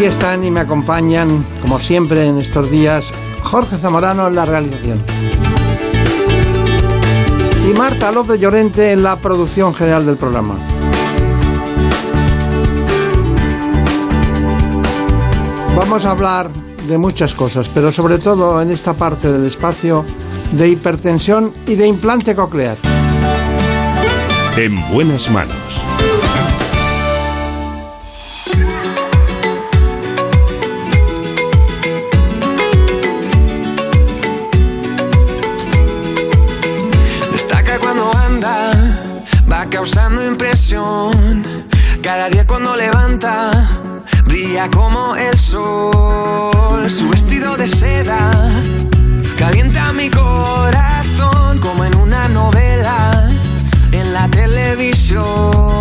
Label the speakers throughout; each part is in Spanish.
Speaker 1: Aquí están y me acompañan, como siempre en estos días, Jorge Zamorano en la realización. Y Marta López Llorente en la producción general del programa. Vamos a hablar de muchas cosas, pero sobre todo en esta parte del espacio de hipertensión y de implante coclear.
Speaker 2: En buenas manos.
Speaker 3: Cada día cuando levanta, brilla como el sol. Su vestido de seda calienta mi corazón como en una novela en la televisión.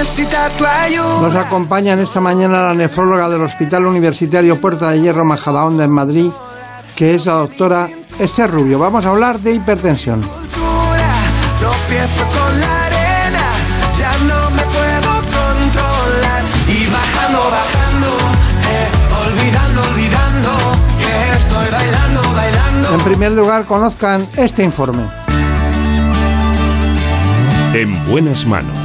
Speaker 3: Necesita tu ayuda.
Speaker 1: Nos acompaña en esta mañana la nefróloga del Hospital Universitario Puerta de Hierro Majadahonda en Madrid, que es la doctora Esther Rubio. Vamos a hablar de hipertensión.
Speaker 3: Cultura, Tropiezo con la arena, ya no me puedo controlar. Y bajando, bajando, olvidando, olvidando, que estoy bailando, bailando.
Speaker 1: En primer lugar, conozcan este informe.
Speaker 2: En buenas manos.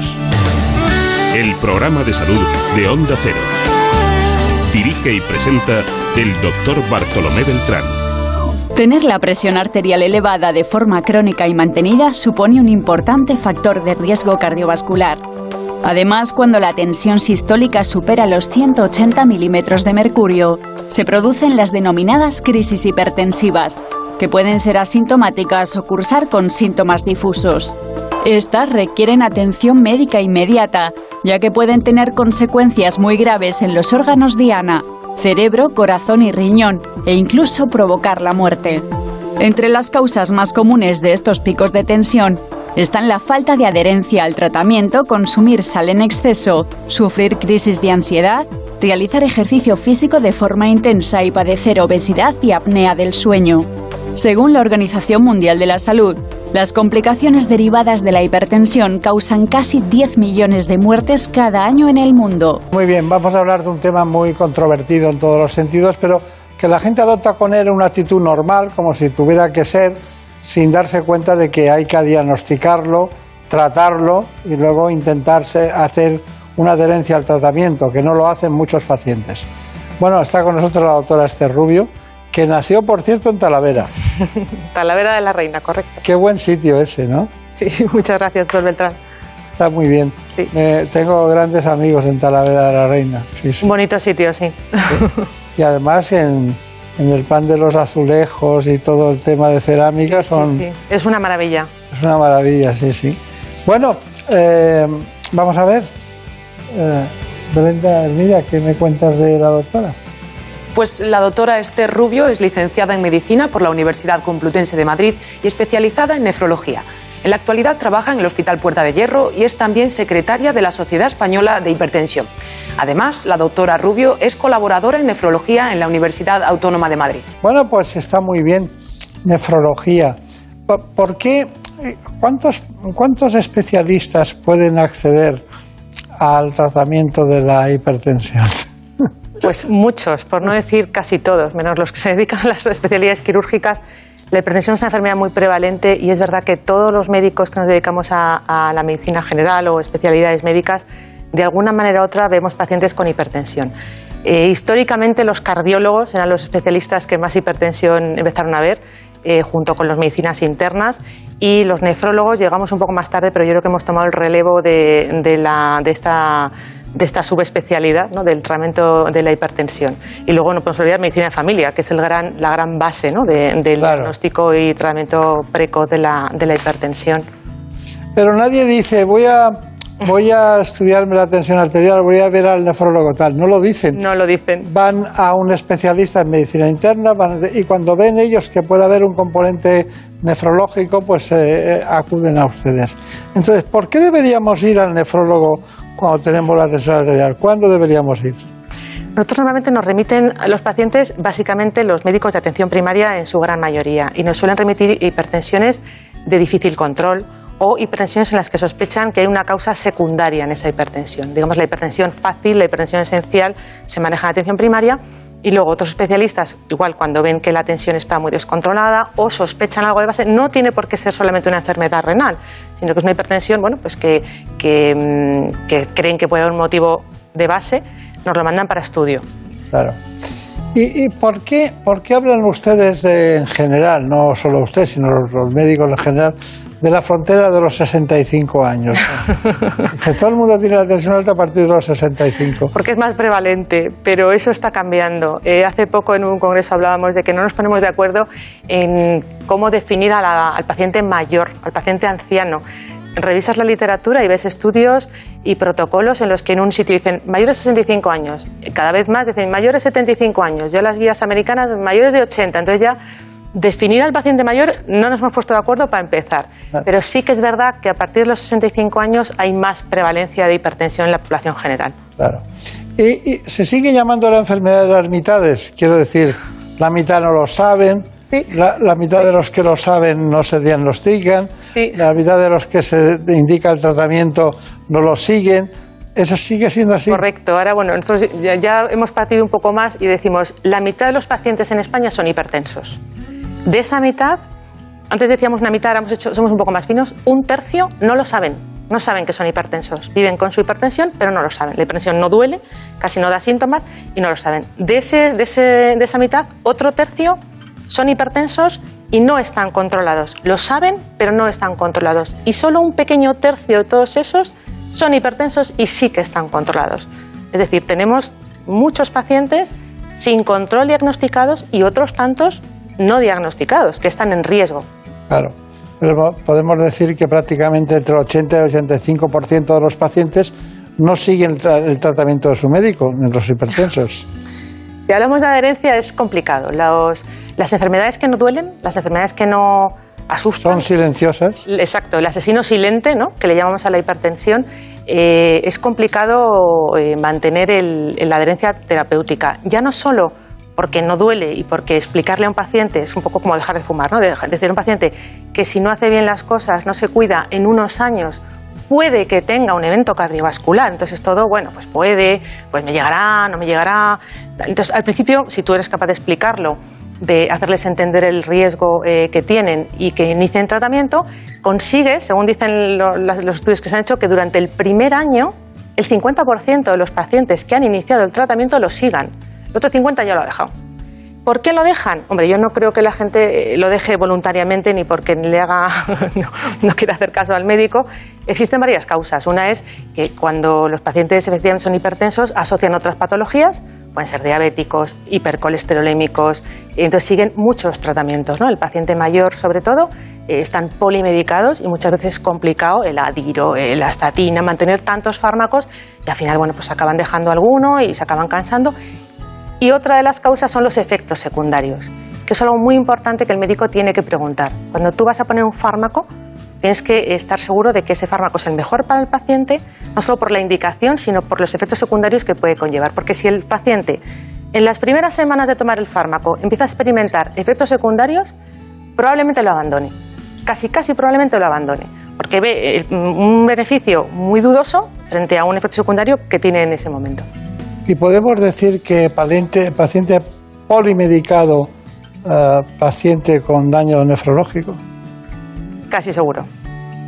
Speaker 2: El programa de salud de Onda Cero. Dirige y presenta el doctor Bartolomé Beltrán.
Speaker 4: Tener la presión arterial elevada de forma crónica y mantenida supone un importante factor de riesgo cardiovascular. Además, cuando la tensión sistólica supera los 180 milímetros de mercurio, se producen las denominadas crisis hipertensivas, que pueden ser asintomáticas o cursar con síntomas difusos. Estas requieren atención médica inmediata, ya que pueden tener consecuencias muy graves en los órganos diana, cerebro, corazón y riñón, e incluso provocar la muerte. Entre las causas más comunes de estos picos de tensión están la falta de adherencia al tratamiento, consumir sal en exceso, sufrir crisis de ansiedad, realizar ejercicio físico de forma intensa y padecer obesidad y apnea del sueño. Según la Organización Mundial de la Salud, las complicaciones derivadas de la hipertensión causan casi 10 millones de muertes cada año en el mundo.
Speaker 1: Muy bien, vamos a hablar de un tema muy controvertido en todos los sentidos, pero que la gente adopta con él una actitud normal, como si tuviera que ser, sin darse cuenta de que hay que diagnosticarlo, tratarlo y luego intentarse hacer una adherencia al tratamiento, que no lo hacen muchos pacientes. Bueno, está con nosotros la doctora Esther Rubio, que nació, por cierto, en Talavera.
Speaker 5: Talavera de la Reina, correcto.
Speaker 1: Qué buen sitio ese, ¿no?
Speaker 5: Sí, muchas gracias, doctor Beltrán.
Speaker 1: Está muy bien.
Speaker 5: Sí.
Speaker 1: Tengo grandes amigos en Talavera de la Reina. Sí, sí.
Speaker 5: Un bonito sitio, sí.
Speaker 1: Y además en, en el pan de los azulejos y todo el tema de cerámica son,
Speaker 5: Sí, sí. Es una maravilla.
Speaker 1: es una maravilla, sí, sí. Bueno, eh, vamos a ver. Eh, Brenda, mira, ¿qué me cuentas de la doctora?
Speaker 6: Pues la doctora Esther Rubio es licenciada en Medicina por la Universidad Complutense de Madrid y especializada en nefrología. En la actualidad trabaja en el Hospital Puerta de Hierro y es también secretaria de la Sociedad Española de Hipertensión. Además, la doctora Rubio es colaboradora en nefrología en la Universidad Autónoma de Madrid.
Speaker 1: Bueno, pues está muy bien. Nefrología. Po- ¿Por qué? eh, ¿Cuántos, cuántos especialistas pueden acceder al tratamiento de la hipertensión?
Speaker 5: Pues muchos, por no decir casi todos, menos los que se dedican a las especialidades quirúrgicas. La hipertensión es una enfermedad muy prevalente y es verdad que todos los médicos que nos dedicamos a, la medicina general o especialidades médicas, de alguna manera u otra vemos pacientes con hipertensión. Eh, históricamente los cardiólogos eran los especialistas que más hipertensión empezaron a ver eh, junto con las medicinas internas y los nefrólogos llegamos un poco más tarde, pero yo creo que hemos tomado el relevo de esta de esta subespecialidad ¿no? del tratamiento de la hipertensión. Y luego no podemos olvidar medicina de familia, que es el gran, la gran base ¿no? de, del
Speaker 1: Claro.
Speaker 5: diagnóstico y tratamiento precoz de la, de la hipertensión.
Speaker 1: Pero nadie dice, voy a, voy a estudiarme la tensión arterial, voy a ver al nefrólogo tal. No lo dicen.
Speaker 5: No lo dicen.
Speaker 1: Van a un especialista en medicina interna van- y cuando ven ellos que puede haber un componente nefrológico, pues eh, eh, acuden a ustedes. Entonces, ¿por qué deberíamos ir al nefrólogo cuando tenemos la tensión arterial? ¿Cuándo deberíamos ir?
Speaker 5: Nosotros normalmente nos remiten a los pacientes, básicamente los médicos de atención primaria en su gran mayoría, y nos suelen remitir hipertensiones de difícil control o hipertensiones en las que sospechan que hay una causa secundaria en esa hipertensión. Digamos, la hipertensión fácil, la hipertensión esencial, se maneja en atención primaria y luego otros especialistas, igual cuando ven que la tensión está muy descontrolada o sospechan algo de base, no tiene por qué ser solamente una enfermedad renal, sino que es una hipertensión bueno, pues que, que, mm, que creen que puede haber un motivo de base, nos lo mandan para estudio.
Speaker 1: Claro. ¿Y, y por, qué, por qué hablan ustedes de, en general, no solo usted, sino los, los médicos en general, de la frontera de los 65 años? Dice, todo el mundo tiene la tensión alta a partir de los 65.
Speaker 5: Porque es más prevalente, pero eso está cambiando. Eh, hace poco en un congreso hablábamos de que no nos ponemos de acuerdo en cómo definir a la- al paciente mayor, al paciente anciano. Revisas la literatura y ves estudios y protocolos en los que en un sitio dicen mayores de 65 años, cada vez más dicen mayores de 75 años, ya las guías americanas mayores de 80, entonces ya definir al paciente mayor no nos hemos puesto de acuerdo para empezar, pero sí que es verdad que a partir de los 65 años hay más prevalencia de hipertensión en la población general.
Speaker 1: Claro. Y, y se sigue llamando la enfermedad de las mitades. Quiero decir, la mitad no lo saben,
Speaker 5: Sí.
Speaker 1: la, la mitad de los que lo saben no se diagnostican,
Speaker 5: Sí.
Speaker 1: la mitad de los que se indica el tratamiento no lo siguen. ¿Eso sigue siendo así?
Speaker 5: Correcto. Ahora, bueno, nosotros ya, ya hemos partido un poco más y decimos, la mitad de los pacientes en España son hipertensos. De esa mitad, antes decíamos una mitad, ahora hemos hecho, somos un poco más finos, un tercio no lo saben. No saben que son hipertensos. Viven con su hipertensión, pero no lo saben. La hipertensión no duele, casi no da síntomas y no lo saben. De, ese, de, ese, de esa mitad, otro tercio son hipertensos y no están controlados. Lo saben, pero no están controlados. Y solo un pequeño tercio de todos esos son hipertensos y sí que están controlados. Es decir, tenemos muchos pacientes sin control diagnosticados y otros tantos no diagnosticados, que están en riesgo.
Speaker 1: Claro. Pero podemos decir que prácticamente entre el 80 y 85% de los pacientes no siguen el, el tratamiento de su médico, en los hipertensos.
Speaker 5: Si hablamos de adherencia es complicado. Los- las enfermedades que no duelen, las enfermedades que no asustan,
Speaker 1: Son silenciosas.
Speaker 5: Exacto, el asesino silente, ¿no? que le llamamos a la hipertensión, eh, es complicado eh, mantener la adherencia terapéutica. Ya no solo porque no duele y porque explicarle a un paciente es un poco como dejar de fumar, ¿no? De decir a un paciente que si no hace bien las cosas, no se cuida, en unos años puede que tenga un evento cardiovascular. Entonces todo, bueno, pues puede, pues me llegará, no me llegará. Entonces al principio, si tú eres capaz de explicarlo, de hacerles entender el riesgo eh, que tienen y que inicien tratamiento, consigues, según dicen los estudios que se han hecho, que durante el primer año el 50% de los pacientes que han iniciado el tratamiento lo sigan. El otro 50% ya lo ha dejado. ¿Por qué lo dejan? Hombre, yo no creo que la gente eh, lo deje voluntariamente ni porque le haga, no, quiera hacer caso al médico. Existen varias causas. Una es que cuando los pacientes efectivamente son hipertensos asocian otras patologías, pueden ser diabéticos, hipercolesterolémicos, y entonces siguen muchos tratamientos. ¿no? El paciente mayor, sobre todo, eh, están polimedicados y muchas veces es complicado el adiro, la estatina, mantener tantos fármacos y al final, bueno, pues acaban dejando alguno y se acaban cansando y otra de las causas son los efectos secundarios, que es algo muy importante que el médico tiene que preguntar. Cuando tú vas a poner un fármaco, tienes que estar seguro de que ese fármaco es el mejor para el paciente, no solo por la indicación, sino por los efectos secundarios que puede conllevar. Porque si el paciente en las primeras semanas de tomar el fármaco empieza a experimentar efectos secundarios, probablemente lo abandone. Casi, casi probablemente lo abandone. Porque ve eh, un beneficio muy dudoso frente a un efecto secundario que tiene en ese momento.
Speaker 1: Y podemos decir que paciente, paciente polimedicado, eh, paciente con daño nefrológico.
Speaker 5: Casi seguro.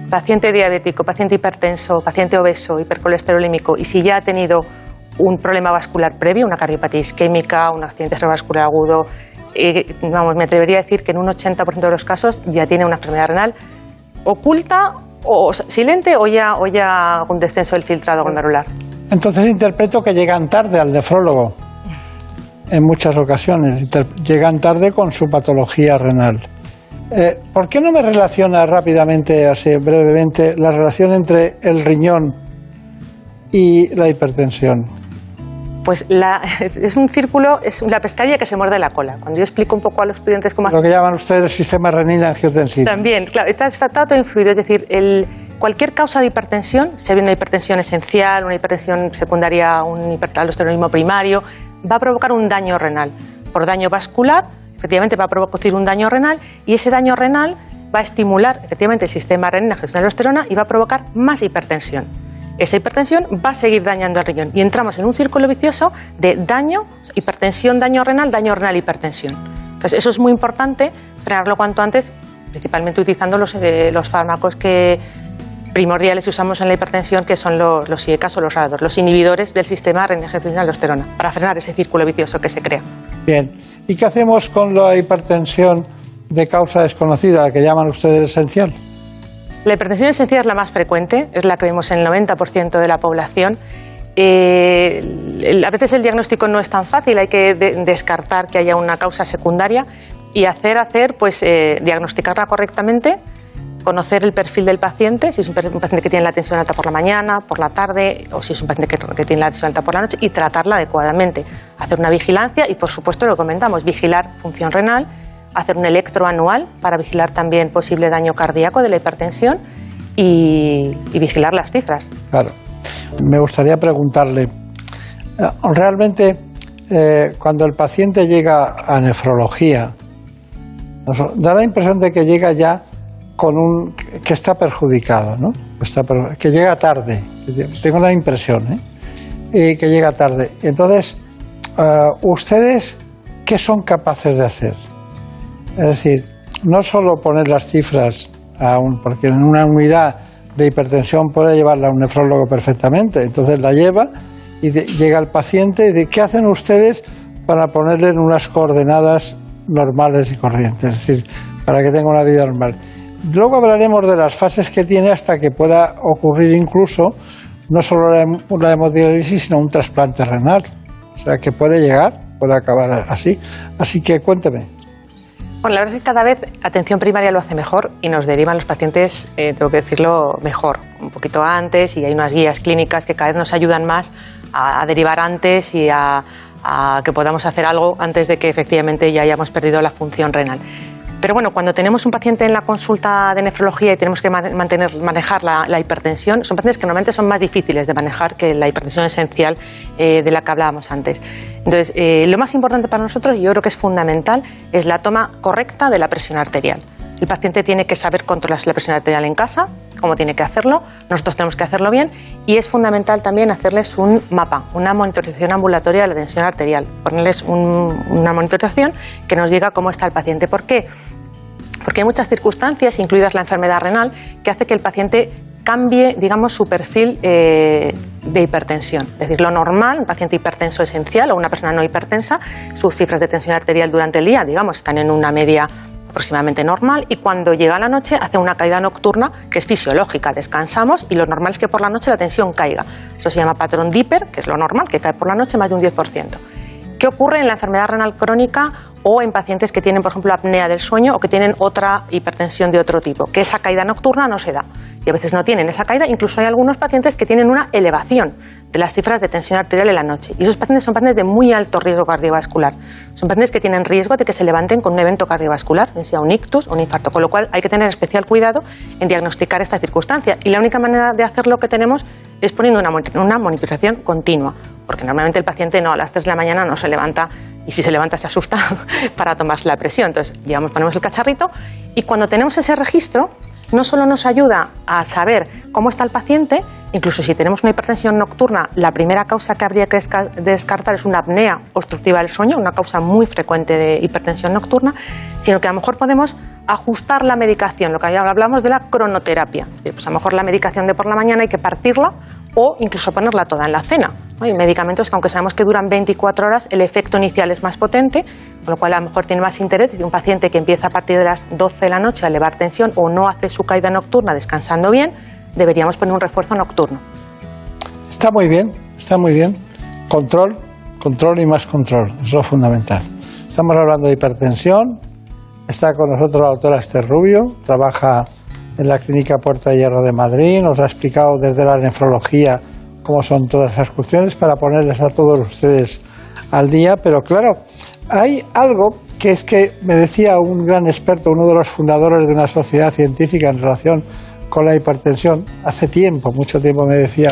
Speaker 5: Paciente diabético, paciente hipertenso, paciente obeso, hipercolesterolémico, y si ya ha tenido un problema vascular previo, una cardiopatía isquémica, un accidente cerebrovascular agudo. Eh, vamos, me atrevería a decir que en un 80% de los casos ya tiene una enfermedad renal oculta o silente o ya, o ya un descenso del filtrado glomerular.
Speaker 1: Entonces interpreto que llegan tarde al nefrólogo en muchas ocasiones. Llegan tarde con su patología renal. Eh, ¿Por qué no me relaciona rápidamente, así brevemente, la relación entre el riñón y la hipertensión?
Speaker 5: Pues es un círculo, es la pescadilla que se muerde la cola. Cuando yo explico un poco a los estudiantes cómo...
Speaker 1: Lo que llaman ustedes el sistema renina-angiotensina.
Speaker 5: También, claro, está, está, todo influido. Es decir, el, cualquier causa de hipertensión, se ve una hipertensión esencial, una hipertensión secundaria, un hiperaldosteronismo primario, va a provocar un daño renal. Por daño vascular, efectivamente va a provocar un daño renal y ese daño renal va a estimular efectivamente el sistema renina-aldosterona y va a provocar más hipertensión esa hipertensión va a seguir dañando el riñón y entramos en un círculo vicioso de daño, hipertensión, daño renal, daño renal, hipertensión. Entonces, eso es muy importante, frenarlo cuanto antes, principalmente utilizando los, eh, fármacos que primordiales usamos en la hipertensión, que son los, los IECAS o los RADOR, los inhibidores del sistema renina-aldosterona, para frenar ese círculo vicioso que se crea.
Speaker 1: Bien, ¿y qué hacemos con la hipertensión de causa desconocida, la que llaman ustedes esencial?
Speaker 5: La hipertensión esencial es la más frecuente, es la que vemos en el 90% de la población. Eh, a veces el diagnóstico no es tan fácil, hay que descartar que haya una causa secundaria y hacer, hacer, pues eh, diagnosticarla correctamente, conocer el perfil del paciente, si es un, paciente que tiene la tensión alta por la mañana, por la tarde, o si es un paciente que, que, tiene la tensión alta por la noche, y tratarla adecuadamente. Hacer una vigilancia y, por supuesto, lo comentamos, vigilar función renal hacer un electro anual para vigilar también posible daño cardíaco de la hipertensión y, vigilar las cifras.
Speaker 1: Claro. Me gustaría preguntarle, eh, realmente eh, cuando el paciente llega a nefrología, da la impresión de que llega ya con un que está perjudicado, ¿no? que llega tarde. Tengo la impresión, ¿eh? Que llega tarde. Entonces, ¿ustedes qué son capaces de hacer? Es decir, no solo poner las cifras aún, porque en una unidad de hipertensión puede llevarla a un nefrólogo perfectamente, entonces la lleva y llega el paciente y dice, ¿qué hacen ustedes para ponerle en unas coordenadas normales y corrientes? Es decir, para que tenga una vida normal. Luego hablaremos de las fases que tiene hasta que pueda ocurrir incluso no solo la, hemodiálisis, sino un trasplante renal. O sea, que puede llegar, puede acabar así. Así que cuénteme.
Speaker 5: Bueno, la verdad es que cada vez atención primaria lo hace mejor y nos derivan los pacientes, eh, tengo que decirlo, mejor, un poquito antes y hay unas guías clínicas que cada vez nos ayudan más a, derivar antes y a que podamos hacer algo antes de que efectivamente ya hayamos perdido la función renal. Pero bueno, cuando tenemos un paciente en la consulta de nefrología y tenemos que mantener, manejar la, hipertensión, son pacientes que normalmente son más difíciles de manejar que la hipertensión esencial eh, de la que hablábamos antes. Entonces, eh, lo más importante para nosotros, y yo creo que es fundamental, es la toma correcta de la presión arterial. El paciente tiene que saber controlar la presión arterial en casa, cómo tiene que hacerlo, nosotros tenemos que hacerlo bien y es fundamental también hacerles un mapa, una monitorización ambulatoria de la tensión arterial, ponerles una monitorización que nos diga cómo está el paciente. ¿Por qué? Porque hay muchas circunstancias, incluidas la enfermedad renal, que hace que el paciente cambie, digamos, su perfil eh, de hipertensión. Es decir, lo normal, un paciente hipertenso esencial o una persona no hipertensa, sus cifras de tensión arterial durante el día, digamos, están en una media aproximadamente normal y cuando llega la noche hace una caída nocturna que es fisiológica, descansamos y lo normal es que por la noche la tensión caiga. Eso se llama patrón Dipper, que es lo normal, que cae por la noche más de un 10%. ¿Qué ocurre en la enfermedad renal crónica o en pacientes que tienen, por ejemplo, apnea del sueño o que tienen otra hipertensión de otro tipo? Que esa caída nocturna no se da. Y a veces no tienen esa caída, incluso hay algunos pacientes que tienen una elevación de las cifras de tensión arterial en la noche. Y esos pacientes son pacientes de muy alto riesgo cardiovascular. Son pacientes que tienen riesgo de que se levanten con un evento cardiovascular, sea un ictus o un infarto, con lo cual hay que tener especial cuidado en diagnosticar esta circunstancia. Y la única manera de hacerlo que tenemos es poniendo una, una monitorización continua, porque normalmente el paciente no, a las 3 de la mañana no se levanta y si se levanta se asusta para tomarse la presión. Entonces, llevamos, ponemos el cacharrito y cuando tenemos ese registro, no solo nos ayuda a saber cómo está el paciente, incluso si tenemos una hipertensión nocturna, la primera causa que habría que descartar es una apnea obstructiva del sueño, una causa muy frecuente de hipertensión nocturna, sino que a lo mejor podemos ajustar la medicación, lo que hablamos de la cronoterapia. Pues a lo mejor la medicación de por la mañana hay que partirla o incluso ponerla toda en la cena. Hay medicamentos que aunque sabemos que duran 24 horas, el efecto inicial es más potente, con lo cual a lo mejor tiene más interés de un paciente que empieza a partir de las 12 de la noche a elevar tensión o no hace su caída nocturna descansando bien, deberíamos poner un refuerzo nocturno.
Speaker 1: Está muy bien, está muy bien. Control, control y más control, es lo fundamental. Estamos hablando de hipertensión, Está con nosotros la doctora Esther Rubio, trabaja en la Clínica Puerta de Hierro de Madrid, nos ha explicado desde la nefrología cómo son todas esas cuestiones para ponerles a todos ustedes al día, pero claro, hay algo que es que me decía un gran experto, uno de los fundadores de una sociedad científica en relación con la hipertensión, hace tiempo, mucho tiempo me decía,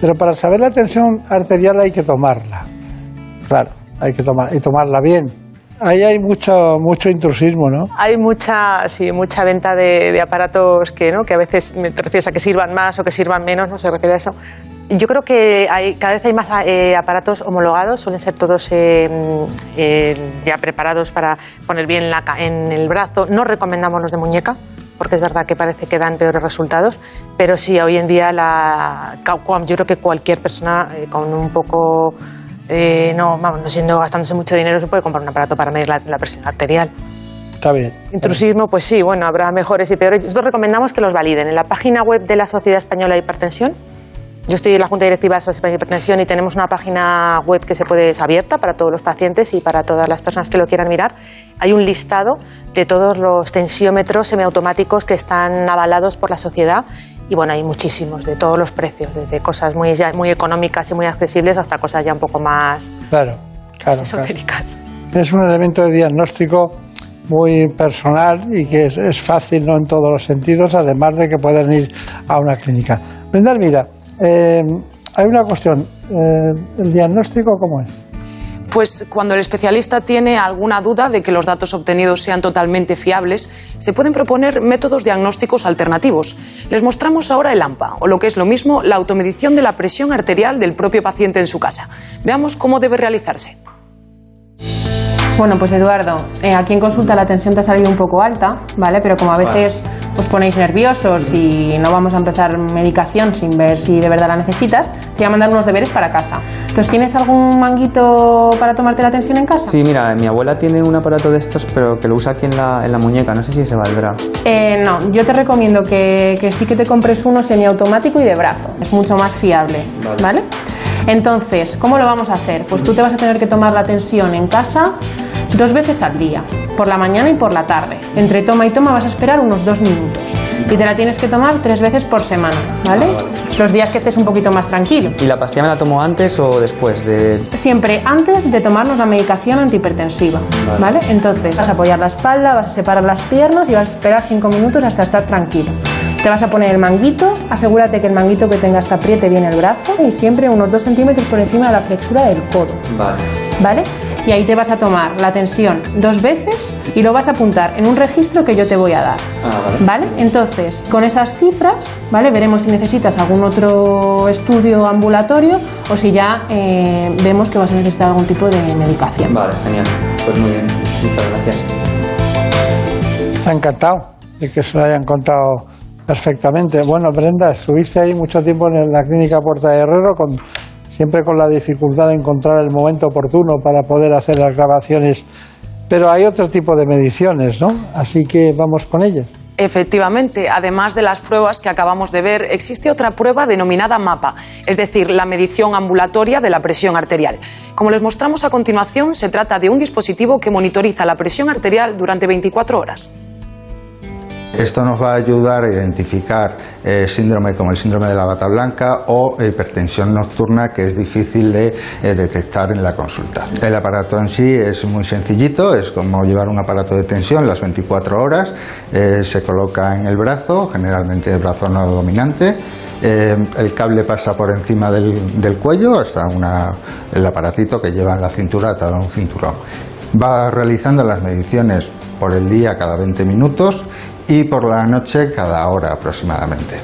Speaker 1: pero para saber la tensión arterial hay que tomarla. Claro, hay que tomar, y tomarla bien. Ahí hay mucho, mucho intrusismo, ¿no?
Speaker 5: Hay mucha, sí, mucha venta de, aparatos que, ¿no? que a veces me refieres a que sirvan más o que sirvan menos, no se refiere a eso. Yo creo que hay, cada vez hay más eh, aparatos homologados, suelen ser todos eh, eh, ya preparados para poner bien en el brazo. No recomendamos los de muñeca, porque es verdad que parece que dan peores resultados, pero sí, hoy en día la, yo creo que cualquier persona con un poco eh, no, vamos, no siendo gastándose mucho dinero, se puede comprar un aparato para medir la, presión arterial.
Speaker 1: Está bien.
Speaker 5: Intrusismo, pues sí, bueno, habrá mejores y peores. Nosotros recomendamos que los validen. En la página web de la Sociedad Española de Hipertensión, yo estoy en la Junta Directiva de Sociedad de Hipertensión y tenemos una página web que se puede, es abierta para todos los pacientes y para todas las personas que lo quieran mirar. Hay un listado de todos los tensiómetros semiautomáticos que están avalados por la sociedad y bueno, hay muchísimos, de todos los precios, desde cosas muy, muy económicas y muy accesibles hasta cosas ya un poco más
Speaker 1: claro, claro,
Speaker 5: esotéricas.
Speaker 1: Es un elemento de diagnóstico muy personal y que es, fácil ¿no? en todos los sentidos, además de que pueden ir a una clínica. Brenda, mira, eh, hay una cuestión. Eh, ¿El diagnóstico cómo es?
Speaker 6: Pues cuando el especialista tiene alguna duda de que los datos obtenidos sean totalmente fiables, se pueden proponer métodos diagnósticos alternativos. Les mostramos ahora el AMPA, o lo que es lo mismo, la automedición de la presión arterial del propio paciente en su casa. Veamos cómo debe realizarse.
Speaker 7: Bueno, pues Eduardo, eh, aquí en consulta la tensión te ha salido un poco alta, ¿vale? Pero como a veces os ponéis nerviosos y no vamos a empezar medicación sin ver si de verdad la necesitas, te voy a mandar unos deberes para casa. Entonces, ¿tienes algún manguito para tomarte la tensión en casa?
Speaker 8: Sí, mira, mi abuela tiene un aparato de estos, pero que lo usa aquí en la, en la muñeca. No sé si se valdrá.
Speaker 7: Eh, no, yo te recomiendo que, que, sí que te compres uno semiautomático y de brazo. Es mucho más fiable, ¿vale? Entonces, ¿cómo lo vamos a hacer? Pues tú te vas a tener que tomar la tensión en casa dos veces al día, por la mañana y por la tarde. Entre toma y toma vas a esperar unos dos minutos. Y te la tienes que tomar tres veces por semana, ¿vale? Los días que estés un poquito más tranquilo.
Speaker 8: ¿Y la pastilla me la tomo antes o después de...?
Speaker 7: Siempre antes de tomarnos la medicación antihipertensiva, ¿vale? Entonces vas a apoyar la espalda, vas a separar las piernas y vas a esperar cinco minutos hasta estar tranquilo. Te vas a poner el manguito, asegúrate que el manguito que tengas te apriete bien el brazo y siempre unos dos centímetros por encima de la flexura del codo.
Speaker 8: Vale.
Speaker 7: ¿Vale? Y ahí te vas a tomar la tensión dos veces y lo vas a apuntar en un registro que yo te voy a dar.
Speaker 8: Ah,
Speaker 7: vale. Entonces, con esas cifras, ¿vale? Veremos si necesitas algún otro estudio ambulatorio o si ya eh, vemos que vas a necesitar algún tipo de medicación.
Speaker 8: Vale, genial. Pues muy bien. Muchas gracias.
Speaker 1: Está encantado de que se lo hayan contado perfectamente. Bueno, Brenda, estuviste ahí mucho tiempo en la clínica Puerta de Herrero con siempre con la dificultad de encontrar el momento oportuno para poder hacer las grabaciones. Pero hay otro tipo de mediciones, ¿no? Así que vamos con ellas.
Speaker 6: Efectivamente, además de las pruebas que acabamos de ver, existe otra prueba denominada MAPA, es decir, la medición ambulatoria de la presión arterial. Como les mostramos a continuación, se trata de un dispositivo que monitoriza la presión arterial durante 24 horas.
Speaker 9: Esto nos va a ayudar a identificar eh, síndrome como el síndrome de la bata blanca o hipertensión nocturna que es difícil de eh, detectar en la consulta. El aparato en sí es muy sencillito, es como llevar un aparato de tensión las 24 horas, eh, se coloca en el brazo, generalmente el brazo no dominante, el cable pasa por encima del, cuello hasta el aparatito que lleva en la cintura atado a un cinturón. Va realizando las mediciones por el día cada 20 minutos y por la noche cada hora aproximadamente.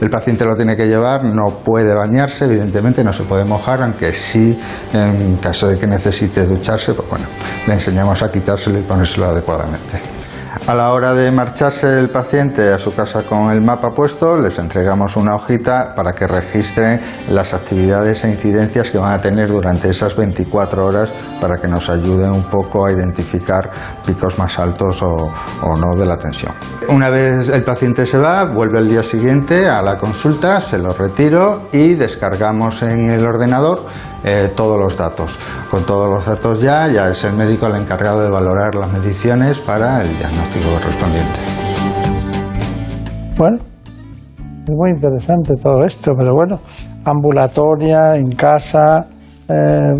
Speaker 9: el paciente lo tiene que llevar, no puede bañarse, evidentemente no se puede mojar, aunque sí, en caso de que necesite ducharse, pues bueno, le enseñamos a quitárselo y ponérselo adecuadamente. A la hora de marcharse el paciente a su casa con el mapa puesto, les entregamos una hojita para que registren las actividades e incidencias que van a tener durante esas 24 horas para que nos ayuden un poco a identificar picos más altos o, o no de la tensión. Una vez el paciente se va, vuelve el día siguiente a la consulta, se lo retiro y descargamos en el ordenador eh, todos los datos. Con todos los datos ya, ya es el médico el encargado de valorar las mediciones para el diagnóstico correspondiente.
Speaker 1: Bueno, es muy interesante todo esto, pero bueno, ambulatoria, en casa, eh,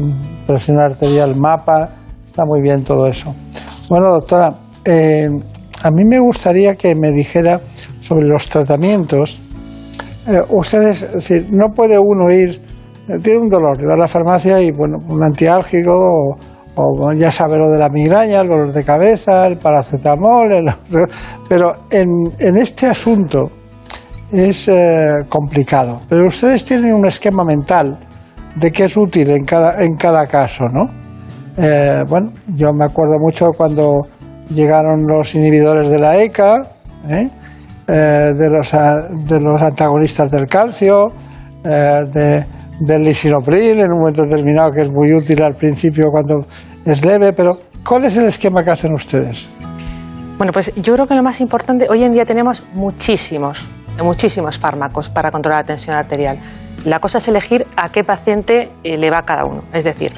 Speaker 1: presión arterial, mapa, está muy bien todo eso. Bueno, doctora, eh, a mí me gustaría que me dijera sobre los tratamientos. Eh, ustedes, es decir, no puede uno ir, tiene un dolor, ir a la farmacia y, bueno, un antiálgico o, ya sabe lo de la migraña, el dolor de cabeza, el paracetamol, el- pero en, en este asunto es eh, complicado. Pero ustedes tienen un esquema mental de qué es útil en cada, en cada caso, ¿no? Eh, bueno, yo me acuerdo mucho cuando llegaron los inhibidores de la ECA, ¿eh? De, los, de los antagonistas del calcio, de- del lisinopril en un momento determinado que es muy útil al principio cuando es leve, pero ¿cuál es el esquema que hacen ustedes?
Speaker 5: Bueno, pues yo creo que lo más importante, hoy en día tenemos muchísimos, muchísimos fármacos para controlar la tensión arterial. La cosa es elegir a qué paciente eh, le va cada uno. Es decir,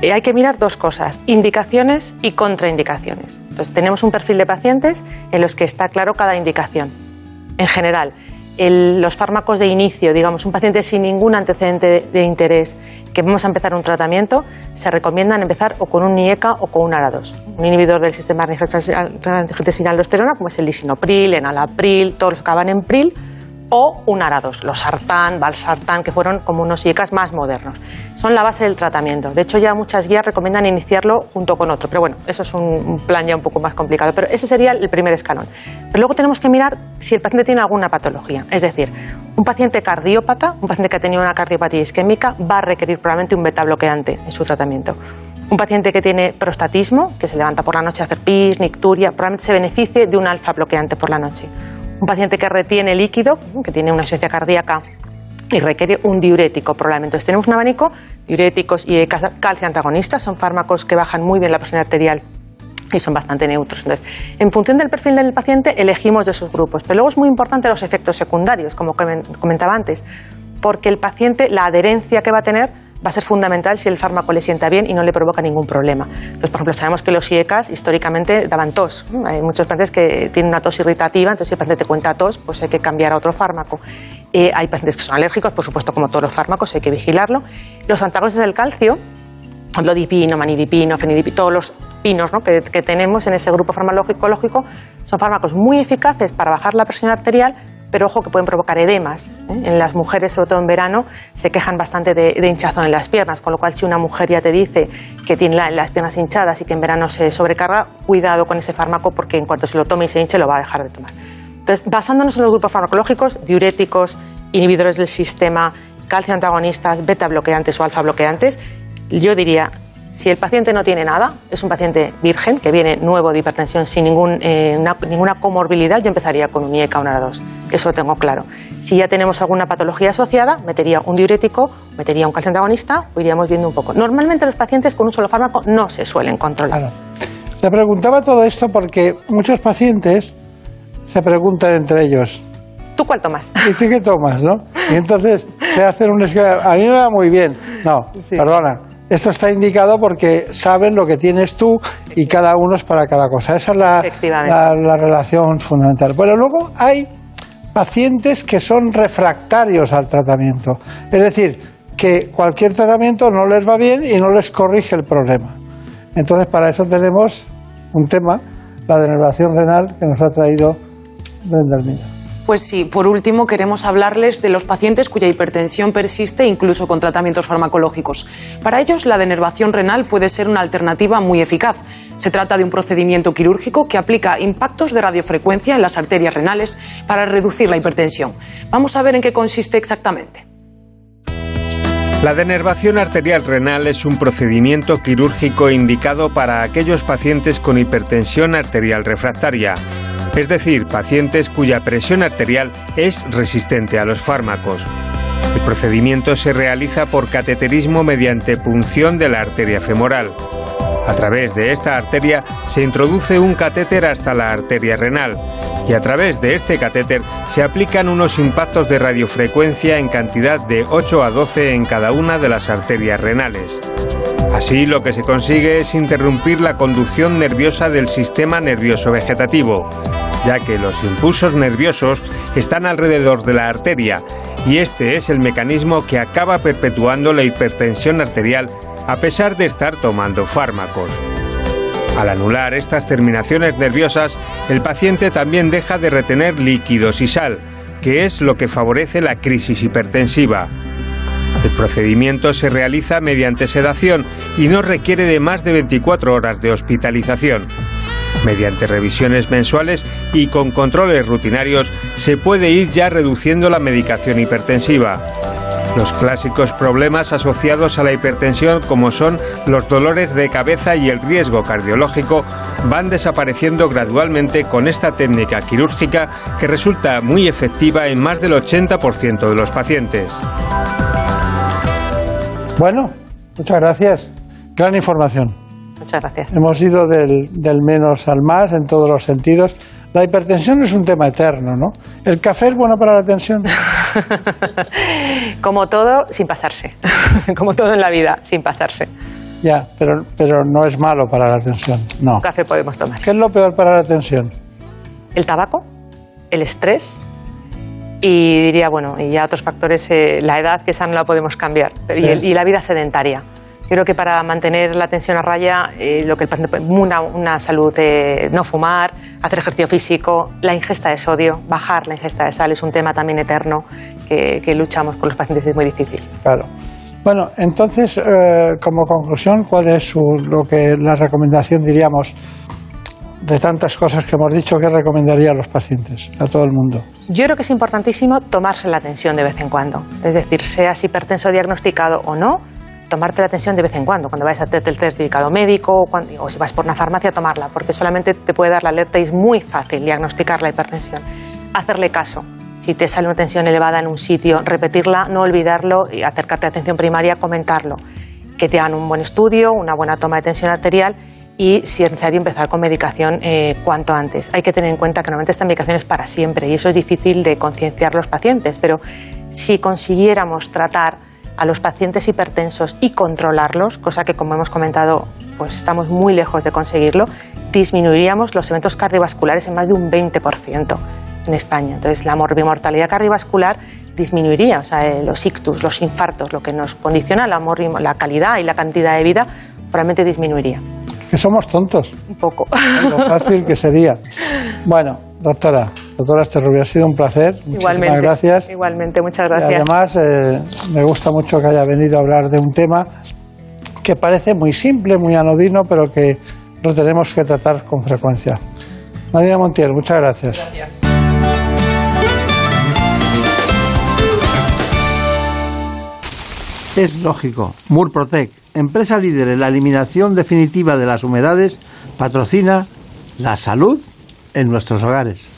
Speaker 5: eh, hay que mirar dos cosas, indicaciones y contraindicaciones. Entonces, tenemos un perfil de pacientes en los que está claro cada indicación. En general, los fármacos de inicio, digamos, un paciente sin ningún antecedente de, interés, que vamos a empezar un tratamiento, se recomiendan empezar o con un NIECA o con un ARA2, un inhibidor del sistema de angiotensina aldosterona, como es el lisinopril, enalapril, todos los que acaban en pril, o un ARA2, los sartán, valsartán, que fueron como unos IECAs más modernos. Son la base del tratamiento. De hecho, ya muchas guías recomiendan iniciarlo junto con otro. Pero bueno, eso es un plan ya un poco más complicado. Pero ese sería el primer escalón. Pero luego tenemos que mirar si el paciente tiene alguna patología. Es decir, un paciente cardiópata, un paciente que ha tenido una cardiopatía isquémica, va a requerir probablemente un beta bloqueante en su tratamiento. Un paciente que tiene prostatismo, que se levanta por la noche a hacer pis, nicturia, probablemente se beneficie de un alfa bloqueante por la noche. Un paciente que retiene líquido, que tiene una insuficiencia cardíaca y requiere un diurético probablemente. Entonces tenemos un abanico, diuréticos y cal- calcio antagonistas, son fármacos que bajan muy bien la presión arterial y son bastante neutros. Entonces, en función del perfil del paciente, elegimos de esos grupos. Pero luego es muy importante los efectos secundarios, como comen- comentaba antes, porque el paciente, la adherencia que va a tener, va a ser fundamental si el fármaco le sienta bien y no le provoca ningún problema. Entonces, por ejemplo, sabemos que los IECAS históricamente daban tos. Hay muchos pacientes que tienen una tos irritativa, entonces si el paciente te cuenta tos, pues hay que cambiar a otro fármaco. Eh, hay pacientes que son alérgicos, por supuesto, como todos los fármacos, hay que vigilarlo. Los antagonistas del calcio, amlodipino, manidipino, fenidipino, todos los pinos ¿no? que, que tenemos en ese grupo farmacológico son fármacos muy eficaces para bajar la presión arterial, pero ojo que pueden provocar edemas. ¿eh? En las mujeres, sobre todo en verano, se quejan bastante de, de hinchazón en las piernas, con lo cual si una mujer ya te dice que tiene la- las piernas hinchadas y que en verano se sobrecarga, cuidado con ese fármaco porque en cuanto se lo tome y se hinche lo va a dejar de tomar. Entonces, basándonos en los grupos farmacológicos, diuréticos, inhibidores del sistema, calcio antagonistas, beta bloqueantes o alfa bloqueantes, yo diría, si el paciente no tiene nada, es un paciente virgen que viene nuevo de hipertensión sin ningún, eh, una- ninguna comorbilidad, yo empezaría con un IECA o un ARA2. Eso lo tengo claro. Si ya tenemos alguna patología asociada, metería un diurético, metería un calcio antagonista o iríamos viendo un poco. Normalmente los pacientes con un solo fármaco no se suelen controlar.
Speaker 1: Claro. Le preguntaba todo esto porque muchos pacientes se preguntan entre ellos,
Speaker 5: ¿Tú cuál tomas?
Speaker 1: ¿y tú qué tomas, no? Y entonces se hacen un esquema, a mí me va muy bien. No,
Speaker 5: Sí.
Speaker 1: perdona, esto está indicado porque saben lo que tienes tú y cada uno es para cada cosa. Esa es la, la, la relación fundamental. Bueno, luego hay pacientes que son refractarios al tratamiento. Es decir, que cualquier tratamiento no les va bien y no les corrige el problema. Entonces, para eso tenemos un tema, la denervación renal, que nos ha traído Brenda Hermida.
Speaker 6: Pues sí, por último queremos hablarles de los pacientes cuya hipertensión persiste incluso con tratamientos farmacológicos. Para ellos la denervación renal puede ser una alternativa muy eficaz. Se trata de un procedimiento quirúrgico que aplica impactos de radiofrecuencia en las arterias renales para reducir la hipertensión. Vamos a ver en qué consiste exactamente.
Speaker 10: La denervación arterial renal es un procedimiento quirúrgico indicado para aquellos pacientes con hipertensión arterial refractaria es decir, pacientes cuya presión arterial es resistente a los fármacos. El procedimiento se realiza por cateterismo mediante punción de la arteria femoral. A través de esta arteria se introduce un catéter hasta la arteria renal y a través de este catéter se aplican unos impactos de radiofrecuencia en cantidad de 8 a 12 en cada una de las arterias renales. Así lo que se consigue es interrumpir la conducción nerviosa del sistema nervioso vegetativo, ya que los impulsos nerviosos están alrededor de la arteria y este es el mecanismo que acaba perpetuando la hipertensión arterial a pesar de estar tomando fármacos. Al anular estas terminaciones nerviosas, el paciente también deja de retener líquidos y sal, que es lo que favorece la crisis hipertensiva. El procedimiento se realiza mediante sedación y no requiere de más de 24 horas de hospitalización. Mediante revisiones mensuales y con controles rutinarios se puede ir ya reduciendo la medicación hipertensiva. Los clásicos problemas asociados a la hipertensión como son los dolores de cabeza y el riesgo cardiológico van desapareciendo gradualmente con esta técnica quirúrgica que resulta muy efectiva en más del 80% de los pacientes.
Speaker 1: Bueno, muchas gracias. Gran información.
Speaker 5: Muchas gracias.
Speaker 1: Hemos ido del, del, menos al más en todos los sentidos. La hipertensión es un tema eterno, ¿no? ¿El café es bueno para la tensión?
Speaker 5: Como todo, sin pasarse. Como todo en la vida, sin pasarse.
Speaker 1: Ya, pero, pero no es malo para la tensión, no.
Speaker 5: Café podemos tomar.
Speaker 1: ¿Qué es lo peor para la tensión?
Speaker 5: El tabaco, el estrés y diría, bueno, y ya otros factores, eh, la edad, que esa no la podemos cambiar, sí. y, el, y, la vida sedentaria. Yo creo que para mantener la tensión a raya, eh, lo que el paciente una, una salud de no fumar, hacer ejercicio físico, la ingesta de sodio, bajar la ingesta de sal es un tema también eterno que, que luchamos con los pacientes y es muy difícil.
Speaker 1: Claro. Bueno, entonces, eh, como conclusión, ¿cuál es su, lo que la recomendación, diríamos, de tantas cosas que hemos dicho, qué recomendaría a los pacientes, a todo el mundo?
Speaker 5: Yo creo que es importantísimo tomarse la atención de vez en cuando. Es decir, seas hipertenso diagnosticado o no, tomarte la atención de vez en cuando, cuando vayas a hacerte el certificado médico o, si vas por una farmacia, tomarla, porque solamente te puede dar la alerta y es muy fácil diagnosticar la hipertensión. Hacerle caso. Si te sale una tensión elevada en un sitio, repetirla, no olvidarlo y acercarte a atención primaria, comentarlo. Que te hagan un buen estudio, una buena toma de tensión arterial y, si es necesario, empezar con medicación eh, cuanto antes. Hay que tener en cuenta que normalmente esta medicación es para siempre y eso es difícil de concienciar a los pacientes, pero si consiguiéramos tratar a los pacientes hipertensos y controlarlos, cosa que como hemos comentado pues estamos muy lejos de conseguirlo, disminuiríamos los eventos cardiovasculares en más de un 20% en España. Entonces la morbimortalidad cardiovascular disminuiría, o sea, eh, los ictus, los infartos, lo que nos condiciona la, la calidad y la cantidad de vida, probablemente disminuiría.
Speaker 1: Que somos tontos.
Speaker 5: Un poco.
Speaker 1: Lo fácil que sería. Bueno, doctora, doctora Esterrubia, ha sido un placer. Muchísimas
Speaker 5: igualmente,
Speaker 1: gracias.
Speaker 5: Igualmente, muchas gracias.
Speaker 1: Y además, eh, me gusta mucho que haya venido a hablar de un tema que parece muy simple, muy anodino, pero que lo tenemos que tratar con frecuencia. María Montiel, muchas gracias.
Speaker 6: Gracias.
Speaker 1: Es lógico. Murprotec, empresa líder en la eliminación definitiva de las humedades, patrocina la salud en nuestros hogares.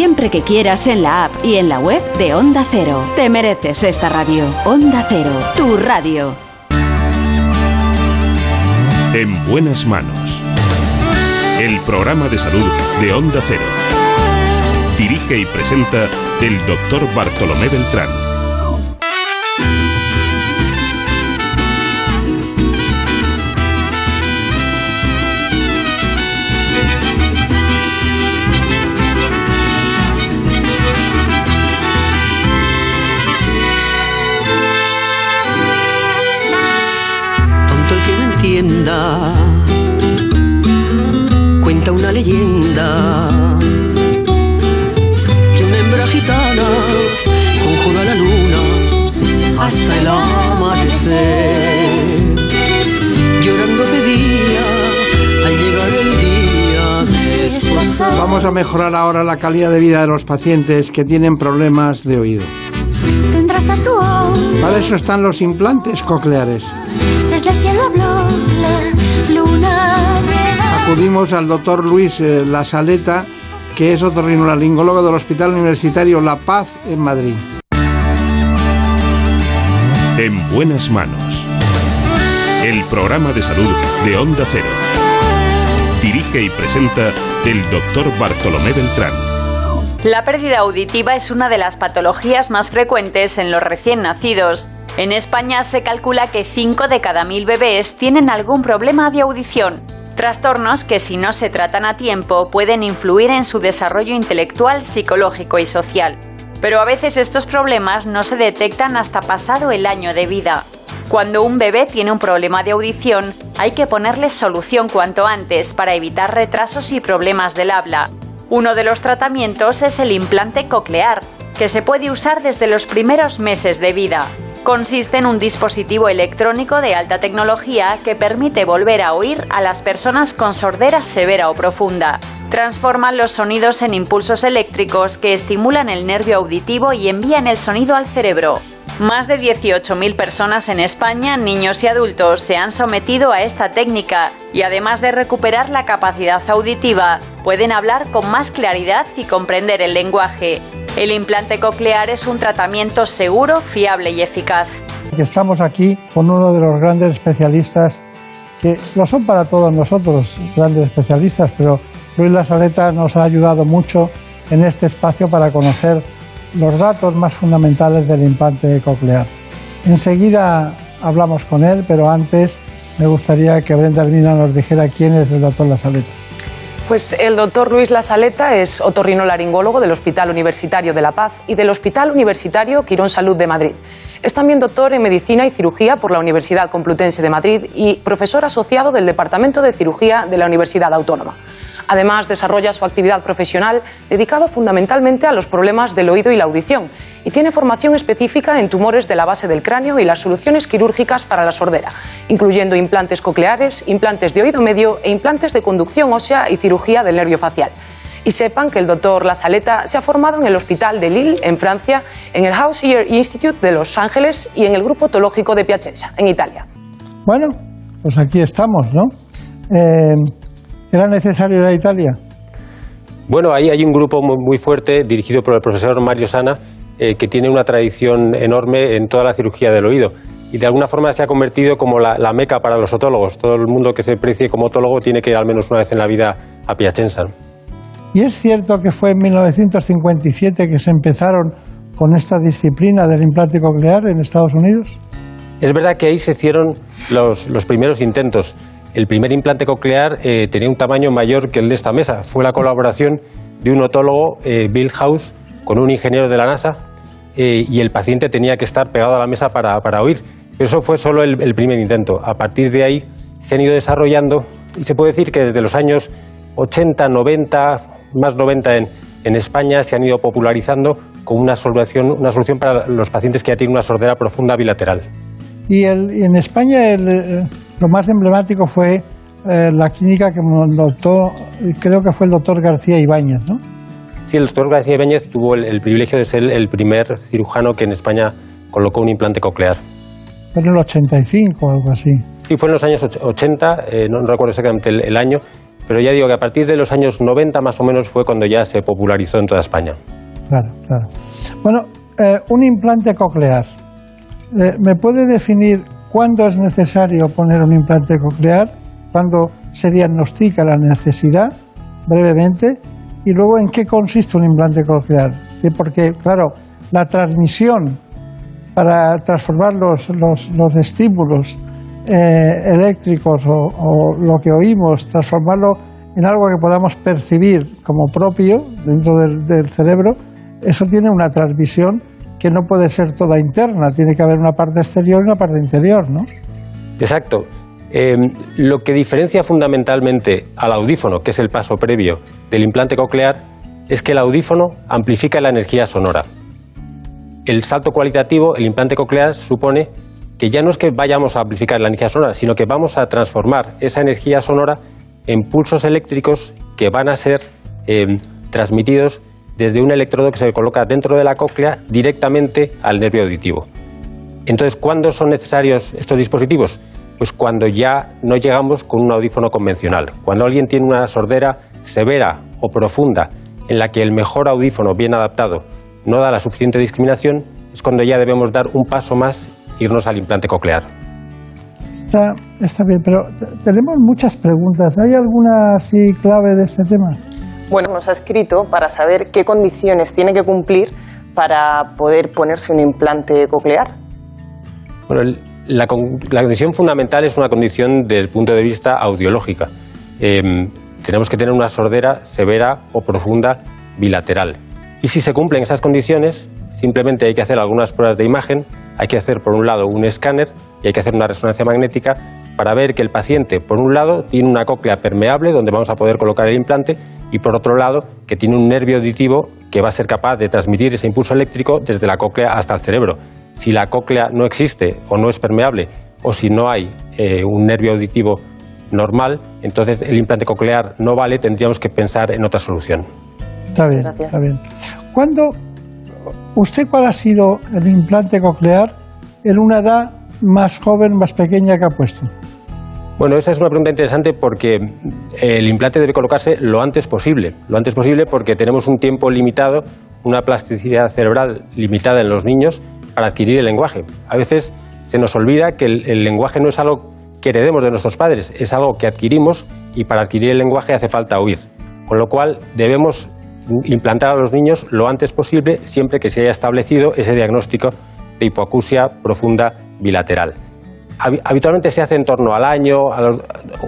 Speaker 11: siempre que quieras en la app y en la web de Onda Cero. Te mereces esta radio. Onda Cero, tu radio.
Speaker 2: En buenas manos. El programa de salud de Onda Cero. Dirige y presenta el doctor Bartolomé Beltrán.
Speaker 12: Entienda, cuenta una leyenda que una hembra gitana conjura la luna hasta el amanecer. Llorando pedía al llegar el día desposar.
Speaker 1: Vamos a mejorar ahora la calidad de vida de los pacientes que tienen problemas de oído.
Speaker 13: Tendrás a tu oído.
Speaker 1: Para eso están los implantes cocleares.
Speaker 13: Habló la luna llena.
Speaker 1: Acudimos al doctor Luis eh, La Saleta, que es otorrinolaringólogo del Hospital Universitario La Paz en Madrid.
Speaker 2: En buenas manos. El programa de salud de Onda Cero. Dirige y presenta el doctor Bartolomé Beltrán.
Speaker 4: La pérdida auditiva es una de las patologías más frecuentes en los recién nacidos. En España se calcula que 5 de cada 1000 bebés tienen algún problema de audición. Trastornos que si no se tratan a tiempo pueden influir en su desarrollo intelectual, psicológico y social. Pero a veces estos problemas no se detectan hasta pasado el año de vida. Cuando un bebé tiene un problema de audición, hay que ponerle solución cuanto antes para evitar retrasos y problemas del habla. Uno de los tratamientos es el implante coclear, que se puede usar desde los primeros meses de vida. Consiste en un dispositivo electrónico de alta tecnología que permite volver a oír a las personas con sordera severa o profunda. Transforman los sonidos en impulsos eléctricos que estimulan el nervio auditivo y envían el sonido al cerebro. Más de 18.000 personas en España, niños y adultos, se han sometido a esta técnica y además de recuperar la capacidad auditiva, pueden hablar con más claridad y comprender el lenguaje. El implante coclear es un tratamiento seguro, fiable y eficaz.
Speaker 1: Estamos aquí con uno de los grandes especialistas, que lo son para todos nosotros, grandes especialistas, pero Luis La Saleta nos ha ayudado mucho en este espacio para conocer los datos más fundamentales del implante coclear. Enseguida hablamos con él, pero antes me gustaría que Brenda Hermina nos dijera quién es el doctor La Saleta.
Speaker 6: Pues el doctor Luis Lasaleta es otorrinolaringólogo del Hospital Universitario de La Paz y del Hospital Universitario Quirón Salud de Madrid. Es también doctor en Medicina y Cirugía por la Universidad Complutense de Madrid y profesor asociado del Departamento de Cirugía de la Universidad Autónoma. Además, desarrolla su actividad profesional dedicado fundamentalmente a los problemas del oído y la audición y tiene formación específica en tumores de la base del cráneo y las soluciones quirúrgicas para la sordera, incluyendo implantes cocleares, implantes de oído medio e implantes de conducción ósea y cirugía del nervio facial. Y sepan que el doctor La Saleta se ha formado en el Hospital de Lille, en Francia, en el House Ear Institute de Los Ángeles y en el Grupo Otológico de Piacenza, en Italia.
Speaker 1: Bueno, pues aquí estamos, ¿no? Eh, ¿Era necesario ir a Italia?
Speaker 14: Bueno, ahí hay un grupo muy, muy fuerte dirigido por el profesor Mario Sana eh, que tiene una tradición enorme en toda la cirugía del oído y de alguna forma se ha convertido como la, la meca para los otólogos. Todo el mundo que se precie como otólogo tiene que ir al menos una vez en la vida a Piacenza.
Speaker 1: ¿Y es cierto que fue en 1957 que se empezaron con esta disciplina del implante coclear en Estados Unidos?
Speaker 14: Es verdad que ahí se hicieron los, los primeros intentos. El primer implante coclear eh, tenía un tamaño mayor que el de esta mesa. Fue la colaboración de un otólogo, eh, Bill House, con un ingeniero de la NASA, eh, y el paciente tenía que estar pegado a la mesa para, para oír. Pero eso fue solo el, el primer intento. A partir de ahí se han ido desarrollando y se puede decir que desde los años 80, 90, más 90 en, en España se han ido popularizando como una solución, una solución para los pacientes que ya tienen una sordera profunda bilateral.
Speaker 1: Y, el, en España el, eh, lo más emblemático fue eh, la clínica que montó, creo que fue el doctor García Ibáñez, ¿no?
Speaker 14: Sí, el doctor García Ibáñez tuvo el, el privilegio de ser el primer cirujano que en España colocó un implante coclear.
Speaker 1: Fue en el 85 o algo así.
Speaker 14: Sí, fue en los años och- 80, eh, no recuerdo exactamente el, el año, pero ya digo que a partir de los años 90 más o menos fue cuando ya se popularizó en toda España.
Speaker 1: Claro, claro. Bueno, eh, un implante coclear. Eh, ¿Me puede definir cuándo es necesario poner un implante coclear? ¿Cuándo se diagnostica la necesidad? Brevemente. Y luego, ¿en qué consiste un implante coclear? Porque, claro, la transmisión para transformar los- los estímulos eh, eléctricos o, lo que oímos, transformarlo en algo que podamos percibir como propio dentro del, del cerebro, eso tiene una transmisión que no puede ser toda interna, tiene que haber una parte exterior y una parte interior, ¿no?
Speaker 14: Exacto. Eh, lo que diferencia fundamentalmente al audífono, que es el paso previo del implante coclear, es que el audífono amplifica la energía sonora. El salto cualitativo, el implante coclear, supone que ya no es que vayamos a amplificar la energía sonora, sino que vamos a transformar esa energía sonora en pulsos eléctricos que van a ser eh, transmitidos desde un electrodo que se coloca dentro de la cóclea directamente al nervio auditivo. Entonces, ¿cuándo son necesarios estos dispositivos? Pues cuando ya no llegamos con un audífono convencional. Cuando alguien tiene una sordera severa o profunda en la que el mejor audífono bien adaptado no da la suficiente discriminación, es cuando ya debemos dar un paso más irnos al implante coclear.
Speaker 1: Está, está bien, pero te- tenemos muchas preguntas. ¿Hay alguna así clave de este tema?
Speaker 15: Bueno, nos ha escrito para saber qué condiciones tiene que cumplir para poder ponerse un implante coclear.
Speaker 14: Bueno, el- la, con- la condición fundamental es una condición desde el punto de vista audiológica. Em, tenemos que tener una sordera severa o profunda bilateral. Y si se cumplen esas condiciones, simplemente hay que hacer algunas pruebas de imagen, hay que hacer por un lado un escáner y hay que hacer una resonancia magnética para ver que el paciente, por un lado, tiene una cóclea permeable donde vamos a poder colocar el implante y por otro lado, que tiene un nervio auditivo que va a ser capaz de transmitir ese impulso eléctrico desde la cóclea hasta el cerebro. Si la cóclea no existe o no es permeable o si no hay eh, un nervio auditivo normal, entonces el implante coclear no vale, tendríamos que pensar en otra solución.
Speaker 1: Está bien, está bien. ¿Cuándo, usted cuál ha sido el implante coclear en una edad más joven, más pequeña que ha puesto?
Speaker 14: Bueno, esa es una pregunta interesante porque el implante debe colocarse lo antes posible. Lo antes posible porque tenemos un tiempo limitado, una plasticidad cerebral limitada en los niños para adquirir el lenguaje. A veces se nos olvida que el, el lenguaje no es algo que heredemos de nuestros padres, es algo que adquirimos y para adquirir el lenguaje hace falta oír. Con lo cual debemos implantar a los niños lo antes posible siempre que se haya establecido ese diagnóstico de hipoacusia profunda bilateral. Habi- Habitualmente se hace en torno al año, a los-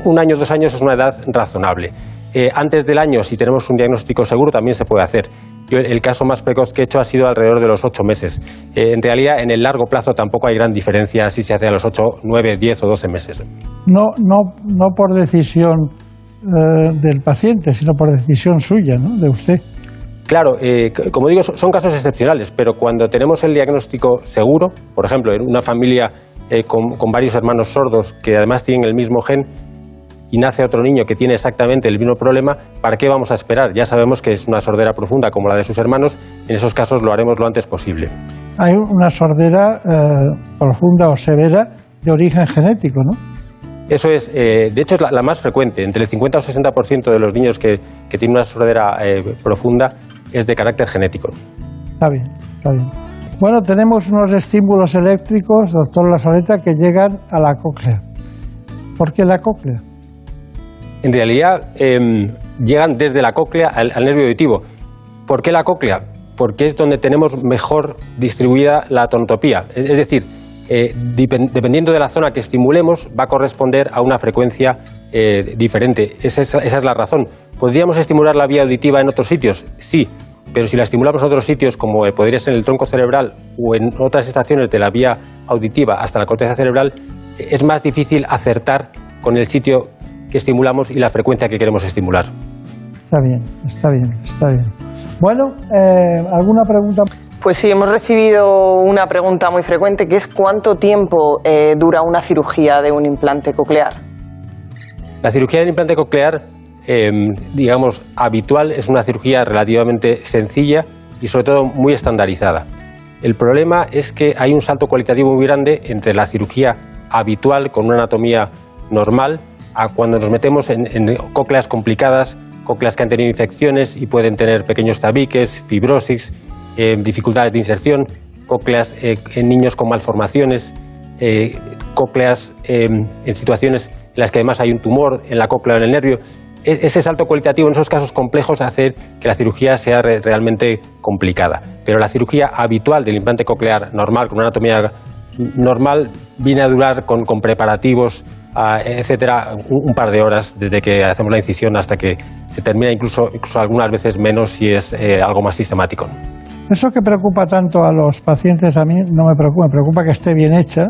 Speaker 14: un año, dos años es una edad razonable. Eh, antes del año, si tenemos un diagnóstico seguro, también se puede hacer. Yo, el, el caso más precoz que he hecho ha sido alrededor de los ocho meses. Eh, en realidad, en el largo plazo tampoco hay gran diferencia si se hace a los ocho, nueve, diez o doce meses.
Speaker 1: No, no, no por decisión eh, del paciente, sino por decisión suya, ¿no? De usted.
Speaker 14: Claro, eh, como digo, so- son casos excepcionales, pero cuando tenemos el diagnóstico seguro, por ejemplo, en una familia eh, con, con varios hermanos sordos que además tienen el mismo gen y nace otro niño que tiene exactamente el mismo problema, ¿para qué vamos a esperar? Ya sabemos que es una sordera profunda como la de sus hermanos, en esos casos lo haremos lo antes posible.
Speaker 1: Hay una sordera eh, profunda o severa de origen genético, ¿no?
Speaker 14: Eso es, eh, de hecho, es la, la más frecuente. Entre el 50 o 60% de los niños que, que tienen una sordera eh, profunda es de carácter genético.
Speaker 1: Está bien, está bien. Bueno, tenemos unos estímulos eléctricos, doctor Lazareta, que llegan a la cóclea. ¿Por qué la cóclea?
Speaker 14: En realidad em, llegan desde la cóclea al, al nervio auditivo. ¿Por qué la cóclea? Porque es donde tenemos mejor distribuida la tonotopía. Es, es decir, eh, dependiendo de la zona que estimulemos, va a corresponder a una frecuencia eh, diferente. Esa es, la razón. ¿Podríamos estimular la vía auditiva en otros sitios? Sí, pero si la estimulamos en otros sitios, como eh, podría ser en el tronco cerebral o en otras estaciones de la vía auditiva hasta la corteza cerebral, es más difícil acertar con el sitio que estimulamos y la frecuencia que queremos estimular.
Speaker 1: Está bien, está bien, está bien. Bueno, ¿alguna pregunta?
Speaker 15: Pues sí, hemos recibido una pregunta muy frecuente que es ¿cuánto tiempo eh, dura una cirugía de un implante coclear?
Speaker 14: La cirugía del implante coclear, eh, digamos, habitual, es una cirugía relativamente sencilla y sobre todo muy estandarizada. El problema es que hay un salto cualitativo muy grande entre la cirugía habitual con una anatomía normal a cuando nos metemos en, en cócleas complicadas, cócleas que han tenido infecciones y pueden tener pequeños tabiques, fibrosis, eh, dificultades de inserción, cócleas eh, en niños con malformaciones, eh, cócleas eh, en situaciones en las que además hay un tumor en la cóclea o en el nervio. E- ese salto cualitativo en esos casos complejos hace que la cirugía sea re- realmente complicada. Pero la cirugía habitual del implante coclear normal, con una anatomía normal, viene a durar con, con preparativos, ah, etcétera, un, un par de horas desde que hacemos la incisión hasta que se termina, incluso, incluso algunas veces menos si es eh, algo más sistemático.
Speaker 1: Eso que preocupa tanto a los pacientes, a mí no me preocupa, me preocupa que esté bien hecha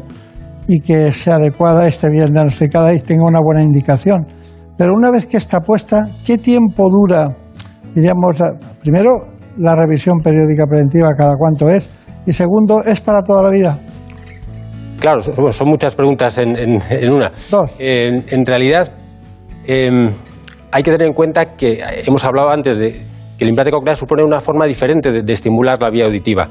Speaker 1: y que sea adecuada, esté bien diagnosticada y tenga una buena indicación. Pero una vez que está puesta, ¿qué tiempo dura, diríamos, primero, la revisión periódica preventiva, cada cuánto es? Y segundo, ¿es para toda la vida?
Speaker 14: Claro, son muchas preguntas en, en- en una.
Speaker 1: Dos.
Speaker 14: En, en realidad, em, hay que tener en cuenta que hemos hablado antes de que el implante coclear supone una forma diferente de, estimular la vía auditiva.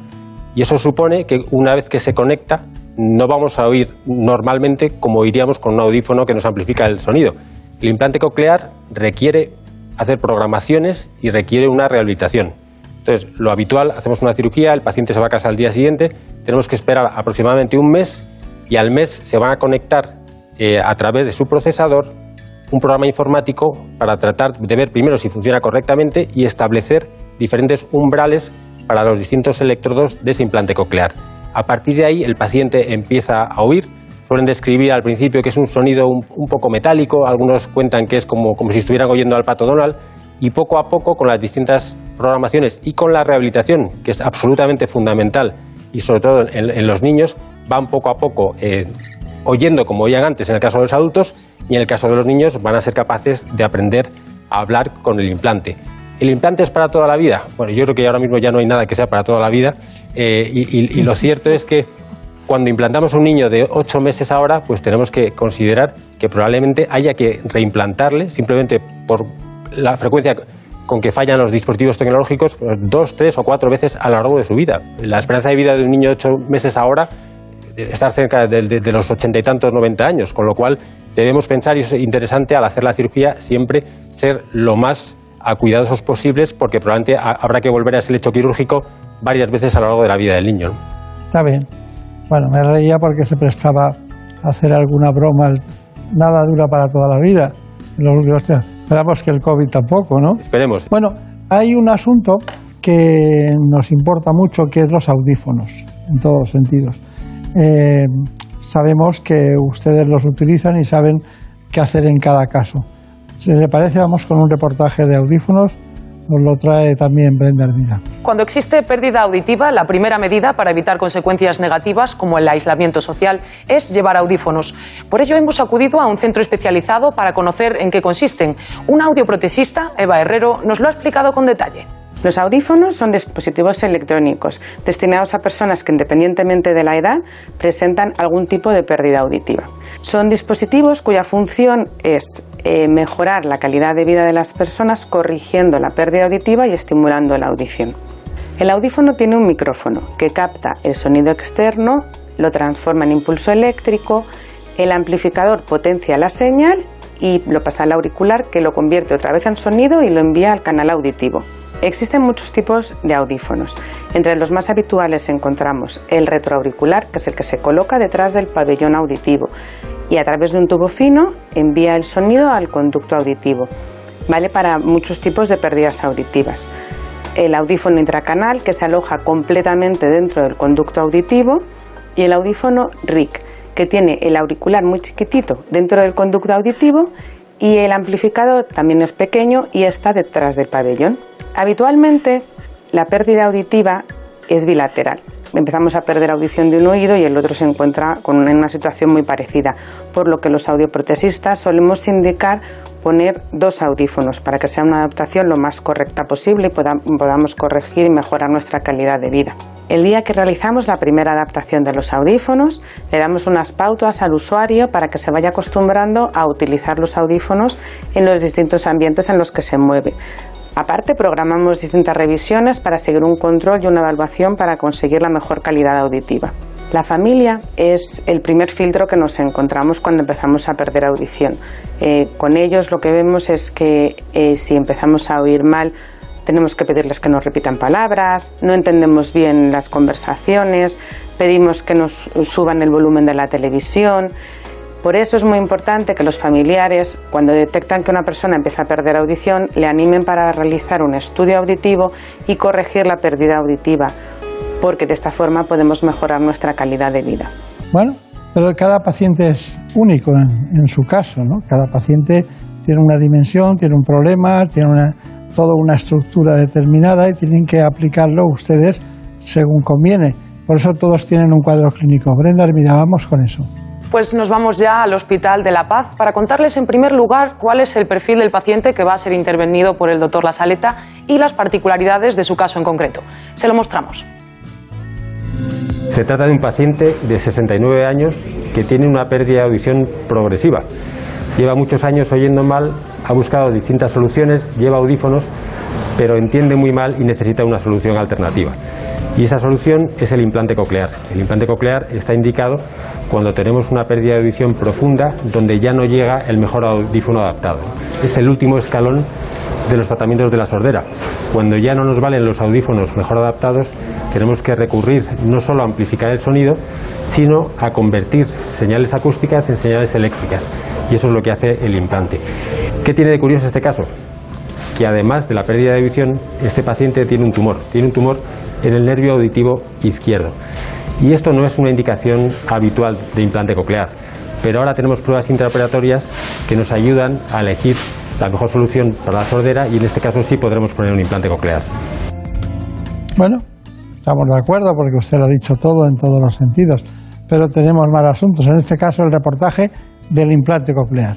Speaker 14: Y eso supone que una vez que se conecta, no vamos a oír normalmente como oiríamos con un audífono que nos amplifica el sonido. El implante coclear requiere hacer programaciones y requiere una rehabilitación. Entonces, lo habitual, hacemos una cirugía, el paciente se va a casa al día siguiente, tenemos que esperar aproximadamente un mes y al mes se van a conectar eh, a través de su procesador un programa informático para tratar de ver primero si funciona correctamente y establecer diferentes umbrales para los distintos electrodos de ese implante coclear. A partir de ahí el paciente empieza a oír, suelen describir al principio que es un sonido un, poco metálico, algunos cuentan que es como, si estuvieran oyendo al pato Donald y poco a poco con las distintas programaciones y con la rehabilitación, que es absolutamente fundamental y sobre todo en, en los niños, van poco a poco eh, oyendo como oían antes en el caso de los adultos y en el caso de los niños van a ser capaces de aprender a hablar con el implante. ¿El implante es para toda la vida? Bueno, yo creo que ahora mismo ya no hay nada que sea para toda la vida eh, y, y- lo cierto es que cuando implantamos un niño de 8 meses ahora, pues tenemos que considerar que probablemente haya que reimplantarle simplemente por la frecuencia con que fallan los dispositivos tecnológicos pues, dos, tres o cuatro veces a lo largo de su vida. La esperanza de vida de un niño de 8 meses ahora está cerca de, de- de los ochenta y tantos, 90 años, con lo cual debemos pensar, y es interesante al hacer la cirugía, siempre ser lo más a cuidadosos posibles, porque probablemente ha- habrá que volver a ese lecho quirúrgico varias veces a lo largo de la vida del niño. ¿no?
Speaker 1: Está bien. Bueno, me reía porque se prestaba a hacer alguna broma. Nada dura para toda la vida. En los. Esperamos que el COVID tampoco, ¿no?
Speaker 14: Esperemos.
Speaker 1: Bueno, hay un asunto que nos importa mucho, que es los audífonos, en todos los sentidos. Eh, sabemos que ustedes los utilizan y saben qué hacer en cada caso. Si le parece, vamos con un reportaje de audífonos. Nos lo trae también Brenda Hermida.
Speaker 6: Cuando existe pérdida auditiva, la primera medida para evitar consecuencias negativas como el aislamiento social es llevar audífonos. Por ello hemos acudido a un centro especializado para conocer en qué consisten. Un audioprotesista, Eva Herrero, nos lo ha explicado con detalle.
Speaker 16: Los audífonos son dispositivos electrónicos destinados a personas que, independientemente de la edad, presentan algún tipo de pérdida auditiva. Son dispositivos cuya función es eh, mejorar la calidad de vida de las personas corrigiendo la pérdida auditiva y estimulando la audición. El audífono tiene un micrófono que capta el sonido externo, lo transforma en impulso eléctrico, el amplificador potencia la señal y lo pasa al auricular que lo convierte otra vez en sonido y lo envía al canal auditivo. Existen muchos tipos de audífonos. Entre los más habituales encontramos el retroauricular, que es el que se coloca detrás del pabellón auditivo y a través de un tubo fino envía el sonido al conducto auditivo. Vale para muchos tipos de pérdidas auditivas. El audífono intracanal, que se aloja completamente dentro del conducto auditivo, y el audífono RIC, que tiene el auricular muy chiquitito dentro del conducto auditivo y el amplificador también es pequeño y está detrás del pabellón. Habitualmente la pérdida auditiva es bilateral. Empezamos a perder audición de un oído y el otro se encuentra en una situación muy parecida, por lo que los audioprotesistas solemos indicar poner dos audífonos para que sea una adaptación lo más correcta posible y podamos corregir y mejorar nuestra calidad de vida. El día que realizamos la primera adaptación de los audífonos, le damos unas pautas al usuario para que se vaya acostumbrando a utilizar los audífonos en los distintos ambientes en los que se mueve. Aparte, programamos distintas revisiones para seguir un control y una evaluación para conseguir la mejor calidad auditiva. La familia es el primer filtro que nos encontramos cuando empezamos a perder audición. Eh, con ellos lo que vemos es que eh, si empezamos a oír mal, tenemos que pedirles que nos repitan palabras, no entendemos bien las conversaciones, pedimos que nos suban el volumen de la televisión. Por eso es muy importante que los familiares, cuando detectan que una persona empieza a perder audición, le animen para realizar un estudio auditivo y corregir la pérdida auditiva, porque de esta forma podemos mejorar nuestra calidad de vida.
Speaker 1: Bueno, pero cada paciente es único en, en su caso, ¿no? Cada paciente tiene una dimensión, tiene un problema, tiene una, toda una estructura determinada y tienen que aplicarlo ustedes según conviene. Por eso todos tienen un cuadro clínico. Brenda Hermida, vamos con eso.
Speaker 6: Pues nos vamos ya al Hospital de la Paz para contarles en primer lugar cuál es el perfil del paciente que va a ser intervenido por el doctor La Saleta y las particularidades de su caso en concreto. Se lo mostramos.
Speaker 14: Se trata de un paciente de 69 años que tiene una pérdida de audición progresiva. Lleva muchos años oyendo mal ha buscado distintas soluciones, lleva audífonos, pero entiende muy mal y necesita una solución alternativa. Y esa solución es el implante coclear. El implante coclear está indicado cuando tenemos una pérdida de audición profunda donde ya no llega el mejor audífono adaptado. Es el último escalón de los tratamientos de la sordera. Cuando ya no nos valen los audífonos mejor adaptados, tenemos que recurrir no solo a amplificar el sonido, sino a convertir señales acústicas en señales eléctricas. Y eso es lo que hace el implante. ¿Qué tiene de curioso este caso? Que además de la pérdida de visión, este paciente tiene un tumor. Tiene un tumor en el nervio auditivo izquierdo. Y esto no es una indicación habitual de implante coclear. Pero ahora tenemos pruebas intraoperatorias que nos ayudan a elegir la mejor solución para la sordera y en este caso sí podremos poner un implante coclear.
Speaker 1: Bueno, estamos de acuerdo porque usted lo ha dicho todo en todos los sentidos, pero tenemos más asuntos. En este caso el reportaje del implante coclear.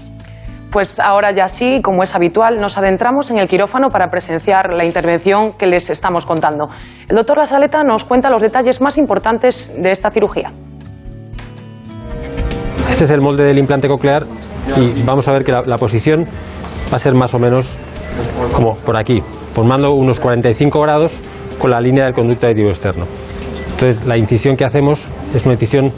Speaker 6: Pues ahora ya sí, como es habitual, nos adentramos en el quirófano para presenciar la intervención que les estamos contando. El doctor La Saleta nos cuenta los detalles más importantes de esta cirugía.
Speaker 14: Este es el molde del implante coclear y vamos a ver que la, la posición va a ser más o menos como por aquí, formando unos 45 grados con la línea del conducto auditivo externo. Entonces la incisión que hacemos es una incisión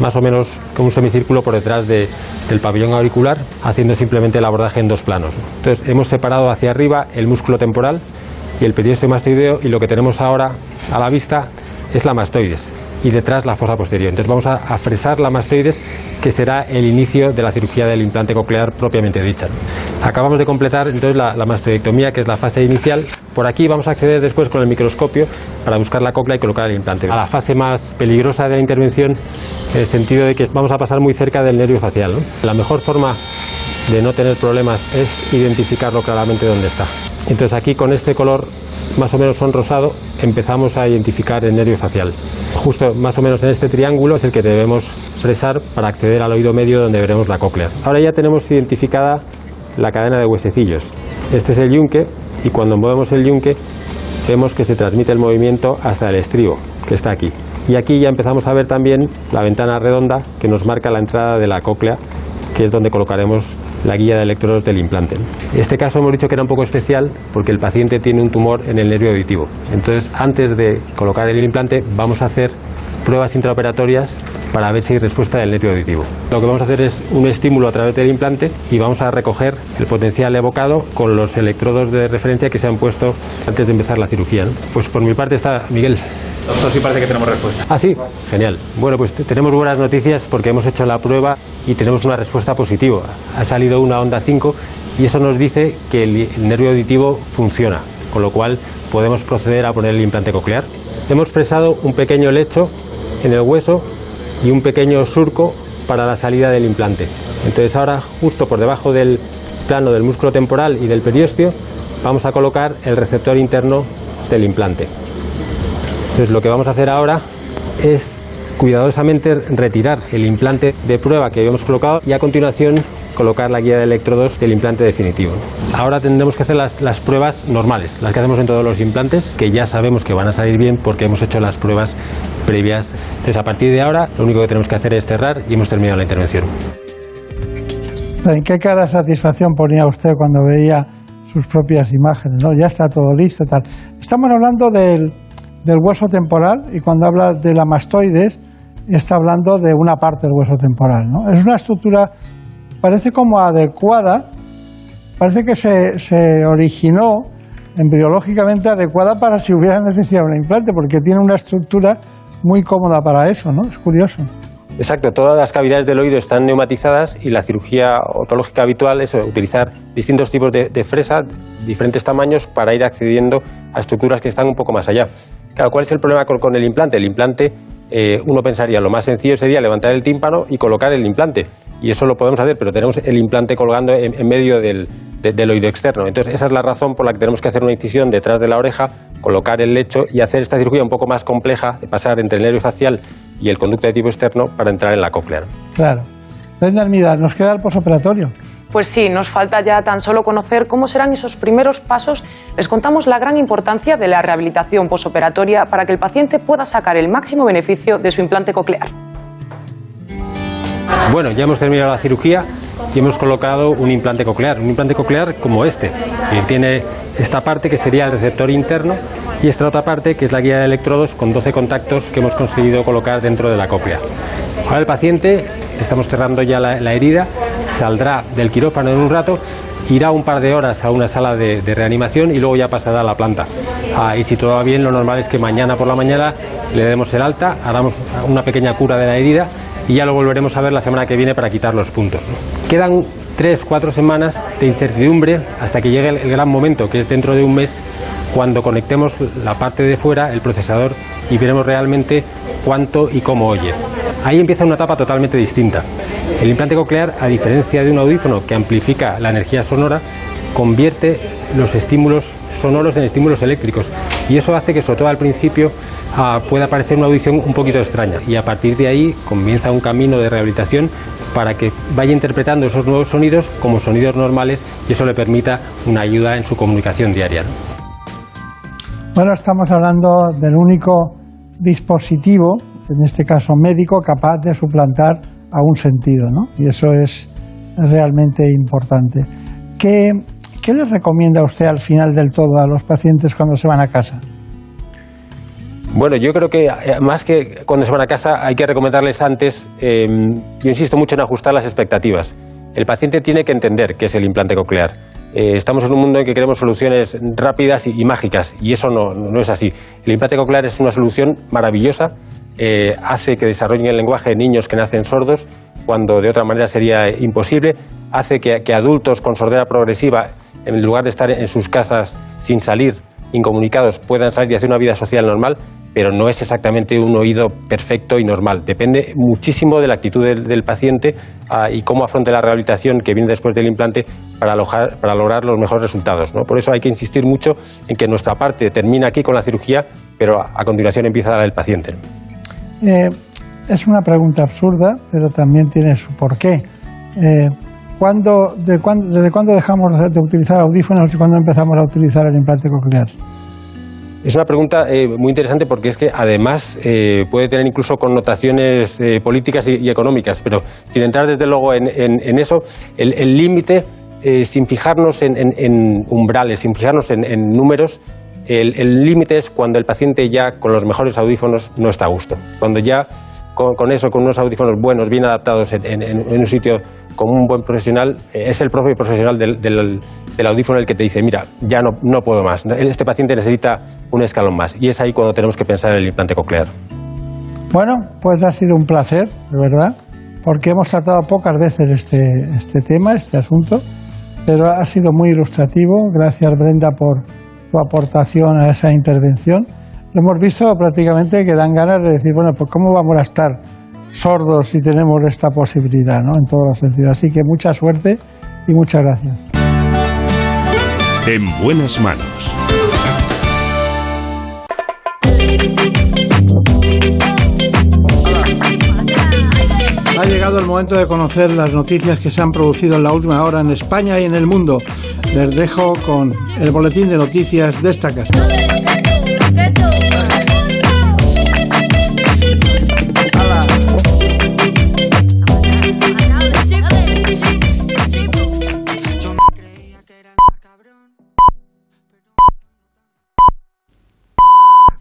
Speaker 14: más o menos como un semicírculo por detrás de, del pabellón auricular, haciendo simplemente el abordaje en dos planos. Entonces, hemos separado hacia arriba el músculo temporal y el periósteo mastoideo y lo que tenemos ahora a la vista es la mastoides y detrás la fosa posterior. Entonces vamos a, a, fresar la mastoides, que será el inicio de la cirugía del implante coclear propiamente dicha. Acabamos de completar entonces la, la mastoidectomía, que es la fase inicial. Por aquí vamos a acceder después con el microscopio para buscar la cóclea y colocar el implante. A la fase más peligrosa de la intervención, en el sentido de que vamos a pasar muy cerca del nervio facial. ¿no? La mejor forma de no tener problemas es identificarlo claramente dónde está. Entonces aquí con este color más o menos son rosado, empezamos a identificar el nervio facial. Justo más o menos en este triángulo es el que debemos fresar para acceder al oído medio donde veremos la cóclea. Ahora ya tenemos identificada la cadena de huesecillos. Este es el yunque y cuando movemos el yunque vemos que se transmite el movimiento hasta el estribo, que está aquí. Y aquí ya empezamos a ver también la ventana redonda que nos marca la entrada de la cóclea, que es donde colocaremos la guía de electrodos del implante. Este caso hemos dicho que era un poco especial porque el paciente tiene un tumor en el nervio auditivo. Entonces, antes de colocar el implante, vamos a hacer pruebas intraoperatorias para ver si hay respuesta del nervio auditivo. Lo que vamos a hacer es un estímulo a través del implante y vamos a recoger el potencial evocado con los electrodos de referencia que se han puesto antes de empezar la cirugía. Pues por mi parte está Miguel.
Speaker 17: Doctor, sí parece que tenemos respuesta.
Speaker 14: Ah, sí, genial. Bueno, pues tenemos buenas noticias porque hemos hecho la prueba y tenemos una respuesta positiva. Ha salido una onda 5 y eso nos dice que el, nervio auditivo funciona, con lo cual podemos proceder a poner el implante coclear. Hemos fresado un pequeño lecho en el hueso y un pequeño surco para la salida del implante. Entonces ahora, justo por debajo del plano del músculo temporal y del periósteo, vamos a colocar el receptor interno del implante. Entonces lo que vamos a hacer ahora es cuidadosamente retirar el implante de prueba que habíamos colocado y a continuación colocar la guía de electrodos del implante definitivo. Ahora tendremos que hacer las, pruebas normales, las que hacemos en todos los implantes, que ya sabemos que van a salir bien porque hemos hecho las pruebas previas. Entonces, a partir de ahora, lo único que tenemos que hacer es cerrar y hemos terminado la intervención.
Speaker 1: ¿En qué cara de satisfacción ponía usted cuando veía sus propias imágenes? ¿no? Ya está todo listo, tal. Estamos hablando del, del hueso temporal y cuando habla de la mastoides está hablando de una parte del hueso temporal. ¿no? Es una estructura, parece como adecuada, parece que se, se originó embriológicamente adecuada para si hubiera necesidad de un implante, porque tiene una estructura muy cómoda para eso, ¿no? Es curioso.
Speaker 14: Exacto, todas las cavidades del oído están neumatizadas y la cirugía otológica habitual es utilizar distintos tipos de, de fresa, diferentes tamaños, para ir accediendo a estructuras que están un poco más allá. Claro, ¿cuál es el problema con, el implante? El implante, eh, uno pensaría, lo más sencillo sería levantar el tímpano y colocar el implante. Y eso lo podemos hacer, pero tenemos el implante colgando en, medio del, de- del oído externo. Entonces, esa es la razón por la que tenemos que hacer una incisión detrás de la oreja, colocar el lecho y hacer esta cirugía un poco más compleja, de pasar entre el nervio facial y el conducto de tipo externo para entrar en la cóclea.
Speaker 1: Claro. Brenda Hermida, nos queda el posoperatorio.
Speaker 6: Pues sí, nos falta ya tan solo conocer cómo serán esos primeros pasos. Les contamos la gran importancia de la rehabilitación posoperatoria para que el paciente pueda sacar el máximo beneficio de su implante coclear.
Speaker 14: Bueno, ya hemos terminado la cirugía y hemos colocado un implante coclear, un implante coclear como este, que tiene esta parte que sería el receptor interno y esta otra parte que es la guía de electrodos con 12 contactos que hemos conseguido colocar dentro de la cóclea. Ahora el paciente, estamos cerrando ya la, la herida, saldrá del quirófano en un rato, irá un par de horas a una sala de, reanimación y luego ya pasará a la planta. Ah, y si todo va bien, lo normal es que mañana por la mañana le demos el alta, hagamos una pequeña cura de la herida y ya lo volveremos a ver la semana que viene para quitar los puntos. Quedan tres, cuatro semanas de incertidumbre hasta que llegue el, el gran momento, que es dentro de un mes, cuando conectemos la parte de fuera, el procesador, y veremos realmente cuánto y cómo oye. Ahí empieza una etapa totalmente distinta. El implante coclear, a diferencia de un audífono que amplifica la energía sonora, convierte los estímulos sonoros en estímulos eléctricos y eso hace que sobre todo al principio ah, pueda parecer una audición un poquito extraña y a partir de ahí comienza un camino de rehabilitación para que vaya interpretando esos nuevos sonidos como sonidos normales y eso le permita una ayuda en su comunicación diaria. ¿no?
Speaker 1: Bueno, estamos hablando del único dispositivo, en este caso médico, capaz de suplantar a un sentido, ¿no? Y eso es realmente importante. ¿Qué, qué les recomienda usted al final del todo a los pacientes cuando se van a casa?
Speaker 14: Bueno, yo creo que eh, más que cuando se van a casa hay que recomendarles antes, eh, yo insisto mucho en ajustar las expectativas. El paciente tiene que entender qué es el implante coclear. Eh, estamos en un mundo en que queremos soluciones rápidas y, mágicas y eso no, es así. El implante coclear es una solución maravillosa, eh, hace que desarrollen el lenguaje niños que nacen sordos cuando de otra manera sería imposible, hace que adultos con sordera progresiva, en lugar de estar en sus casas sin salir, incomunicados, puedan salir y hacer una vida social normal, pero no es exactamente un oído perfecto y normal. Depende muchísimo de la actitud del, paciente ah, y cómo afronte la rehabilitación que viene después del implante para, lograr los mejores resultados. ¿no? Por eso hay que insistir mucho en que nuestra parte termina aquí con la cirugía, pero a, a continuación empieza la del paciente.
Speaker 1: Eh, es una pregunta absurda, pero también tiene su porqué. Eh, ¿cuándo, de cuándo- ¿Desde cuándo dejamos de utilizar audífonos y cuándo empezamos a utilizar el implante coclear?
Speaker 14: Es una pregunta eh, muy interesante porque es que además eh, puede tener incluso connotaciones eh, políticas y, económicas, pero sin entrar desde luego en, eso, el límite, sin fijarnos en, en- umbrales, sin fijarnos en, números, el límite es cuando el paciente ya con los mejores audífonos no está a gusto. Cuando ya con, eso, con unos audífonos buenos, bien adaptados en, un sitio con un buen profesional, eh, es el propio profesional del, del- del audífono el que te dice, mira, ya no, no puedo más, este paciente necesita un escalón más. Y es ahí cuando tenemos que pensar en el implante coclear.
Speaker 1: Bueno, pues ha sido un placer, de verdad, porque hemos tratado pocas veces este, este tema, este asunto, pero ha sido muy ilustrativo. Gracias, Brenda, por tu aportación a esa intervención. Lo hemos visto prácticamente que dan ganas de decir, bueno, pues cómo vamos a estar sordos si tenemos esta posibilidad, ¿no? En todos los sentidos. Así que mucha suerte y muchas gracias.
Speaker 2: En buenas manos.
Speaker 1: Ha llegado el momento de conocer las noticias que se han producido en la última hora en España y en el mundo. Les dejo con el boletín de noticias de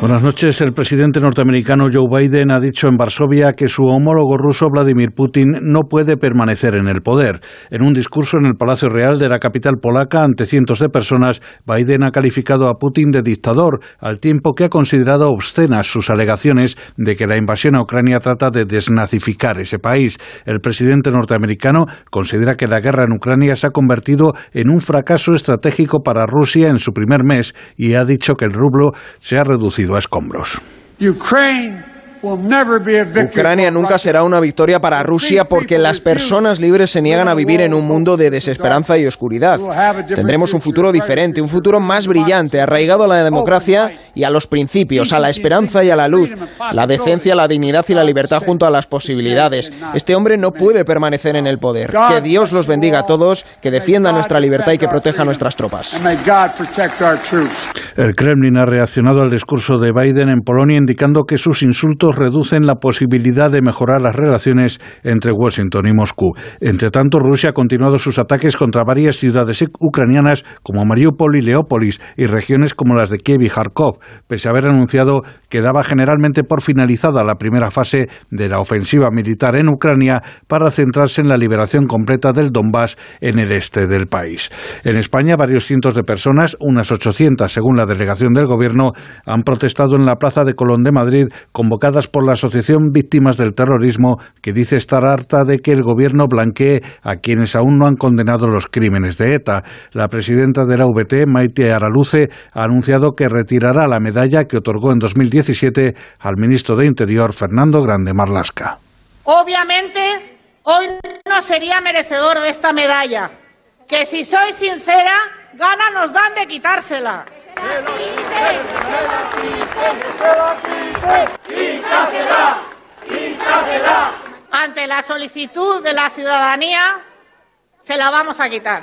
Speaker 18: Buenas noches. El presidente norteamericano Joe Biden ha dicho en Varsovia que su homólogo ruso Vladimir Putin no puede permanecer en el poder. En un discurso en el Palacio Real de la capital polaca ante cientos de personas, Biden ha calificado a Putin de dictador, al tiempo que ha considerado obscenas sus alegaciones de que la invasión a Ucrania trata de desnazificar ese país. El presidente norteamericano considera que la guerra en Ucrania se ha convertido en un fracaso estratégico para Rusia en su primer mes y ha dicho que el rublo se ha reducido escombros.
Speaker 19: Ucrania nunca será una victoria para Rusia porque las personas libres se niegan a vivir en un mundo de desesperanza y oscuridad. Tendremos un futuro diferente, un futuro más brillante, arraigado a la democracia y a los principios, a la esperanza y a la luz, la decencia, la dignidad y la libertad junto a las posibilidades. Este hombre no puede permanecer en el poder. Que Dios los bendiga a todos, que defienda nuestra libertad y que proteja a nuestras tropas.
Speaker 18: El Kremlin ha reaccionado al discurso de Biden en Polonia indicando que sus insultos reducen la posibilidad de mejorar las relaciones entre Washington y Moscú. Entre tanto, Rusia ha continuado sus ataques contra varias ciudades ucranianas como Mariupol y Leópolis y regiones como las de Kiev y Kharkov, pese a haber anunciado que daba generalmente por finalizada la primera fase de la ofensiva militar en Ucrania para centrarse en la liberación completa del Donbass en el este del país. En España, varios cientos de personas, unas 800 según la delegación del Gobierno, han protestado en la Plaza de Colón de Madrid, por la Asociación Víctimas del Terrorismo, que dice estar harta de que el Gobierno blanquee a quienes aún no han condenado los crímenes de ETA. La presidenta de la VT, Maite Araluce, ha anunciado que retirará la medalla que otorgó en 2017 al ministro de Interior, Fernando Grande Marlasca.
Speaker 20: Obviamente, hoy no sería merecedor de esta medalla, que si soy sincera, gana nos dan de quitársela. Ante la solicitud de la ciudadanía, se la vamos a quitar.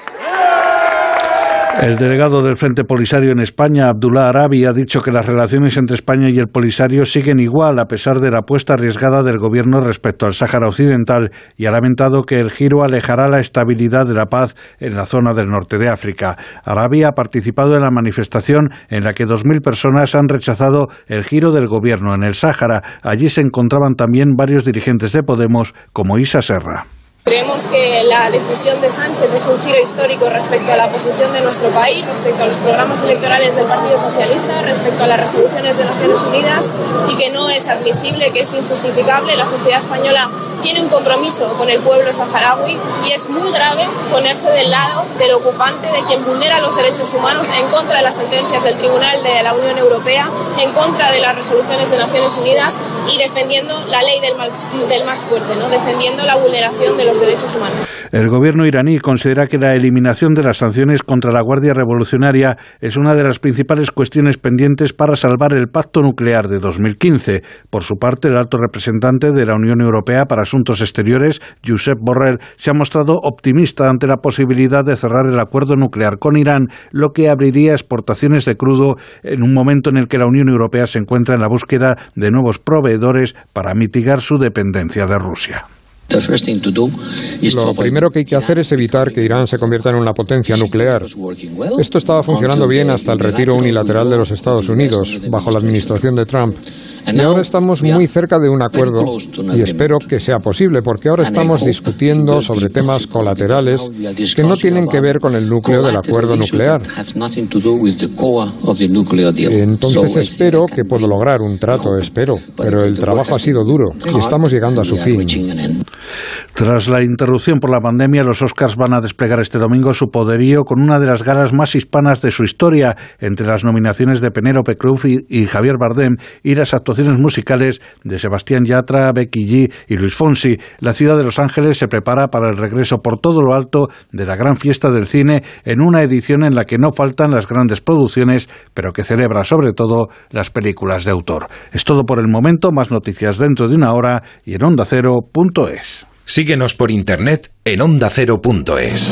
Speaker 18: El delegado del Frente Polisario en España, Abdullah Arabi, ha dicho que las relaciones entre España y el Polisario siguen igual a pesar de la apuesta arriesgada del gobierno respecto al Sáhara Occidental y ha lamentado que el giro alejará la estabilidad de la paz en la zona del norte de África. Arabi ha participado en la manifestación en la que 2.000 personas han rechazado el giro del gobierno en el Sáhara. Allí se encontraban también varios dirigentes de Podemos, como Isa Serra.
Speaker 21: Creemos que la decisión de Sánchez es un giro histórico respecto a la posición de nuestro país, respecto a los programas electorales del Partido Socialista, respecto a las resoluciones de Naciones Unidas y que no es admisible, que es injustificable. La sociedad española tiene un compromiso con el pueblo saharaui y es muy grave ponerse del lado del ocupante, de quien vulnera los derechos humanos en contra de las sentencias del Tribunal de la Unión Europea, en contra de las resoluciones de Naciones Unidas y defendiendo la ley del más, del más fuerte, ¿no? defendiendo la vulneración de los
Speaker 18: El gobierno iraní considera que la eliminación de las sanciones contra la Guardia Revolucionaria es una de las principales cuestiones pendientes para salvar el pacto nuclear de 2015. Por su parte, el alto representante de la Unión Europea para Asuntos Exteriores, Josep Borrell, se ha mostrado optimista ante la posibilidad de cerrar el acuerdo nuclear con Irán, lo que abriría exportaciones de crudo en un momento en el que la Unión Europea se encuentra en la búsqueda de nuevos proveedores para mitigar su dependencia de Rusia.
Speaker 22: Lo primero que hay que hacer es evitar que Irán se convierta en una potencia nuclear. Esto estaba funcionando bien hasta el retiro unilateral de los Estados Unidos, bajo la administración de Trump. Y ahora estamos muy cerca de un acuerdo y espero que sea posible, porque ahora estamos discutiendo sobre temas colaterales que no tienen que ver con el núcleo del acuerdo nuclear. Entonces espero que puedo lograr un trato, espero, pero el trabajo ha sido duro y estamos llegando a su fin.
Speaker 18: Tras la interrupción por la pandemia, los Oscars van a desplegar este domingo su poderío con una de las galas más hispanas de su historia, entre las nominaciones de Penélope Cruz y, Javier Bardem y las actuaciones musicales de Sebastián Yatra, Becky G y Luis Fonsi. La ciudad de Los Ángeles se prepara para el regreso por todo lo alto de la gran fiesta del cine en una edición en la que no faltan las grandes producciones, pero que celebra sobre todo las películas de autor. Es todo por el momento, más noticias dentro de una hora y en ondacero.es.
Speaker 23: Síguenos por internet en ondacero.es.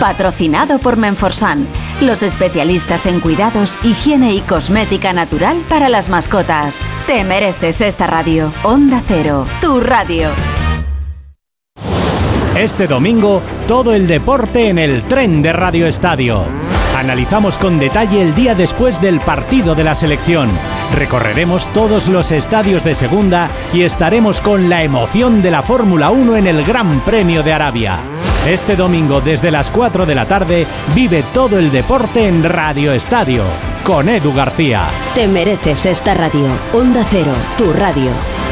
Speaker 11: Patrocinado por Menforsan, los especialistas en cuidados, higiene y cosmética natural para las mascotas. Te mereces esta radio. Onda Cero, tu radio.
Speaker 24: Este domingo, todo el deporte en el tren de Radio Estadio. Analizamos con detalle el día después del partido de la selección. Recorreremos todos los estadios de segunda y estaremos con la emoción de la Fórmula 1 en el Gran Premio de Arabia. Este domingo desde las 4 de la tarde vive todo el deporte en Radio Estadio con Edu García.
Speaker 11: Te mereces esta radio. Onda Cero, tu radio.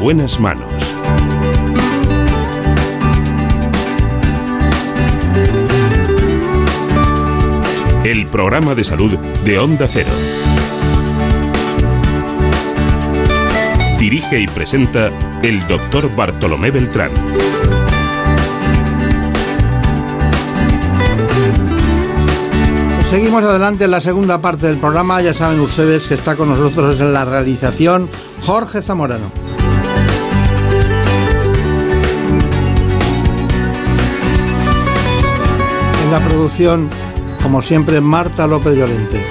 Speaker 2: Buenas manos. El programa de salud de Onda Cero. Dirige y presenta el doctor Bartolomé Beltrán.
Speaker 1: Seguimos adelante en la segunda parte del programa. Ya saben ustedes que está con nosotros en la realización Jorge Zamorano. En la producción, como siempre, Marta López Llorente.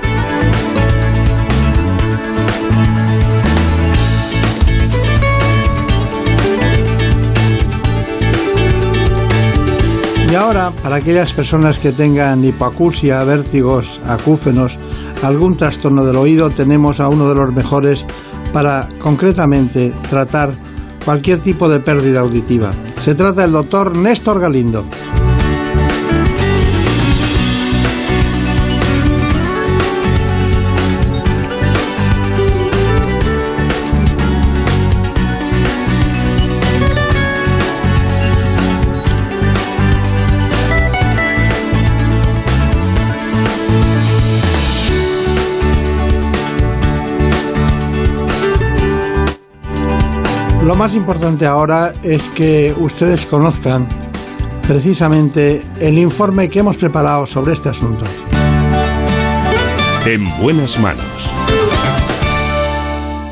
Speaker 1: Y ahora, para aquellas personas que tengan hipoacusia, vértigos, acúfenos, algún trastorno del oído, tenemos a uno de los mejores para concretamente tratar cualquier tipo de pérdida auditiva. Se trata del doctor Néstor Galindo. Lo más importante ahora es que ustedes conozcan precisamente el informe que hemos preparado sobre este asunto.
Speaker 2: En buenas manos.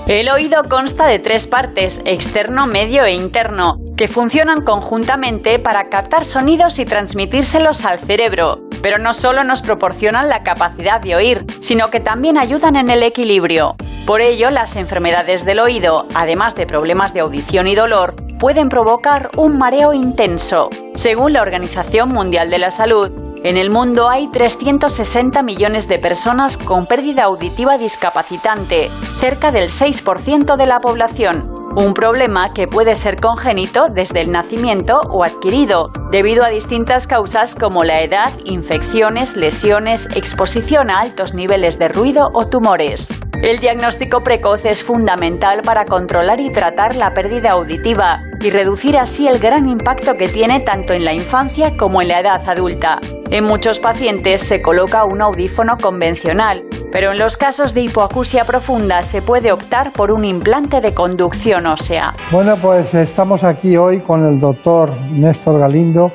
Speaker 4: El oído consta de tres partes, externo, medio e interno, que funcionan conjuntamente para captar sonidos y transmitírselos al cerebro. Pero no solo nos proporcionan la capacidad de oír, sino que también ayudan en el equilibrio. Por ello, las enfermedades del oído, además de problemas de audición y dolor, pueden provocar un mareo intenso. Según la Organización Mundial de la Salud, en el mundo hay 360 millones de personas con pérdida auditiva discapacitante, cerca del 6% de la población, un problema que puede ser congénito desde el nacimiento o adquirido, debido a distintas causas como la edad, infecciones, lesiones, exposición a altos niveles de ruido o tumores. El diagnóstico precoz es fundamental para controlar y tratar la pérdida auditiva y reducir así el gran impacto que tiene tanto en la infancia como en la edad adulta. En muchos pacientes se coloca un audífono convencional, pero en los casos de hipoacusia profunda se puede optar por un implante de conducción ósea.
Speaker 1: Bueno, pues estamos aquí hoy con el doctor Néstor Galindo,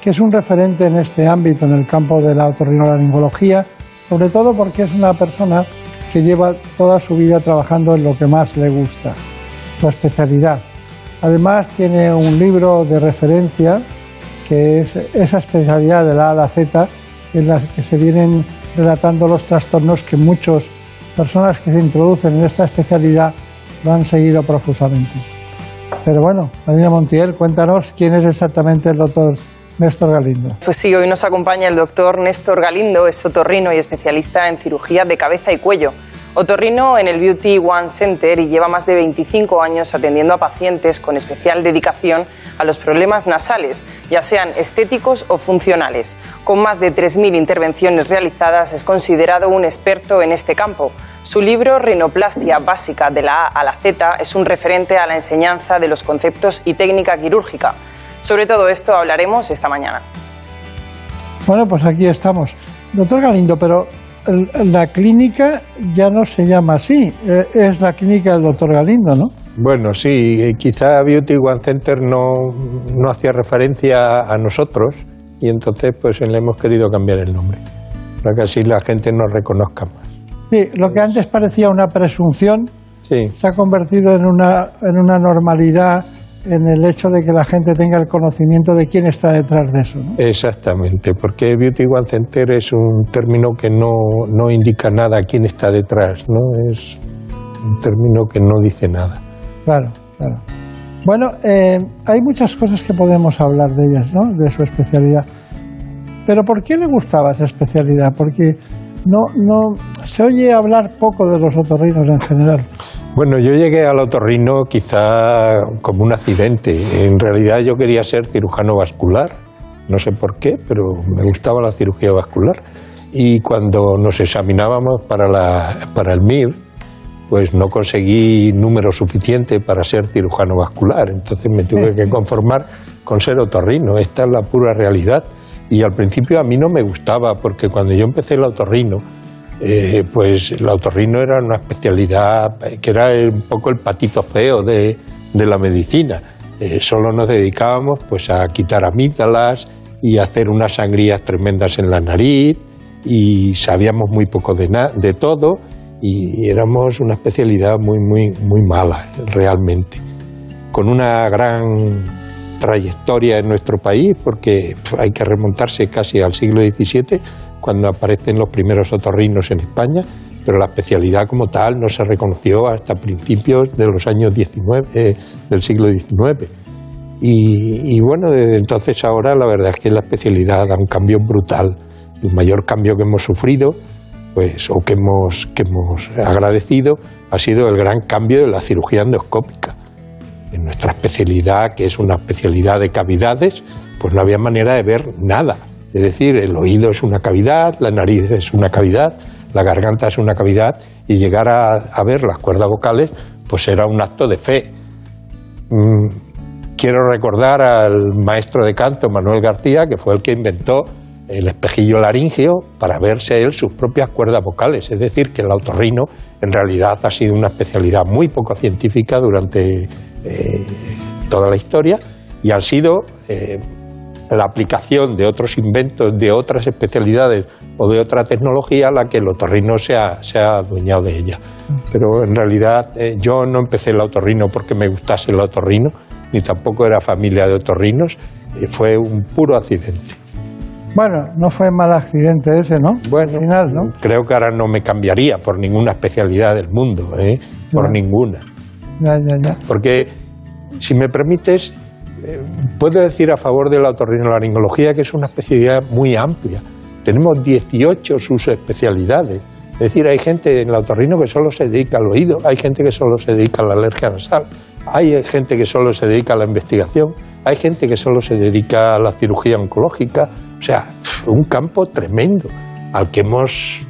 Speaker 1: que es un referente en este ámbito, en el campo de la otorrinolaringología, sobre todo porque es una persona que lleva toda su vida trabajando en lo que más le gusta, su especialidad. Además tiene un libro de referencia que es esa especialidad de la A a la Z en la que se vienen relatando los trastornos que muchas personas que se introducen en esta especialidad lo han seguido profusamente. Pero bueno, Marina Montiel, cuéntanos quién es exactamente el doctor Néstor Galindo.
Speaker 15: Pues sí, hoy nos acompaña el doctor Néstor Galindo, es otorrino y especialista en cirugía de cabeza y cuello. Otorrino en el Beauty One Center y lleva más de 25 años atendiendo a pacientes con especial dedicación a los problemas nasales, ya sean estéticos o funcionales. Con más de 3.000 intervenciones realizadas es considerado un experto en este campo. Su libro Rinoplastia básica de la A a la Z es un referente a la enseñanza de los conceptos y técnica quirúrgica. Sobre todo esto hablaremos esta mañana.
Speaker 1: Bueno, pues aquí estamos. Doctor Galindo, pero la clínica ya no se llama así, eh, es la clínica del doctor Galindo, ¿no?
Speaker 25: Bueno, sí, quizá Beauty One Center no, no hacía referencia a nosotros y entonces pues le hemos querido cambiar el nombre, para que así la gente nos reconozca más.
Speaker 1: Sí, lo que antes parecía una presunción
Speaker 25: Sí.
Speaker 1: se ha convertido en una, en una normalidad en el hecho de que la gente tenga el conocimiento de quién está detrás de eso. ¿no?
Speaker 25: Exactamente, porque Beauty One Center es un término que no, no indica nada a quién está detrás, ¿no? Es un término que no dice nada.
Speaker 1: Claro, claro. Bueno, eh, hay muchas cosas que podemos hablar de ellas, ¿no? De su especialidad. Pero ¿por qué le gustaba esa especialidad? Porque no, no se oye hablar poco de los otorrinos en general.
Speaker 25: Bueno, yo llegué al otorrino quizá como un accidente. En realidad yo quería ser cirujano vascular. No sé por qué, pero me gustaba la cirugía vascular. Y cuando nos examinábamos para, la, para el MIR, pues no conseguí número suficiente para ser cirujano vascular. Entonces me tuve que conformar con ser otorrino. Esta es la pura realidad. Y al principio a mí no me gustaba, porque cuando yo empecé el otorrino, eh, pues el otorrino era una especialidad que era un poco el patito feo de, de la medicina. Eh, solo nos dedicábamos pues a quitar amígdalas y hacer unas sangrías tremendas en la nariz y sabíamos muy poco de, de todo y éramos una especialidad muy, muy, muy mala realmente. Con una gran trayectoria en nuestro país, porque hay que remontarse casi al siglo XVII, cuando aparecen los primeros otorrinos en España, pero la especialidad como tal no se reconoció hasta principios de los años 19, eh, del siglo XIX. Y, bueno, desde entonces ahora la verdad es que la especialidad da un cambio brutal. El mayor cambio que hemos sufrido, pues, o que hemos, que hemos agradecido, ha sido el gran cambio de la cirugía endoscópica en nuestra especialidad, que es una especialidad de cavidades, pues no había manera de ver nada. Es decir, el oído es una cavidad, la nariz es una cavidad, la garganta es una cavidad, y llegar a, ver las cuerdas vocales, pues era un acto de fe. Mm, quiero recordar al maestro de canto, Manuel García, que fue el que inventó el espejillo laringeo para verse él sus propias cuerdas vocales. Es decir, que el autorrino en realidad ha sido una especialidad muy poco científica durante eh, toda la historia y ha sido eh, la aplicación de otros inventos, de otras especialidades o de otra tecnología la que el otorrino se ha, se ha adueñado de ella. Pero en realidad eh, yo no empecé el otorrino porque me gustase el otorrino, ni tampoco era familia de otorrinos, eh, fue un puro accidente.
Speaker 1: Bueno, no fue mal accidente ese, ¿no?
Speaker 25: Bueno,
Speaker 1: Al final, ¿no?
Speaker 25: creo que ahora no me cambiaría por ninguna especialidad del mundo, ¿eh? por
Speaker 1: Ya.
Speaker 25: ninguna.
Speaker 1: Ya, ya, ya.
Speaker 25: Porque, si me permites, puedo decir a favor de la otorrinolaringología que es una especialidad muy amplia. Tenemos 18 subespecialidades. Es decir, hay gente en la otorrino que solo se dedica al oído, hay gente que solo se dedica a la alergia nasal, hay gente que solo se dedica a la investigación, hay gente que solo se dedica a la cirugía oncológica. O sea, un campo tremendo al que hemos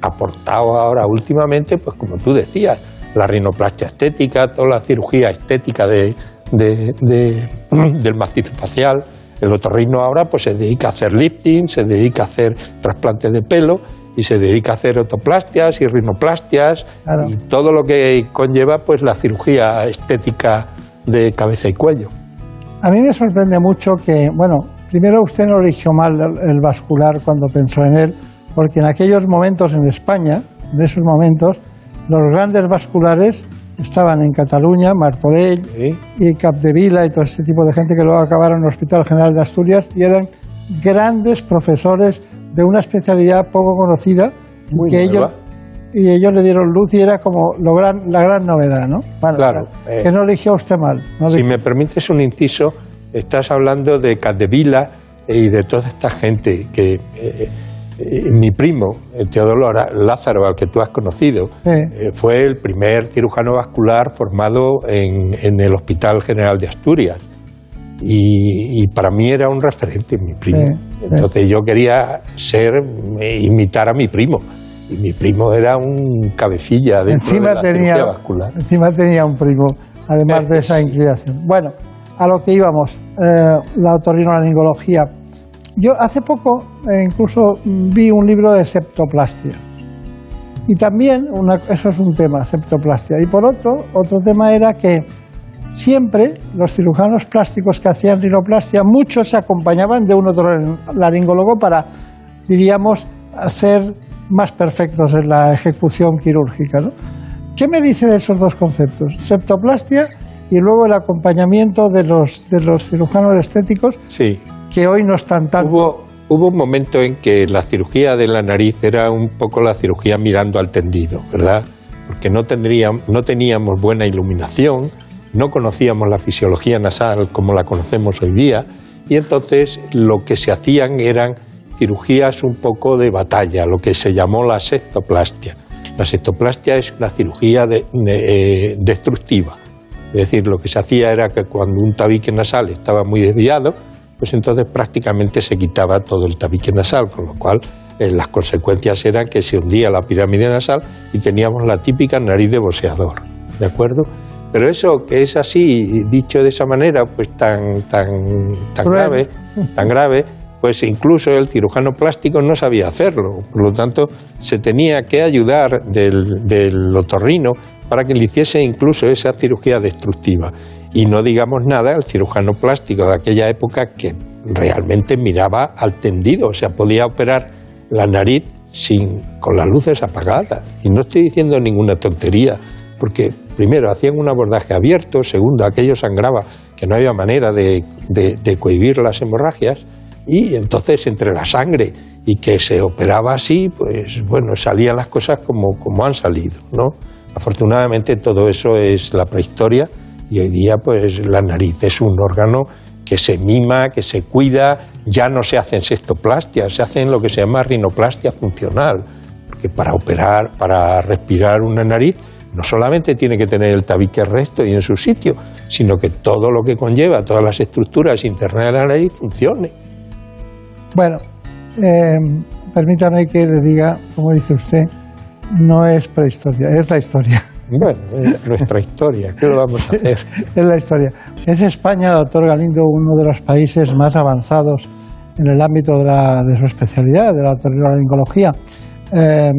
Speaker 25: aportado ahora últimamente, pues como tú decías, la rinoplastia estética, toda la cirugía estética de, de- de- del macizo facial. El otorrino ahora pues se dedica a hacer lifting, se dedica a hacer trasplantes de pelo y se dedica a hacer otoplastias y rinoplastias y todo lo que conlleva pues la cirugía estética de cabeza y cuello.
Speaker 1: A mí me sorprende mucho que, bueno, primero usted no eligió mal el, el vascular cuando pensó en él, porque en aquellos momentos en España, en esos momentos, los grandes vasculares estaban en Cataluña, Martorell y Capdevila y todo este tipo de gente que luego acabaron en el Hospital General de Asturias y eran grandes profesores de una especialidad poco conocida y que ellos y ellos le dieron luz y era como lo gran, la gran novedad, ¿no? Bueno,
Speaker 25: Claro,
Speaker 1: que
Speaker 25: eh,
Speaker 1: no eligió usted mal. no
Speaker 25: Si me permites un inciso, estás hablando de Capdevila y de toda esta gente que eh, eh, mi primo, eh, Teodoro Lázaro, al que tú has conocido, eh, fue el primer cirujano vascular formado en, en el Hospital General de Asturias. Y, y para mí era un referente, mi primo. Entonces yo quería ser, eh, imitar a mi primo. Y mi primo era un cabecilla
Speaker 1: encima
Speaker 25: de la
Speaker 1: tenía,
Speaker 25: cirugía vascular.
Speaker 1: encima tenía un primo, además de esa inclinación. Bueno, a lo que íbamos, eh, la otorrinolaringología. Yo hace poco eh, incluso vi un libro de septoplastia. Y también, una- eso es un tema, septoplastia. Y por otro, otro tema era que siempre los cirujanos plásticos que hacían rinoplastia, muchos se acompañaban de un otorrinolaringólogo para, diríamos, ser más perfectos en la ejecución quirúrgica. ¿no? ¿Qué me dice de esos dos conceptos? Septoplastia y luego el acompañamiento de los, de los cirujanos estéticos
Speaker 25: Sí.
Speaker 1: Que hoy no están tan...
Speaker 25: Hubo, hubo un momento en que la cirugía de la nariz era un poco la cirugía mirando al tendido, ¿verdad? Porque no, tendríamos, no teníamos buena iluminación, no conocíamos la fisiología nasal como la conocemos hoy día, y entonces lo que se hacían eran cirugías un poco de batalla, lo que se llamó la septoplastia. La septoplastia es una cirugía de- de- eh, destructiva. Es decir, lo que se hacía era que cuando un tabique nasal estaba muy desviado, pues entonces prácticamente se quitaba todo el tabique nasal, con lo cual eh, las consecuencias eran que se hundía la pirámide nasal y teníamos la típica nariz de boxeador, ¿de acuerdo? Pero eso que es así, dicho de esa manera, pues tan, tan, tan grave, tan grave, pues incluso el cirujano plástico no sabía hacerlo. Por lo tanto, se tenía que ayudar del, del otorrino para que le hiciese incluso esa cirugía destructiva. Y no digamos nada el cirujano plástico de aquella época que realmente miraba al tendido, o sea, podía operar la nariz sin, con las luces apagadas. Y no estoy diciendo ninguna tontería, porque primero hacían un abordaje abierto, segundo aquello sangraba, que no había manera de, de- de cohibir las hemorragias, y entonces entre la sangre y que se operaba así, pues bueno, salían las cosas como, como han salido, ¿no? Afortunadamente todo eso es la prehistoria y hoy día pues la nariz es un órgano que se mima, que se cuida, ya no se hacen sextoplastias, se hacen lo que se llama rinoplastia funcional, porque para operar, para respirar una nariz, no solamente tiene que tener el tabique recto y en su sitio, sino que todo lo que conlleva, todas las estructuras internas de la nariz funcione.
Speaker 1: Bueno, eh, permítame que le diga, como dice usted, no es prehistoria, es la historia.
Speaker 25: Bueno, es nuestra historia, ¿qué lo vamos a hacer?
Speaker 1: es la historia. Es España, doctor Galindo, uno de los países más avanzados en el ámbito de, la- de su especialidad, de la otorrinolaringología, eh,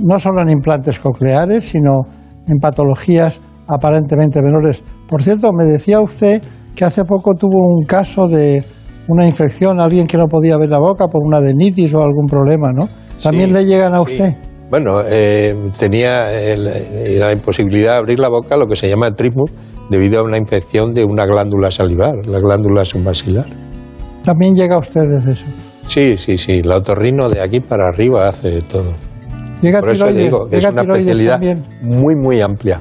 Speaker 1: no solo en implantes cocleares, sino en patologías aparentemente menores. Por cierto, me decía usted que hace poco tuvo un caso de una infección, alguien que no podía ver la boca por una adenitis o algún problema, ¿no? ¿También
Speaker 25: Sí,
Speaker 1: le llegan a
Speaker 25: sí. Bueno, eh, tenía el- la imposibilidad de abrir la boca, lo que se llama trismus, debido a una infección de una glándula salivar, la glándula submaxilar.
Speaker 1: También llega a ustedes eso.
Speaker 25: Sí, sí, sí, la otorrino de aquí para arriba hace de todo.
Speaker 1: Llega
Speaker 25: Por eso
Speaker 1: tiroides,
Speaker 25: digo que es
Speaker 1: llega
Speaker 25: una
Speaker 1: tiroides
Speaker 25: especialidad
Speaker 1: también.
Speaker 25: muy, muy amplia.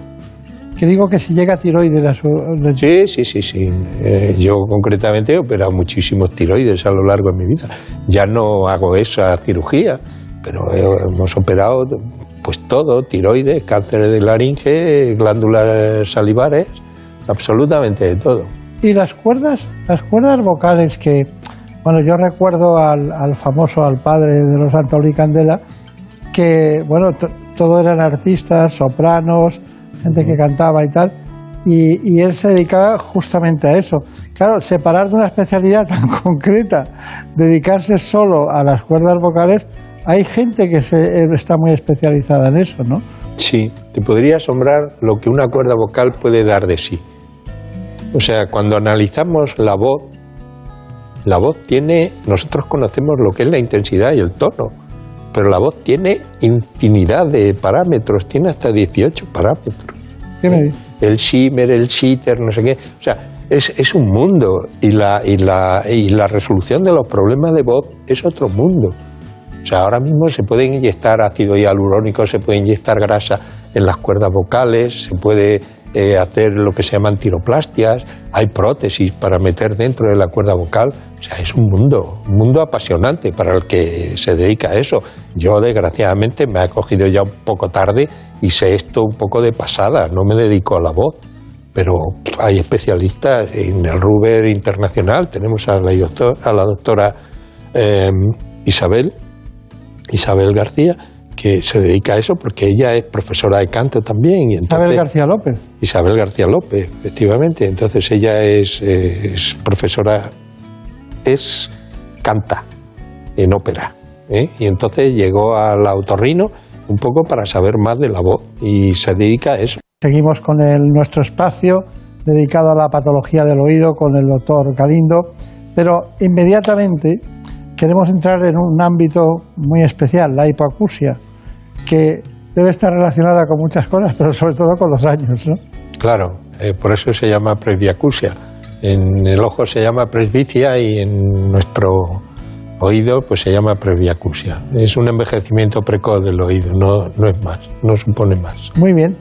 Speaker 1: que digo que si llega tiroides a su...
Speaker 25: Sí, sí, sí, sí. Eh, yo concretamente he operado muchísimos tiroides a lo largo de mi vida. Ya no hago esa cirugía, pero hemos operado pues todo, tiroides, cáncer de laringe, glándulas salivares, absolutamente de todo.
Speaker 1: Y las cuerdas, las cuerdas vocales que, bueno, yo recuerdo al, famoso, al padre de los Antolí Candela, que, bueno, todo eran artistas, sopranos, gente que cantaba y tal, y, él se dedicaba justamente a eso. Claro, separar de una especialidad tan concreta, dedicarse solo a las cuerdas vocales, hay gente que se, eh, está muy especializada en eso, ¿no?
Speaker 25: Sí, te podría asombrar lo que una cuerda vocal puede dar de sí. O sea, cuando analizamos la voz, la voz tiene, nosotros conocemos lo que es la intensidad y el tono, pero la voz tiene infinidad de parámetros, tiene hasta 18 parámetros.
Speaker 1: ¿Qué me dice?
Speaker 25: El shimmer, el shitter, no sé qué. O sea, es, es un mundo y la, y, la, y la resolución de los problemas de voz es otro mundo. O sea, ahora mismo se puede inyectar ácido hialurónico, se puede inyectar grasa en las cuerdas vocales, se puede eh, hacer lo que se llaman tiroplastias, hay prótesis para meter dentro de la cuerda vocal. O sea, es un mundo, un mundo apasionante para el que se dedica a eso. Yo, desgraciadamente, me he cogido ya un poco tarde y sé esto un poco de pasada, no me dedico a la voz. Pero hay especialistas en el Ruber Internacional, tenemos a la, a la doctora eh, Isabel, Isabel García, que se dedica a eso porque ella es profesora de canto también. Y
Speaker 1: Isabel García López.
Speaker 25: Isabel García López, efectivamente. Entonces ella es, profesora, es canta en ópera. ¿eh? Y entonces llegó al autorrino un poco para saber más de la voz y se dedica a eso.
Speaker 1: Seguimos con el, nuestro espacio dedicado a la patología del oído con el doctor Galindo, pero inmediatamente queremos entrar en un ámbito muy especial, la hipoacusia, que debe estar relacionada con muchas cosas, pero sobre todo con los años. ¿no?
Speaker 25: Claro, eh, por eso se llama presbiacusia. En el ojo se llama presbicia y en nuestro oído pues se llama presbiacusia. Es un envejecimiento precoz del oído, no, no es más, no supone más.
Speaker 1: Muy bien.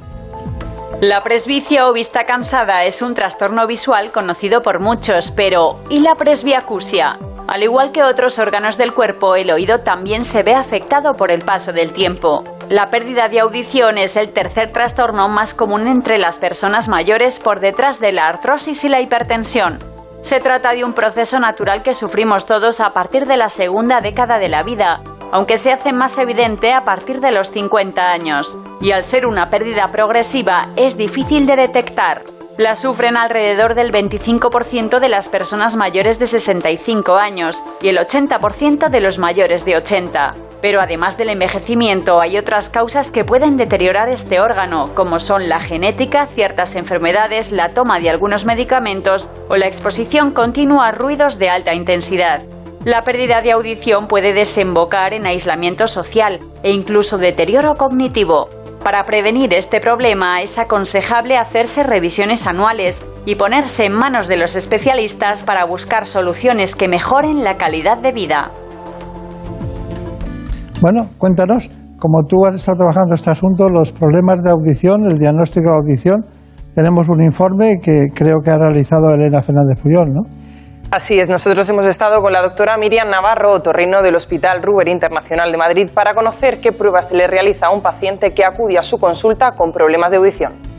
Speaker 4: La presbicia o vista cansada es un trastorno visual conocido por muchos, pero ¿y la presbiacusia? Al igual que otros órganos del cuerpo, el oído también se ve afectado por el paso del tiempo. La pérdida de audición es el tercer trastorno más común entre las personas mayores por detrás de la artrosis y la hipertensión. Se trata de un proceso natural que sufrimos todos a partir de la segunda década de la vida, aunque se hace más evidente a partir de los 50 años. Y al ser una pérdida progresiva es difícil de detectar. La sufren alrededor del 25% de las personas mayores de 65 años y el 80% de los mayores de 80. Pero además del envejecimiento hay otras causas que pueden deteriorar este órgano, como son la genética, ciertas enfermedades, la toma de algunos medicamentos o la exposición continua a ruidos de alta intensidad. La pérdida de audición puede desembocar en aislamiento social e incluso deterioro cognitivo. Para prevenir este problema es aconsejable hacerse revisiones anuales y ponerse en manos de los especialistas para buscar soluciones que mejoren la calidad de vida.
Speaker 1: Bueno, cuéntanos, como tú has estado trabajando este asunto, los problemas de audición, el diagnóstico de audición, tenemos un informe que creo que ha realizado Elena Fernández Puyol, ¿no?
Speaker 15: Así es, nosotros hemos estado con la doctora Miriam Navarro, otorrino del Hospital Ruber Internacional de Madrid, para conocer qué pruebas se le realiza a un paciente que acude a su consulta con problemas de audición.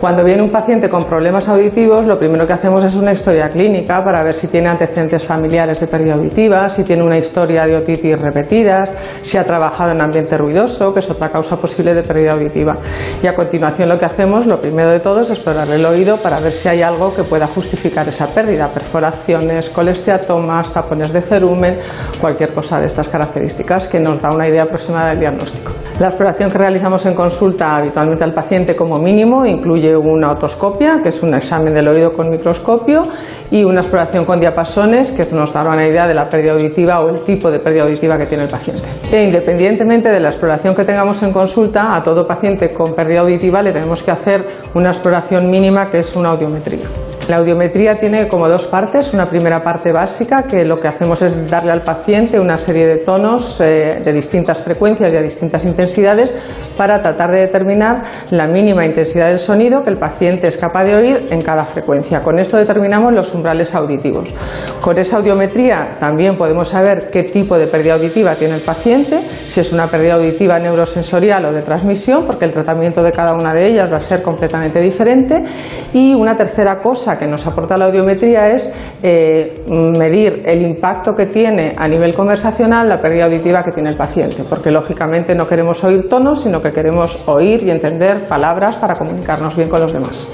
Speaker 26: Cuando viene un paciente con problemas auditivos, lo primero que hacemos es una historia clínica para ver si tiene antecedentes familiares de pérdida auditiva, si tiene una historia de otitis repetidas, si ha trabajado en ambiente ruidoso, que es otra causa posible de pérdida auditiva. Y a continuación lo que hacemos, lo primero de todo, es explorar el oído para ver si hay algo que pueda justificar esa pérdida, perforaciones, colesteatomas, tapones de cerumen, cualquier cosa de estas características que nos da una idea aproximada del diagnóstico. La exploración que realizamos en consulta habitualmente al paciente como mínimo incluye una otoscopia, que es un examen del oído con microscopio, y una exploración con diapasones, que nos dará una idea de la pérdida auditiva o el tipo de pérdida auditiva que tiene el paciente. E independientemente de la exploración que tengamos en consulta, a todo paciente con pérdida auditiva le tenemos que hacer una exploración mínima, que es una audiometría. La audiometría tiene como dos partes. Una primera parte básica, que lo que hacemos es darle al paciente una serie de tonos eh, de distintas frecuencias y a distintas intensidades para tratar de determinar la mínima intensidad del sonido que el paciente es capaz de oír en cada frecuencia. Con esto determinamos los umbrales auditivos. Con esa audiometría también podemos saber qué tipo de pérdida auditiva tiene el paciente, si es una pérdida auditiva neurosensorial o de transmisión, porque el tratamiento de cada una de ellas va a ser completamente diferente. Y una tercera cosa que nos aporta la audiometría es eh, medir el impacto que tiene a nivel conversacional la pérdida auditiva que tiene el paciente, porque lógicamente no queremos oír tonos, sino que queremos oír y entender palabras para comunicarnos bien con los demás.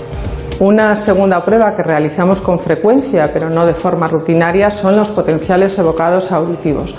Speaker 26: Una segunda prueba que realizamos con frecuencia, pero no de forma rutinaria, son los potenciales evocados auditivos.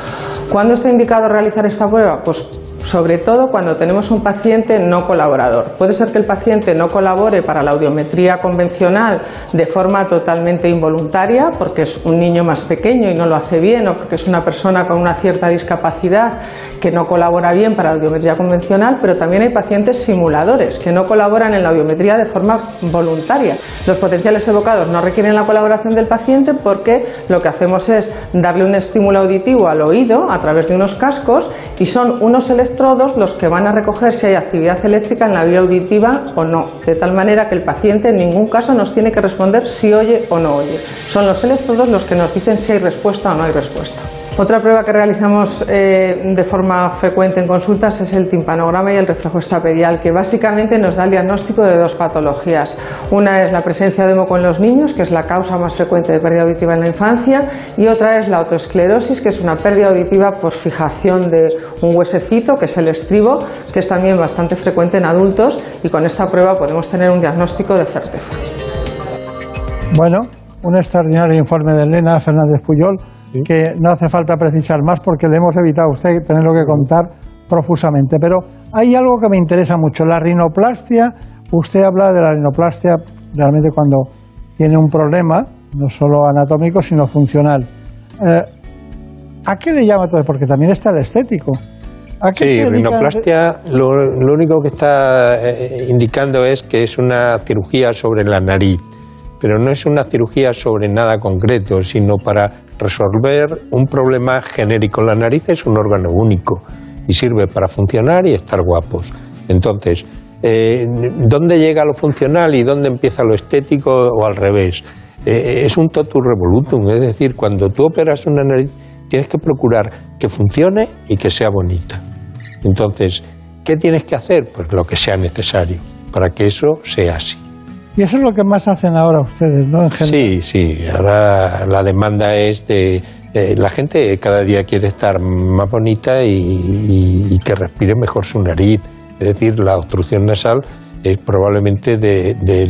Speaker 26: ¿Cuándo está indicado realizar esta prueba? Pues sobre todo cuando tenemos un paciente no colaborador. Puede ser que el paciente no colabore para la audiometría convencional de forma totalmente involuntaria, porque es un niño más pequeño y no lo hace bien, o porque es una persona con una cierta discapacidad que no colabora bien para la audiometría convencional, pero también hay pacientes simuladores que no colaboran en la audiometría de forma voluntaria. Los potenciales evocados no requieren la colaboración del paciente porque lo que hacemos es darle un estímulo auditivo al oído a través de unos cascos y son unos electrodos los que van a recoger si hay actividad eléctrica en la vía auditiva o no, de tal manera que el paciente en ningún caso nos tiene que responder si oye o no oye. Son los electrodos los que nos dicen si hay respuesta o no hay respuesta. Otra prueba que realizamos eh, de forma frecuente en consultas es el timpanograma y el reflejo estapedial, que básicamente nos da el diagnóstico de dos patologías. Una es la presencia de moco en los niños, que es la causa más frecuente de pérdida auditiva en la infancia, y otra es la autoesclerosis, que es una pérdida auditiva por fijación de un huesecito, que es el estribo, que es también bastante frecuente en adultos, y con esta prueba podemos tener un diagnóstico de certeza.
Speaker 1: Bueno, un extraordinario informe de Elena Fernández Puyol que no hace falta precisar más porque le hemos evitado a usted tenerlo que contar profusamente. Pero hay algo que me interesa mucho, la rinoplastia. Usted habla de la rinoplastia realmente cuando tiene un problema, no solo anatómico, sino funcional. Eh, ¿A qué le llama todo? Porque también está el estético. ¿A qué
Speaker 25: sí,
Speaker 1: se
Speaker 25: rinoplastia lo, lo único que está eh, indicando es que es una cirugía sobre la nariz, pero no es una cirugía sobre nada concreto, sino para resolver un problema genérico. La nariz es un órgano único y sirve para funcionar y estar guapos. Entonces, eh, ¿dónde llega lo funcional y dónde empieza lo estético o al revés? Eh, es un totus revolutum, es decir, cuando tú operas una nariz tienes que procurar que funcione y que sea bonita. Entonces, ¿qué tienes que hacer? Pues lo que sea necesario para que eso sea así.
Speaker 1: Y eso es lo que más hacen ahora ustedes, ¿no? En general.
Speaker 25: Sí, sí, ahora la demanda es de... eh, la gente cada día quiere estar más bonita y, y- y que respire mejor su nariz. Es decir, la obstrucción nasal es probablemente de, de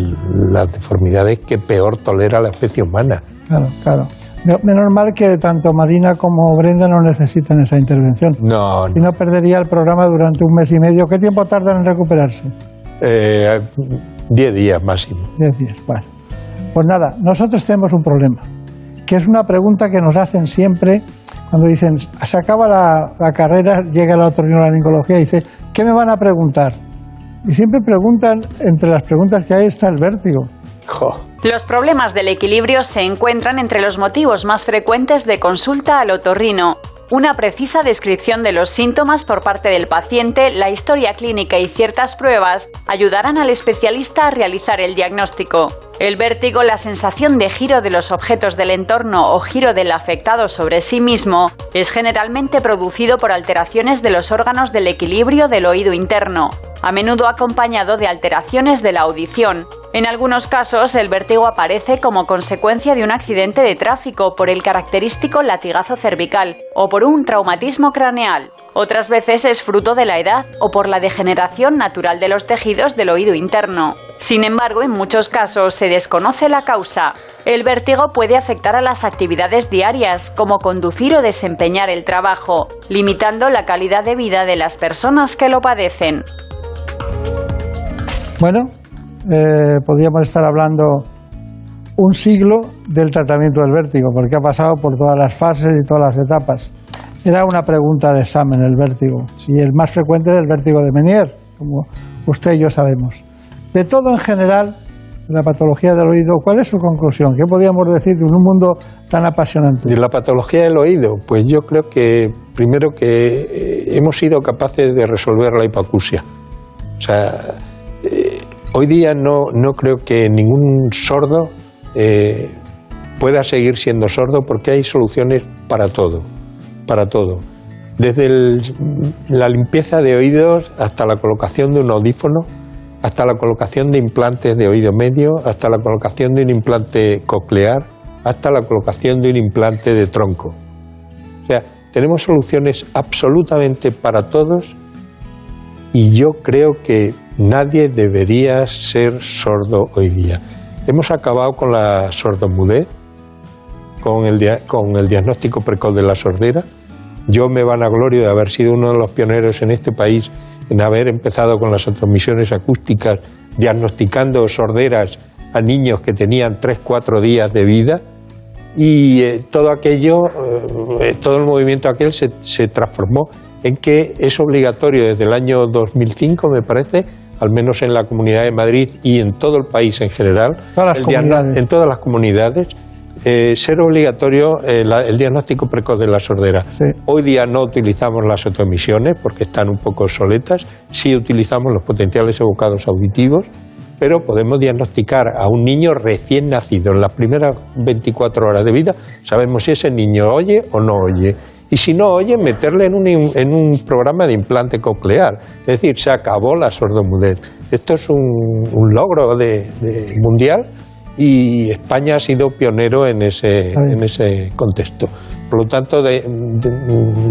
Speaker 25: las deformidades que peor tolera la especie humana.
Speaker 1: Claro, claro. Me- Menos mal que tanto Marina como Brenda no necesitan esa intervención.
Speaker 25: No,
Speaker 1: Si no, perdería el programa durante un mes y medio. ¿Qué tiempo tardan en recuperarse?
Speaker 25: Eh, 10 días máximo.
Speaker 1: Diez días. Bueno, pues nada, nosotros tenemos un problema, que es una pregunta que nos hacen siempre cuando dicen, se acaba la, la carrera, llega la otorrinolaringología y dice, ¿qué me van a preguntar? Y siempre preguntan, entre las preguntas que hay está el vértigo.
Speaker 4: Los problemas del equilibrio se encuentran entre los motivos más frecuentes de consulta al otorrino. Una precisa descripción de los síntomas por parte del paciente, la historia clínica y ciertas pruebas ayudarán al especialista a realizar el diagnóstico. El vértigo, la sensación de giro de los objetos del entorno o giro del afectado sobre sí mismo, es generalmente producido por alteraciones de los órganos del equilibrio del oído interno, a menudo acompañado de alteraciones de la audición. En algunos casos, el vértigo aparece como consecuencia de un accidente de tráfico por el característico latigazo cervical o por un traumatismo craneal. Otras veces es fruto de la edad o por la degeneración natural de los tejidos del oído interno. Sin embargo, en muchos casos se desconoce la causa. El vértigo puede afectar a las actividades diarias, como conducir o desempeñar el trabajo, limitando la calidad de vida de las personas que lo padecen.
Speaker 1: Bueno, eh, podríamos estar hablando un siglo del tratamiento del vértigo, porque ha pasado por todas las fases y todas las etapas. Era una pregunta de examen el vértigo, y el más frecuente es el vértigo de Menier, como usted y yo sabemos. De todo en general, la patología del oído. ¿Cuál es su conclusión? ¿Qué podríamos decir de un mundo tan apasionante?
Speaker 25: De la patología del oído, pues yo creo que primero que eh, hemos sido capaces de resolver la hipoacusia. O sea, eh, hoy día no, no creo que ningún sordo eh, pueda seguir siendo sordo porque hay soluciones para todo, para todo. Desde la limpieza de oídos hasta la colocación de un audífono, hasta la colocación de implantes de oído medio, hasta la colocación de un implante coclear, hasta la colocación de un implante de tronco. O sea, tenemos soluciones absolutamente para todos y yo creo que nadie debería ser sordo hoy día. Hemos acabado con la sordomudez, con el, con el diagnóstico precoz de la sordera. Yo me vanaglorio de haber sido uno de los pioneros en este país en haber empezado con las transmisiones acústicas, diagnosticando sorderas a niños que tenían 3-4 días de vida. Y eh, todo aquello, eh, todo el movimiento aquel se, se transformó en que es obligatorio desde el año 2005, me parece, al menos en la Comunidad de Madrid y en todo el país en general, en todas las comunidades, eh, ser obligatorio eh, el diagnóstico precoz de la sordera. Hoy día no utilizamos las autoemisiones porque están un poco obsoletas, sí utilizamos los potenciales evocados auditivos, pero podemos diagnosticar a un niño recién nacido en las primeras 24 horas de vida, sabemos si ese niño oye o no oye y si no oye, meterle en un, en un programa de implante coclear. Es decir, se acabó la sordomudez. Esto es un, logro de, mundial y España ha sido pionero en ese, en ese contexto. Por lo tanto, de,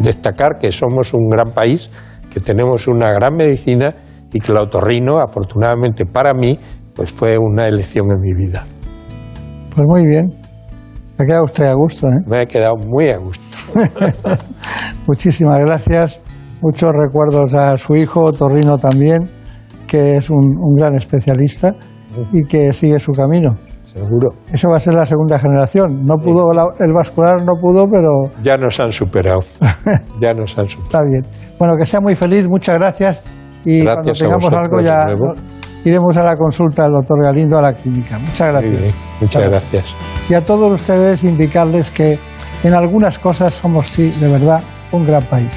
Speaker 25: destacar que somos un gran país, que tenemos una gran medicina y que el otorrino, afortunadamente para mí, pues fue una elección en mi vida.
Speaker 1: Pues muy bien. Se ha quedado usted a gusto, ¿eh?
Speaker 25: Me ha quedado muy a gusto.
Speaker 1: Muchísimas gracias. Muchos recuerdos a su hijo, Torrino también, que es un, gran especialista y que sigue su camino.
Speaker 25: Seguro.
Speaker 1: Eso va a ser la segunda generación. No pudo, el vascular no pudo, pero...
Speaker 25: Ya nos han superado. ya nos han superado.
Speaker 1: Está bien. Bueno, que sea muy feliz, muchas gracias. Y cuando tengamos algo ya iremos a la consulta del doctor Galindo a la clínica. Muchas gracias.
Speaker 25: muchas gracias.
Speaker 1: Y a todos ustedes indicarles que en algunas cosas somos, sí, de verdad, un gran país.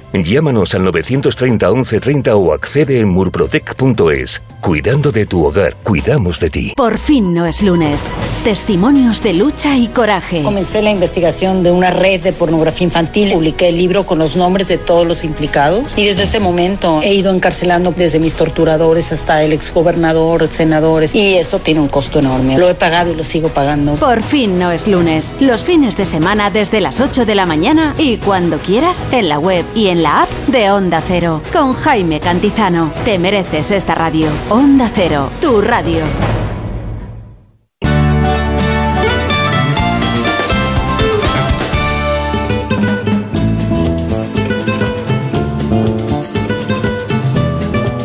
Speaker 2: Llámanos al 930 1130 o accede en murprotec.es. Cuidando de tu hogar, cuidamos de ti.
Speaker 11: Por fin no es lunes. Testimonios de lucha y coraje.
Speaker 27: Comencé la investigación de una red de pornografía infantil. Publiqué el libro con los nombres de todos los implicados. Y desde ese momento he ido encarcelando desde mis torturadores hasta el exgobernador, senadores. Y eso tiene un costo enorme. Lo he pagado y lo sigo pagando.
Speaker 11: Por fin no es lunes. Los fines de semana desde las 8 de la mañana y cuando quieras en la web y en la app de Onda Cero. Con Jaime Cantizano. Te mereces esta radio. Onda Cero, tu radio.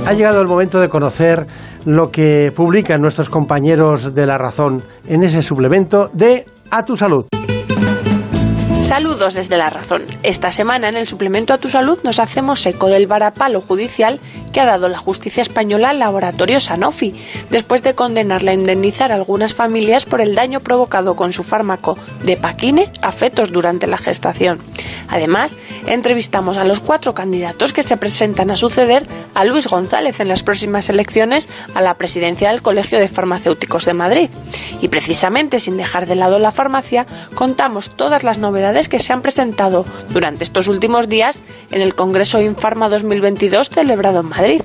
Speaker 28: Ha llegado el momento de conocer lo que publican nuestros compañeros de La Razón en ese suplemento de A tu Salud.
Speaker 29: Saludos desde la razón. Esta semana en el suplemento a tu salud nos hacemos eco del varapalo judicial que ha dado la justicia española al laboratorio Sanofi, después de condenarla a indemnizar a algunas familias por el daño provocado con su fármaco de paquine a fetos durante la gestación. Además, entrevistamos a los cuatro candidatos que se presentan a suceder a Luis González en las próximas elecciones a la presidencia del Colegio de Farmacéuticos de Madrid. Y precisamente sin dejar de lado la farmacia, contamos todas las novedades que se han presentado durante estos últimos días en el Congreso Infarma 2022 celebrado en Madrid.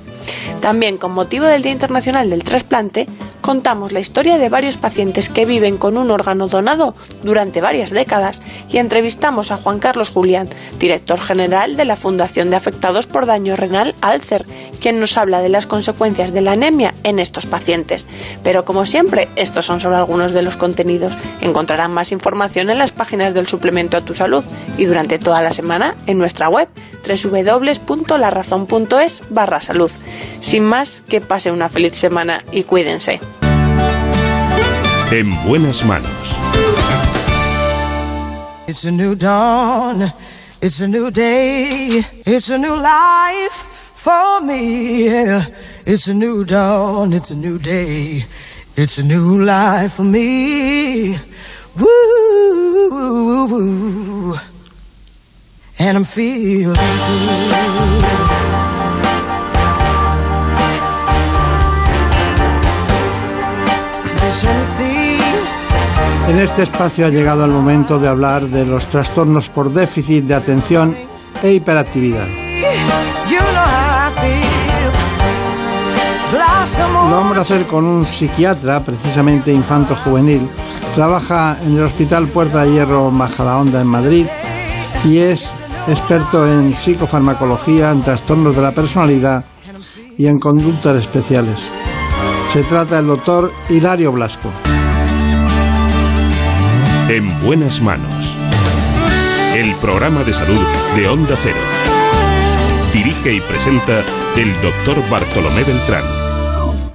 Speaker 29: También con motivo del Día Internacional del Trasplante, contamos la historia de varios pacientes que viven con un órgano donado durante varias décadas y entrevistamos a Juan Carlos Julián, director general de la Fundación de Afectados por Daño Renal Alcer, quien nos habla de las consecuencias de la anemia en estos pacientes. Pero como siempre, estos son solo algunos de los contenidos. Encontrarán más información en las páginas del suplemento a tu salud y durante toda la semana en nuestra web www.larazón.es barra salud. Sin más, que pase una feliz semana y cuídense.
Speaker 30: En buenas manos.
Speaker 31: It's a new dawn, it's a new day, it's a new life for me. It's a new dawn, it's a new day, it's a new life for me. Woo, and I'm feeling good.
Speaker 1: En este espacio ha llegado el momento de hablar de los trastornos por déficit de atención e hiperactividad. Lo vamos a hacer con un psiquiatra, precisamente infanto-juvenil. Trabaja en el Hospital Puerta de Hierro Majadahonda en Madrid y es experto en psicofarmacología, en trastornos de la personalidad y en conductas especiales. Se trata del doctor Hilario Blasco.
Speaker 30: En buenas manos. El programa de salud de Onda Cero. Dirige y presenta el doctor Bartolomé Beltrán.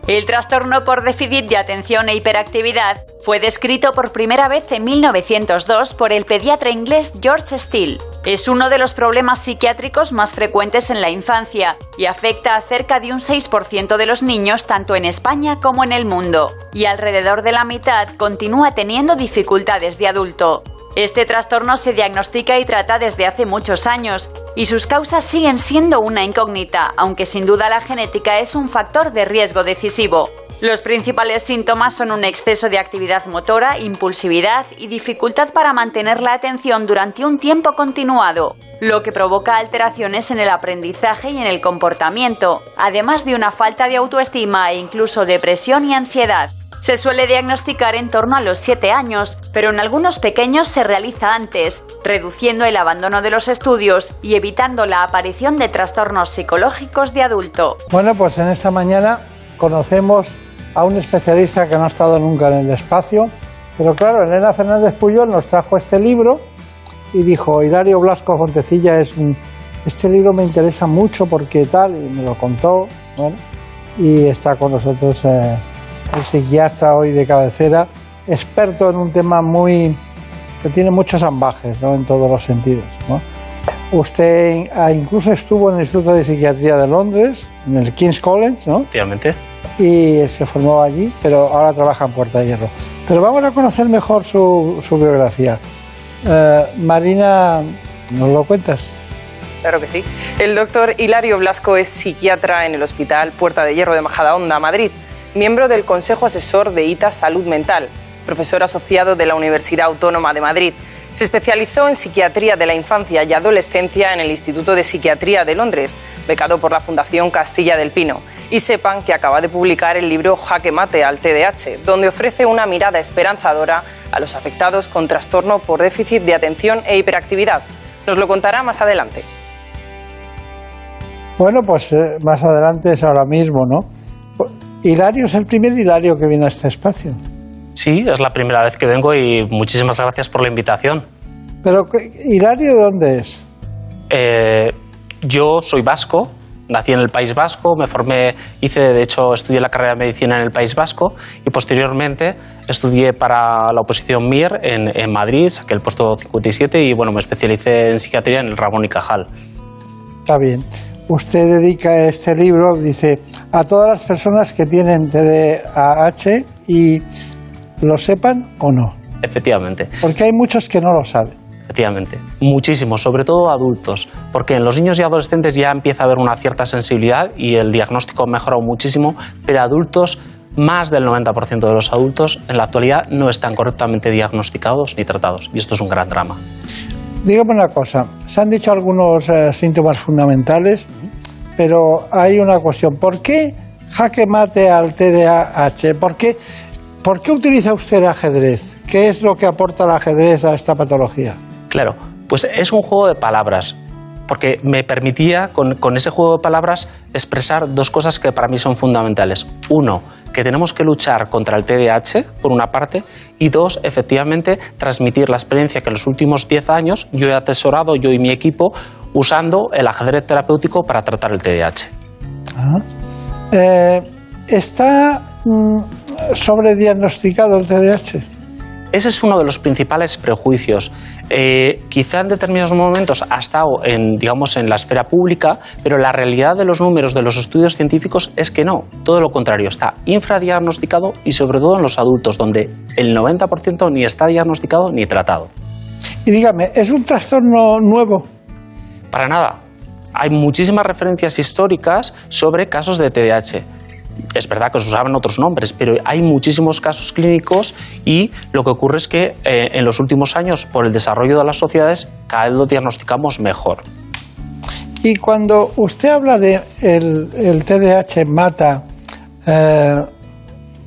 Speaker 4: El trastorno por déficit de atención e hiperactividad fue descrito por primera vez en 1902 por el pediatra inglés George Steele. Es uno de los problemas psiquiátricos más frecuentes en la infancia y afecta a cerca de un 6% de los niños tanto en España como en el mundo. Y alrededor de la mitad continúa teniendo dificultades de adulto. Este trastorno se diagnostica y trata desde hace muchos años y sus causas siguen siendo una incógnita, aunque sin duda la genética es un factor de riesgo decisivo. Los principales síntomas son un exceso de actividad motora, impulsividad y dificultad para mantener la atención durante un tiempo continuado, lo que provoca alteraciones en el aprendizaje y en el comportamiento, además de una falta de autoestima e incluso depresión y ansiedad. Se suele diagnosticar en torno a los 7 años, pero en algunos pequeños se realiza antes, reduciendo el abandono de los estudios y evitando la aparición de trastornos psicológicos de adulto.
Speaker 1: Bueno, pues en esta mañana conocemos a un especialista que no ha estado nunca en el espacio, pero claro, Elena Fernández Puyol nos trajo este libro y dijo, Hilario Blasco Fontecilla es un... Este libro me interesa mucho porque tal, y me lo contó, bueno, y está con nosotros eh, el psiquiatra hoy de cabecera, experto en un tema muy que tiene muchos ambajes ¿no? en todos los sentidos. ¿no? Usted ah, incluso estuvo en el Instituto de Psiquiatría de Londres, en el King's College, ¿no?
Speaker 32: Efectivamente.
Speaker 1: y se formó allí, pero ahora trabaja en Puerta de Hierro. Pero vamos a conocer mejor su, su biografía. Eh, Marina, ¿nos lo cuentas?
Speaker 15: Claro que sí. El doctor Hilario Blasco es psiquiatra en el Hospital Puerta de Hierro de Majadahonda, Madrid, miembro del Consejo Asesor de ITA Salud Mental, profesor asociado de la Universidad Autónoma de Madrid. Se especializó en psiquiatría de la infancia y adolescencia en el Instituto de Psiquiatría de Londres, becado por la Fundación Castilla del Pino. Y sepan que acaba de publicar el libro Jaque Mate al TDAH, donde ofrece una mirada esperanzadora a los afectados con trastorno por déficit de atención e hiperactividad. Nos lo contará más adelante.
Speaker 1: Bueno, pues eh, más adelante es ahora mismo, ¿no? Hilario es el primer Hilario que viene a este espacio.
Speaker 32: Sí, es la primera vez que vengo y muchísimas gracias por la invitación.
Speaker 1: Pero, ¿qué- ¿Hilario de dónde es?
Speaker 32: Eh, yo soy vasco, nací en el País Vasco, me formé, hice, de hecho, estudié la carrera de medicina en el País Vasco y posteriormente estudié para la oposición MIR en, en Madrid, saqué el puesto 57 y bueno, me especialicé en psiquiatría en el Ramón y Cajal.
Speaker 1: Está bien. Usted dedica este libro, dice, a todas las personas que tienen TDAH y lo sepan o no.
Speaker 32: Efectivamente.
Speaker 1: Porque hay muchos que no lo saben.
Speaker 32: Efectivamente, muchísimo, sobre todo adultos, porque en los niños y adolescentes ya empieza a haber una cierta sensibilidad y el diagnóstico ha mejorado muchísimo, pero adultos, más del 90% de los adultos en la actualidad no están correctamente diagnosticados ni tratados, y esto es un gran drama.
Speaker 1: Dígame una cosa, se han dicho algunos eh, síntomas fundamentales, pero hay una cuestión. ¿Por qué jaque mate al TDAH? ¿Por qué, ¿Por qué utiliza usted el ajedrez? ¿Qué es lo que aporta el ajedrez a esta patología?
Speaker 32: Claro, pues es un juego de palabras porque me permitía con, ese juego de palabras expresar dos cosas que para mí son fundamentales. Uno, que tenemos que luchar contra el TDAH, por una parte, y dos, efectivamente, transmitir la experiencia que en los últimos 10 años yo he atesorado, yo y mi equipo, usando el ajedrez terapéutico para tratar el TDAH.
Speaker 1: Ah. Eh, ¿Está mm, sobrediagnosticado el TDAH?
Speaker 32: Ese es uno de los principales prejuicios. Eh, quizá en determinados momentos ha estado en, digamos, en la esfera pública, pero la realidad de los números de los estudios científicos es que no, todo lo contrario, está infradiagnosticado y sobre todo en los adultos, donde el 90% ni está diagnosticado ni tratado.
Speaker 1: Y dígame, ¿es un trastorno nuevo?
Speaker 32: Para nada. Hay muchísimas referencias históricas sobre casos de TDAH es verdad que se usaban otros nombres, pero hay muchísimos casos clínicos y lo que ocurre es que eh, en los últimos años, por el desarrollo de las sociedades, cada vez lo diagnosticamos mejor.
Speaker 1: Y cuando usted habla de el, el TDAH mata, eh,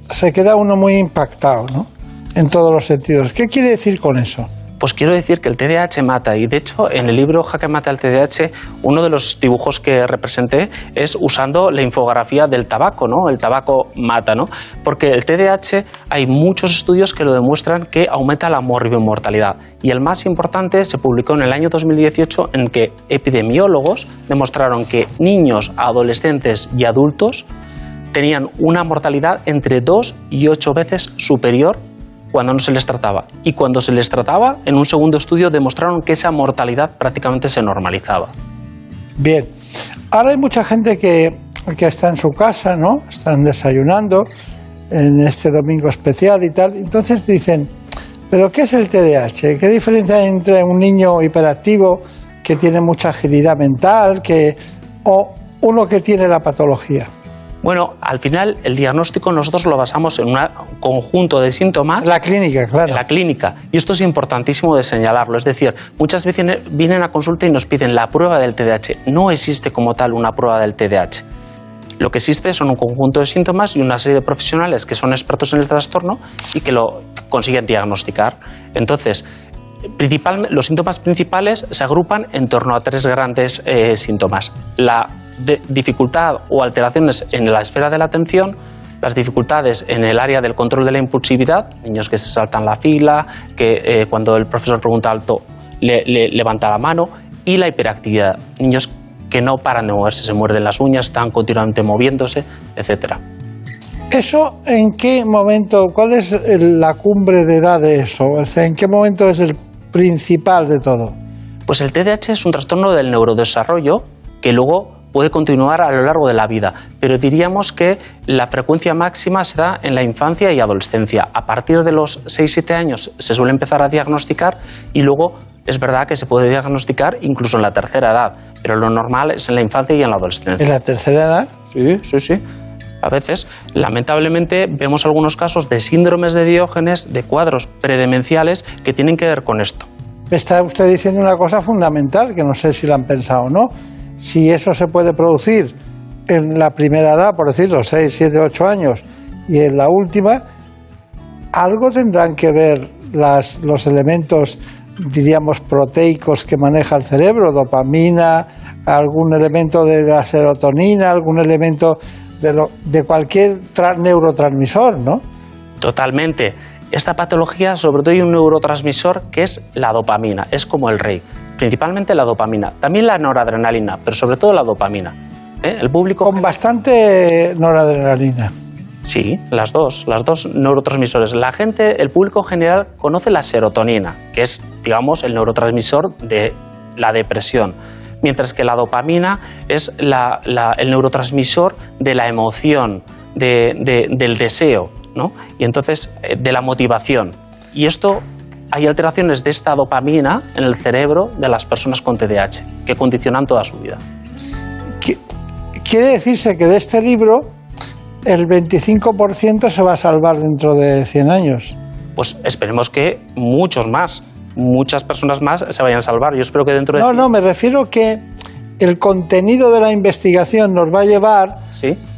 Speaker 1: se queda uno muy impactado, ¿no? En todos los sentidos. ¿Qué quiere decir con eso?
Speaker 32: Pues quiero decir que el TDAH mata y de hecho en el libro Jaque mata el TDAH uno de los dibujos que representé es usando la infografía del tabaco, ¿no? El tabaco mata, ¿no? Porque el TDAH hay muchos estudios que lo demuestran que aumenta la mortalidad y el más importante se publicó en el año 2018 en que epidemiólogos demostraron que niños, adolescentes y adultos tenían una mortalidad entre 2 y 8 veces superior cuando no se les trataba. Y cuando se les trataba, en un segundo estudio demostraron que esa mortalidad prácticamente se normalizaba.
Speaker 1: Bien, ahora hay mucha gente que, que está en su casa, ¿no? Están desayunando en este domingo especial y tal. Entonces dicen, ¿pero qué es el TDAH? ¿Qué diferencia hay entre un niño hiperactivo que tiene mucha agilidad mental que, o uno que tiene la patología?
Speaker 32: Bueno, al final el diagnóstico nosotros lo basamos en un conjunto de síntomas.
Speaker 1: La clínica, claro.
Speaker 32: En la clínica. Y esto es importantísimo de señalarlo. Es decir, muchas veces vienen a consulta y nos piden la prueba del TDAH. No existe como tal una prueba del TDAH. Lo que existe son un conjunto de síntomas y una serie de profesionales que son expertos en el trastorno y que lo consiguen diagnosticar. Entonces, los síntomas principales se agrupan en torno a tres grandes eh, síntomas. La de dificultad o alteraciones en la esfera de la atención, las dificultades en el área del control de la impulsividad, niños que se saltan la fila, que eh, cuando el profesor pregunta alto le, levanta la mano, y la hiperactividad, niños que no paran de moverse, se muerden las uñas, están continuamente moviéndose, etcétera.
Speaker 1: ¿Eso en qué momento, cuál es la cumbre de edad de eso? ¿En qué momento es el principal de todo?
Speaker 32: Pues el TDAH es un trastorno del neurodesarrollo que luego puede continuar a lo largo de la vida, pero diríamos que la frecuencia máxima se da en la infancia y adolescencia. A partir de los 6-7 años se suele empezar a diagnosticar y luego es verdad que se puede diagnosticar incluso en la tercera edad, pero lo normal es en la infancia y en la adolescencia.
Speaker 1: ¿En la tercera edad?
Speaker 32: Sí, sí, sí. A veces, lamentablemente, vemos algunos casos de síndromes de Diógenes, de cuadros predemenciales que tienen que ver con esto.
Speaker 1: Está usted diciendo una cosa fundamental, que no sé si la han pensado o no si eso se puede producir en la primera edad, por decirlo, 6, 7, 8 años, y en la última, algo tendrán que ver las, los elementos, diríamos, proteicos que maneja el cerebro, dopamina, algún elemento de la serotonina, algún elemento de, lo, de cualquier neurotransmisor, ¿no?
Speaker 32: Totalmente. Esta patología, sobre todo, hay un neurotransmisor que es la dopamina, es como el rey principalmente la dopamina, también la noradrenalina, pero sobre todo la dopamina. ¿eh? El público
Speaker 1: con bastante noradrenalina.
Speaker 32: Sí, las dos, las dos neurotransmisores. La gente, el público general conoce la serotonina, que es, digamos, el neurotransmisor de la depresión, mientras que la dopamina es el neurotransmisor de la emoción, del deseo, ¿no? Y entonces eh, de la motivación. Y esto hay alteraciones de esta dopamina en el cerebro de las personas con TDAH que condicionan toda su vida.
Speaker 1: Quiere decirse que de este libro el 25% se va a salvar dentro de 100 años.
Speaker 32: Pues esperemos que muchos más, muchas personas más se vayan a salvar. Yo espero que dentro de...
Speaker 1: No, no, me refiero que el contenido de la investigación nos va a llevar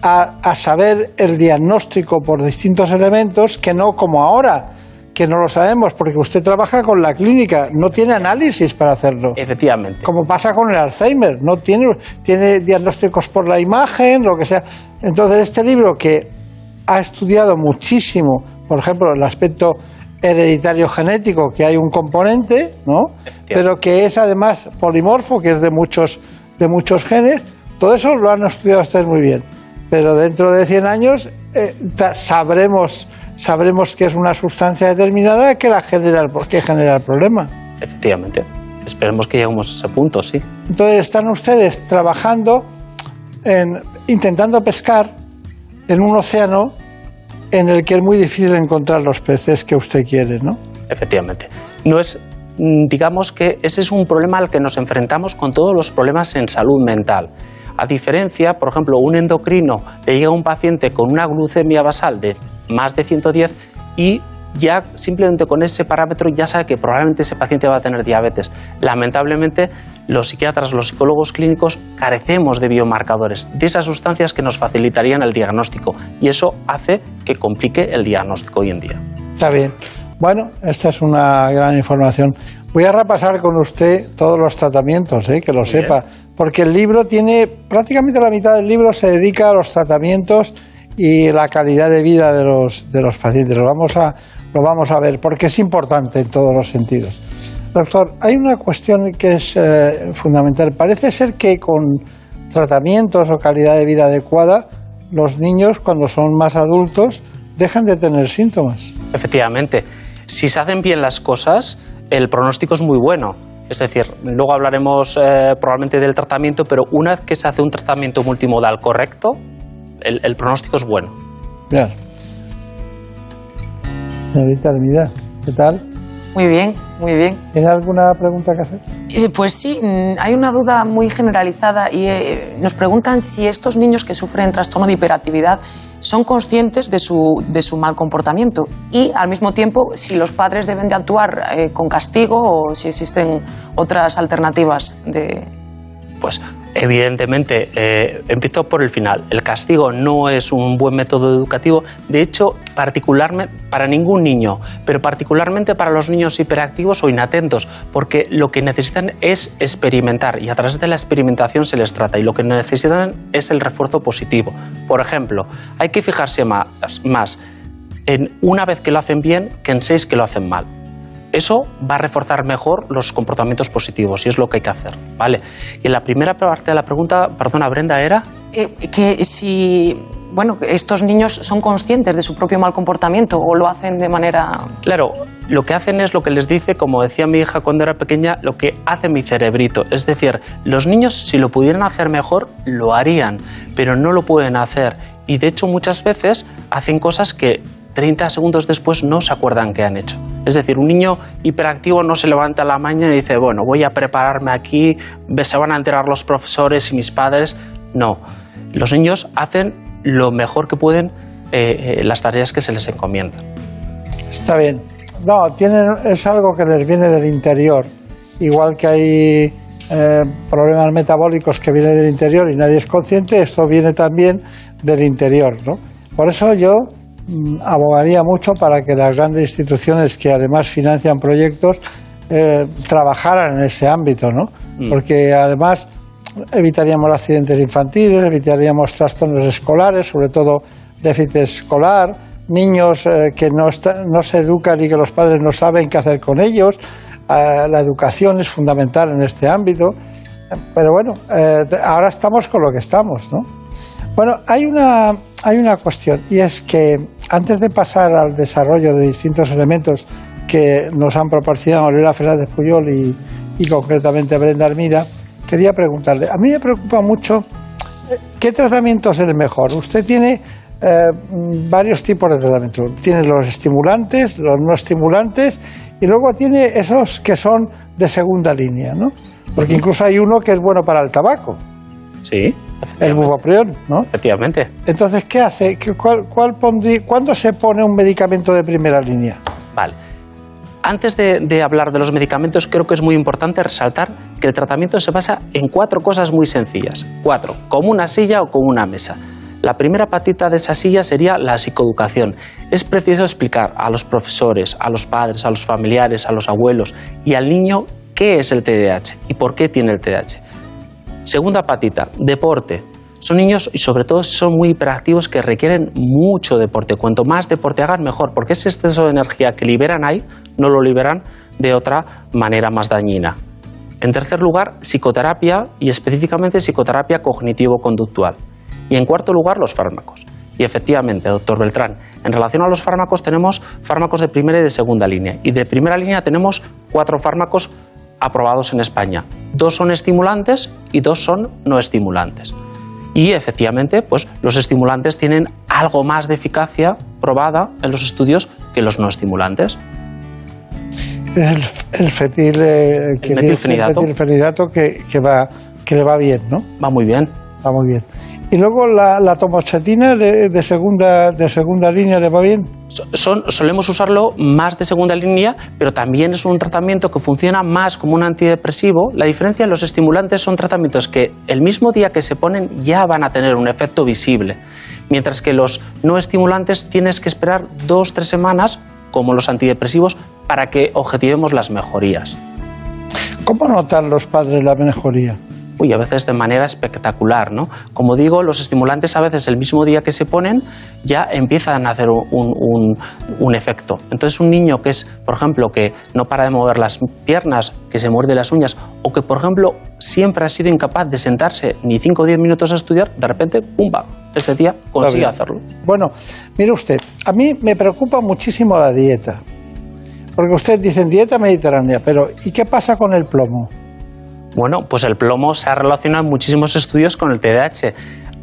Speaker 1: a, a saber el diagnóstico por distintos elementos que no como ahora, que no lo sabemos, porque usted trabaja con la clínica, no tiene análisis para hacerlo.
Speaker 32: Efectivamente.
Speaker 1: Como pasa con el Alzheimer, no tiene, tiene diagnósticos por la imagen, lo que sea. Entonces, este libro que ha estudiado muchísimo, por ejemplo, el aspecto hereditario genético, que hay un componente, ¿no? Pero que es además polimorfo, que es de muchos, de muchos genes, todo eso lo han estudiado ustedes muy bien. Pero dentro de 100 años eh, sabremos, sabremos que es una sustancia determinada que, la genera, el- que genera el problema.
Speaker 32: Efectivamente. Esperemos que lleguemos a ese punto, sí.
Speaker 1: Entonces están ustedes trabajando en intentando pescar en un océano en el que es muy difícil encontrar los peces que usted quiere, ¿no?
Speaker 32: Efectivamente. No es, digamos que ese es un problema al que nos enfrentamos con todos los problemas en salud mental. A diferencia, por ejemplo, un endocrino le llega a un paciente con una glucemia basal de más de 110 y ya simplemente con ese parámetro ya sabe que probablemente ese paciente va a tener diabetes. Lamentablemente, los psiquiatras, los psicólogos clínicos carecemos de biomarcadores, de esas sustancias que nos facilitarían el diagnóstico y eso hace que complique el diagnóstico hoy en día.
Speaker 1: Está bien. Bueno, esta es una gran información. Voy a repasar con usted todos los tratamientos, ¿eh? que lo sepa, porque el libro tiene prácticamente la mitad del libro se dedica a los tratamientos y la calidad de vida de los, de los pacientes. Lo vamos, a, lo vamos a ver porque es importante en todos los sentidos. Doctor, hay una cuestión que es eh, fundamental. Parece ser que con tratamientos o calidad de vida adecuada, los niños cuando son más adultos dejan de tener síntomas.
Speaker 32: Efectivamente, si se hacen bien las cosas, el pronóstico es muy bueno. Es decir, luego hablaremos eh, probablemente del tratamiento, pero una vez que se hace un tratamiento multimodal correcto, el, pronóstico es bueno.
Speaker 1: Claro. Señorita Armida, ¿qué tal?
Speaker 33: Muy bien, muy bien.
Speaker 1: ¿Tiene alguna pregunta que hacer?
Speaker 33: Eh, Pues sí, mm, hay una duda muy generalizada y eh, nos preguntan si estos niños que sufren trastorno de hiperactividad son conscientes de su, de su mal comportamiento y al mismo tiempo si los padres deben de actuar eh, con castigo o si existen otras alternativas de...
Speaker 32: Pues evidentemente, eh, empiezo por el final. El castigo no es un buen método educativo. De hecho, particularmente para ningún niño, pero particularmente para los niños hiperactivos o inatentos, porque lo que necesitan es experimentar y a través de la experimentación se les trata y lo que necesitan es el refuerzo positivo. Por ejemplo, hay que fijarse más, más en una vez que lo hacen bien que en seis que lo hacen mal. Eso va a reforzar mejor los comportamientos positivos y es lo que hay que hacer, ¿vale? Y en la primera parte de la pregunta, perdona Brenda, era
Speaker 33: Eh, que si, bueno, estos niños son conscientes de su propio mal comportamiento o lo hacen de manera...
Speaker 32: Claro, lo que hacen es lo que les dice, como decía mi hija cuando era pequeña, lo que hace mi cerebrito. Es decir, los niños si lo pudieran hacer mejor, lo harían, pero no lo pueden hacer. Y de hecho muchas veces hacen cosas que 30 segundos después no se acuerdan que han hecho. Es decir, un niño hiperactivo no se levanta a la mañana y dice, bueno, voy a prepararme aquí, se van a enterar los profesores y mis padres. No, los niños hacen lo mejor que pueden eh, eh, las tareas que se les encomiendan.
Speaker 1: Está bien. No, es algo que les viene del interior. Igual que hay eh, problemas metabólicos que vienen del interior y nadie es consciente, esto viene también del interior. ¿no? Por eso yo abogaría mucho para que las grandes instituciones que además financian proyectos eh, trabajaran en ese ámbito, ¿no?
Speaker 34: Mm.
Speaker 1: Porque además evitaríamos accidentes infantiles, evitaríamos trastornos escolares, sobre todo déficit escolar, niños eh, que no, está- no se educan y que los padres no saben qué hacer con ellos. Eh, la educación es fundamental en este ámbito. Pero bueno, ahora estamos con lo que estamos, ¿no? Bueno, hay una, hay una cuestión y es que antes de pasar al desarrollo de distintos elementos que nos han proporcionado Lola Fernández Puyol y, y concretamente Brenda Armida, quería preguntarle, a mí me preocupa mucho eh, qué tratamiento es el mejor. Usted tiene eh, varios tipos de tratamiento. Tiene los estimulantes, los no estimulantes y luego tiene esos que son de segunda línea, ¿no? Porque incluso hay uno que es bueno para el tabaco,
Speaker 32: Sí,
Speaker 1: el bupropión, ¿no?
Speaker 32: efectivamente.
Speaker 1: Entonces, ¿qué hace? ¿Qué- cuál, cuál pondrí- ¿Cuándo se pone un medicamento de primera línea?
Speaker 32: Vale. antes de, de hablar de los medicamentos, creo que es muy importante resaltar que el tratamiento se basa en cuatro cosas muy sencillas. Cuatro, como una silla o como una mesa. La primera patita de esa silla sería la psicoeducación. Es preciso explicar a los profesores, a los padres, a los familiares, a los abuelos y al niño qué es el TDAH y por qué tiene el TDAH. Segunda patita, deporte. Son niños y sobre todo son muy hiperactivos que requieren mucho deporte. Cuanto más deporte hagan, mejor, porque ese exceso de energía que liberan ahí no lo liberan de otra manera más dañina. En tercer lugar, psicoterapia y específicamente psicoterapia cognitivo-conductual. Y en cuarto lugar, los fármacos. Y efectivamente, doctor Beltrán, en relación a los fármacos tenemos fármacos de primera y de segunda línea. Y de primera línea tenemos cuatro fármacos aprobados en España. Dos son estimulantes y dos son no estimulantes. Y efectivamente, pues los estimulantes tienen algo más de eficacia probada en los estudios que los no estimulantes.
Speaker 1: El, el fetil, eh, que
Speaker 32: El metilfenidato.
Speaker 1: el metilfenidato que, que va, que le va bien, ¿no?
Speaker 32: Va muy bien.
Speaker 1: Va muy bien. Y luego la, la tomochatina le- de segunda, de segunda línea le va bien.
Speaker 32: Solemos usarlo más de segunda línea, pero también es un tratamiento que funciona más como un antidepresivo. La diferencia en los estimulantes son tratamientos que el mismo día que se ponen ya van a tener un efecto visible, mientras que los no estimulantes tienes que esperar dos, tres semanas, como los antidepresivos, para que objetivemos las mejorías.
Speaker 1: ¿Cómo notan los padres la mejoría?
Speaker 32: Uy, a veces de manera espectacular, ¿no? Como digo, los estimulantes a veces el mismo día que se ponen ya empiezan a hacer un, un- un efecto. Entonces un niño que es, por ejemplo, que no para de mover las piernas, que se muerde las uñas, o que, por ejemplo, siempre ha sido incapaz de sentarse ni 5 o 10 minutos a estudiar, de repente, ¡pumba! Ese día consigue hacerlo.
Speaker 1: Bueno, mire usted, a mí me preocupa muchísimo la dieta. Porque usted dice dieta mediterránea, pero ¿y qué pasa con el plomo?
Speaker 32: Bueno, pues el plomo se ha relacionado en muchísimos estudios con el TDAH.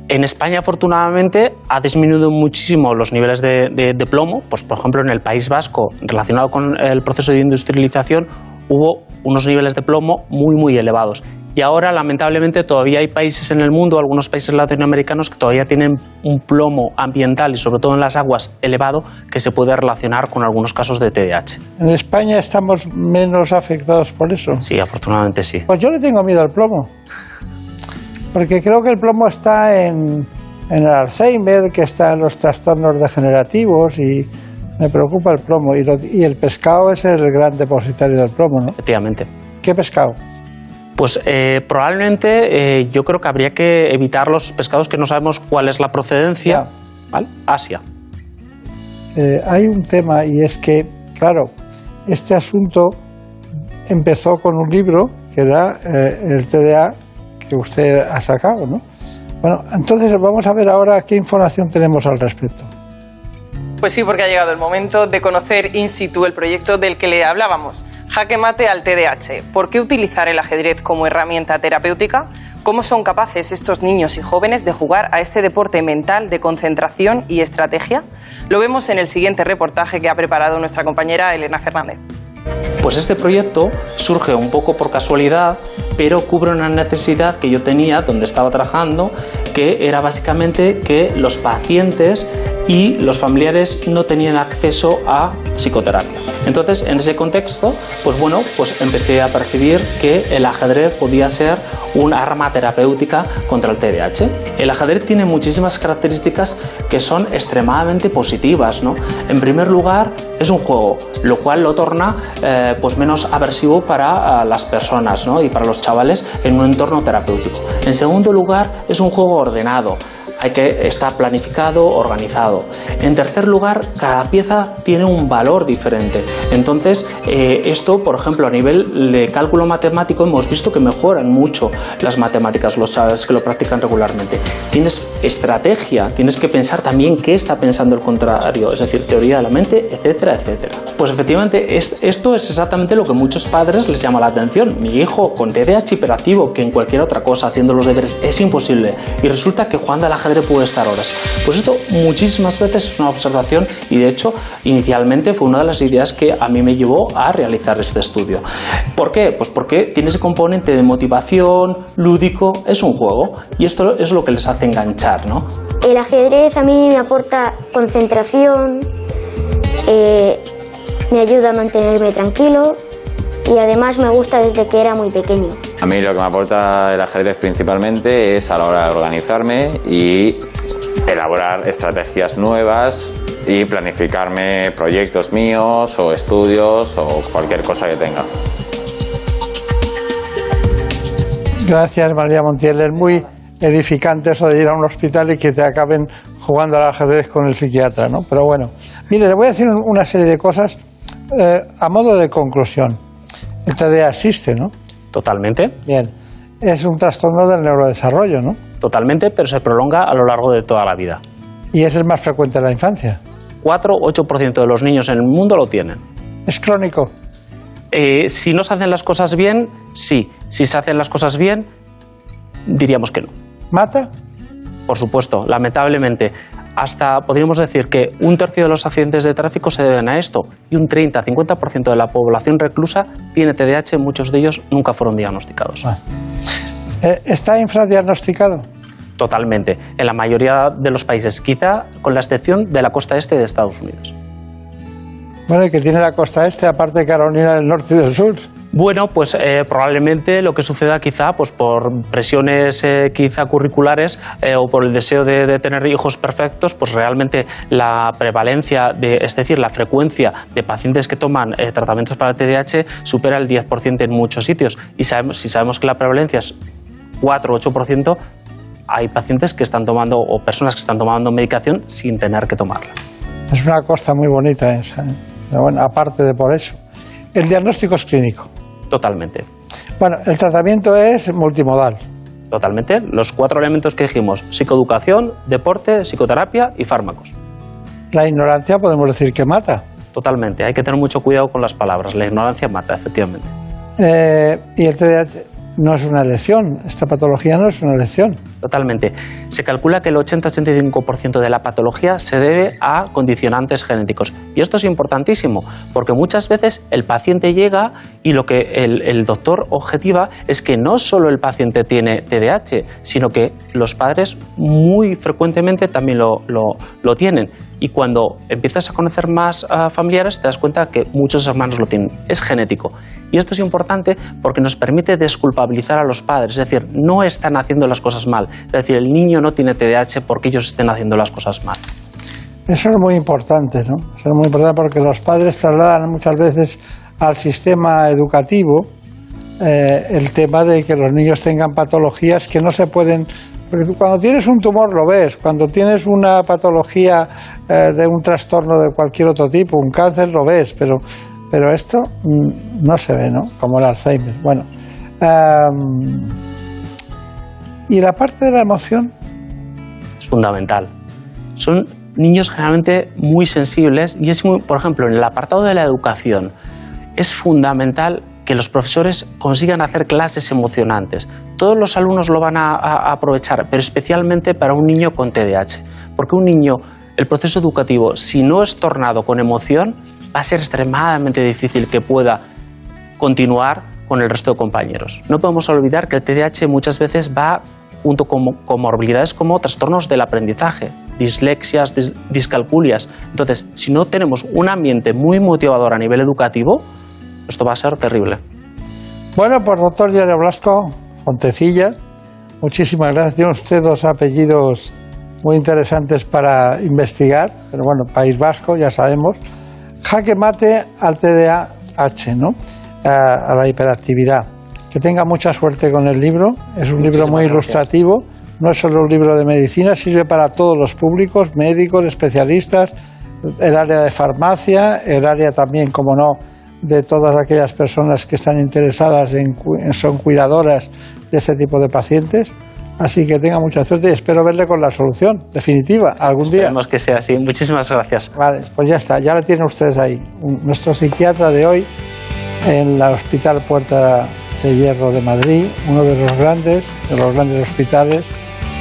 Speaker 32: En España, afortunadamente, ha disminuido muchísimo los niveles de, de- de plomo. Pues, por ejemplo, en el País Vasco, relacionado con el proceso de industrialización, hubo unos niveles de plomo muy, muy elevados. Y ahora, lamentablemente, todavía hay países en el mundo, algunos países latinoamericanos, que todavía tienen un plomo ambiental y, sobre todo en las aguas, elevado, que se puede relacionar con algunos casos de TDAH.
Speaker 1: En España estamos menos afectados por eso.
Speaker 32: Sí, afortunadamente sí.
Speaker 1: Pues yo le tengo miedo al plomo. Porque creo que el plomo está en, en el Alzheimer, que está en los trastornos degenerativos y me preocupa el plomo. Y, lo- y el pescado es el gran depositario del plomo, ¿no?
Speaker 32: Efectivamente.
Speaker 1: ¿Qué pescado?
Speaker 32: Pues eh, probablemente eh, yo creo que habría que evitar los pescados que no sabemos cuál es la procedencia. ¿Vale? Asia.
Speaker 1: Eh, hay un tema y es que, claro, este asunto empezó con un libro que era eh, el TDA que usted ha sacado, ¿no? Bueno, entonces vamos a ver ahora qué información tenemos al respecto.
Speaker 15: Pues sí, porque ha llegado el momento de conocer in situ el proyecto del que le hablábamos. Jaque mate al TDAH. ¿Por qué utilizar el ajedrez como herramienta terapéutica? ¿Cómo son capaces estos niños y jóvenes de jugar a este deporte mental de concentración y estrategia? Lo vemos en el siguiente reportaje que ha preparado nuestra compañera Elena Fernández.
Speaker 32: Pues este proyecto surge un poco por casualidad, pero cubre una necesidad que yo tenía donde estaba trabajando, que era básicamente que los pacientes y los familiares no tenían acceso a psicoterapia. Entonces, en ese contexto, pues bueno, pues empecé a percibir que el ajedrez podía ser un arma terapéutica contra el TDAH. El ajedrez tiene muchísimas características que son extremadamente positivas, ¿no? En primer lugar, es un juego, lo cual lo torna eh, pues menos aversivo para ah, las personas, ¿no? Y para los chavales en un entorno terapéutico. En segundo lugar, es un juego ordenado hay que estar planificado, organizado. En tercer lugar, cada pieza tiene un valor diferente. Entonces, eh, esto, por ejemplo, a nivel de cálculo matemático, hemos visto que mejoran mucho las matemáticas los chavales que lo practican regularmente. Tienes estrategia, tienes que pensar también qué está pensando el contrario, es decir, teoría de la mente, etcétera, etcétera. Pues efectivamente, es- esto es exactamente lo que muchos padres les llama la atención. Mi hijo con TDAH hiperactivo, que en cualquier otra cosa, haciendo los deberes, es imposible. Y resulta que jugando al puede estar horas. Pues esto muchísimas veces es una observación y de hecho inicialmente fue una de las ideas que a mí me llevó a realizar este estudio. ¿Por qué? Pues porque tiene ese componente de motivación, lúdico, es un juego y esto es lo que les hace enganchar, ¿no?
Speaker 35: El ajedrez a mí me aporta concentración, eh, me ayuda a mantenerme tranquilo y además me gusta desde que era muy pequeño.
Speaker 34: A mí lo que me aporta el ajedrez principalmente es a la hora de organizarme y elaborar estrategias nuevas y planificarme proyectos míos o estudios o cualquier cosa que tenga.
Speaker 1: Gracias, María Montiel. Es muy edificante eso de ir a un hospital y que te acaben jugando al ajedrez con el psiquiatra, ¿no? Pero bueno, mire, le voy a decir una serie de cosas eh, a modo de conclusión. El TDA existe, ¿no?
Speaker 32: Totalmente.
Speaker 1: Bien. Es un trastorno del neurodesarrollo, ¿no?
Speaker 32: Totalmente, pero se prolonga a lo largo de toda la vida.
Speaker 1: Y es el más frecuente en la infancia.
Speaker 32: 4 o 8% de los niños en el mundo lo tienen.
Speaker 1: ¿Es crónico?
Speaker 32: Eh, si no se hacen las cosas bien, sí. Si se hacen las cosas bien, diríamos que no.
Speaker 1: ¿Mata?
Speaker 32: Por supuesto, lamentablemente. Hasta podríamos decir que un tercio de los accidentes de tráfico se deben a esto y un 30-50% de la población reclusa tiene TDAH, muchos de ellos nunca fueron diagnosticados.
Speaker 1: Eh, ¿Está infradiagnosticado?
Speaker 32: Totalmente. En la mayoría de los países, quizá con la excepción de la costa este de Estados Unidos.
Speaker 1: Bueno, y que tiene la costa este, aparte de Carolina del Norte y del Sur.
Speaker 32: Bueno, pues eh, probablemente lo que suceda quizá pues por presiones eh, quizá curriculares eh, o por el deseo de, de, tener hijos perfectos, pues realmente la prevalencia, de, es decir, la frecuencia de pacientes que toman tratamientos para el TDAH supera el 10% en muchos sitios. Y sabemos, si sabemos que la prevalencia es 4 o 8%, hay pacientes que están tomando o personas que están tomando medicación sin tener que tomarla.
Speaker 1: Es una costa muy bonita esa. Bueno, aparte de por eso. El diagnóstico es clínico.
Speaker 32: Totalmente.
Speaker 1: Bueno, el tratamiento es multimodal.
Speaker 32: Totalmente. Los cuatro elementos que dijimos, psicoeducación, deporte, psicoterapia y fármacos.
Speaker 1: La ignorancia podemos decir que mata.
Speaker 32: Totalmente. Hay que tener mucho cuidado con las palabras. La ignorancia mata, efectivamente.
Speaker 1: Eh, y el TDAH no es una elección. Esta patología no es una elección.
Speaker 32: Totalmente. Se calcula que el 80-85% de la patología se debe a condicionantes genéticos. Y esto es importantísimo, porque muchas veces el paciente llega y lo que el, doctor objetiva es que no solo el paciente tiene TDAH, sino que los padres muy frecuentemente también lo, lo, tienen. Y cuando empiezas a conocer más uh, familiares, te das cuenta que muchos hermanos lo tienen. Es genético. Y esto es importante porque nos permite desculpabilizar a los padres. Es decir, no están haciendo las cosas mal. Es decir, el niño no tiene TDAH porque ellos estén haciendo las cosas mal.
Speaker 1: Eso es muy importante, ¿no? Eso es muy importante porque los padres trasladan muchas veces al sistema educativo eh, el tema de que los niños tengan patologías que no se pueden porque cuando tienes un tumor lo ves, cuando tienes una patología eh, de un trastorno de cualquier otro tipo, un cáncer, lo ves, pero, pero esto mm, no se ve, ¿no? Como el Alzheimer. Bueno. Um, ¿Y la parte de la emoción?
Speaker 32: Es fundamental. Son niños generalmente muy sensibles y es muy, por ejemplo, en el apartado de la educación, es fundamental que los profesores consigan hacer clases emocionantes. Todos los alumnos lo van a, a, aprovechar, pero especialmente para un niño con TDAH, porque un niño, el proceso educativo, si no es tornado con emoción, va a ser extremadamente difícil que pueda continuar con el resto de compañeros. No podemos olvidar que el TDAH muchas veces va junto con comorbilidades como trastornos del aprendizaje, dislexias, dis discalculias. Entonces, si no tenemos un ambiente muy motivador a nivel educativo, esto va a ser terrible.
Speaker 1: Bueno, pues doctor Yario Blasco, Fontecilla, muchísimas gracias. Tiene usted dos apellidos muy interesantes para investigar, pero bueno, País Vasco, ya sabemos. Jaque mate al TDAH, ¿no? A la hiperactividad. Que tenga mucha suerte con el libro. Es un Muchísimas libro muy gracias. ilustrativo. No es solo un libro de medicina, sirve para todos los públicos, médicos, especialistas, el área de farmacia, el área también, como no, de todas aquellas personas que están interesadas en, son cuidadoras de este tipo de pacientes. Así que tenga mucha suerte y espero verle con la solución definitiva algún día.
Speaker 32: Esperemos que sea así. Muchísimas gracias.
Speaker 1: Vale, pues ya está, ya la tienen ustedes ahí. Nuestro psiquiatra de hoy en el Hospital Puerta de Hierro de Madrid, uno de los grandes, de los grandes hospitales,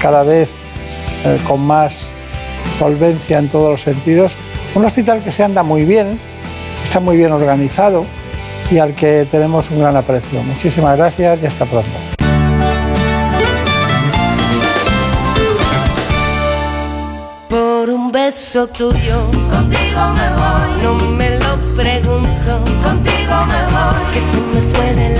Speaker 1: cada vez eh, con más solvencia en todos los sentidos. Un hospital que se anda muy bien, está muy bien organizado y al que tenemos un gran aprecio. Muchísimas gracias y hasta pronto.
Speaker 31: Por un beso tuyo, contigo me voy. No me lo pregunto, contigo me voy. Que se me fue del alma,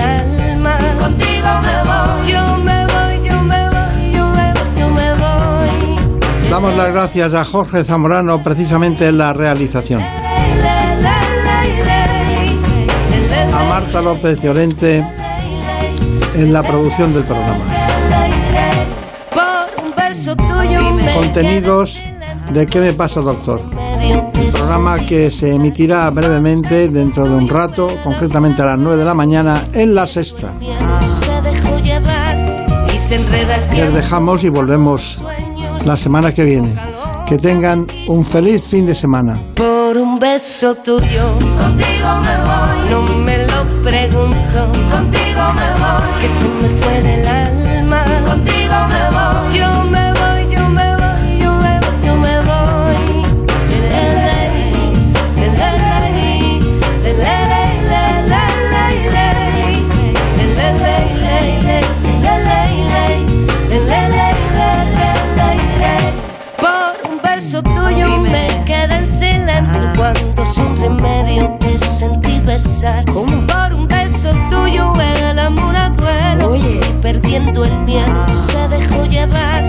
Speaker 1: Damos las gracias a Jorge Zamorano precisamente en la realización. A Marta López Llorente en la producción del programa. Contenidos de ¿Qué me pasa, doctor? Programa que se emitirá brevemente dentro de un rato, concretamente a las 9 de la mañana, en la sexta. Les dejamos y volvemos la semana que viene. Que tengan un feliz fin de semana.
Speaker 31: Por un beso tuyo, contigo me voy. No me lo pregunto, contigo me voy. Que se me fue del alma, contigo me voy. Sentí besar. Como por un beso tuyo el amor a duelo. Y perdiendo el miedo se dejó llevar.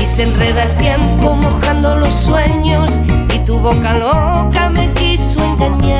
Speaker 31: Y se enreda el tiempo mojando los sueños. Y tu boca loca me quiso engañar.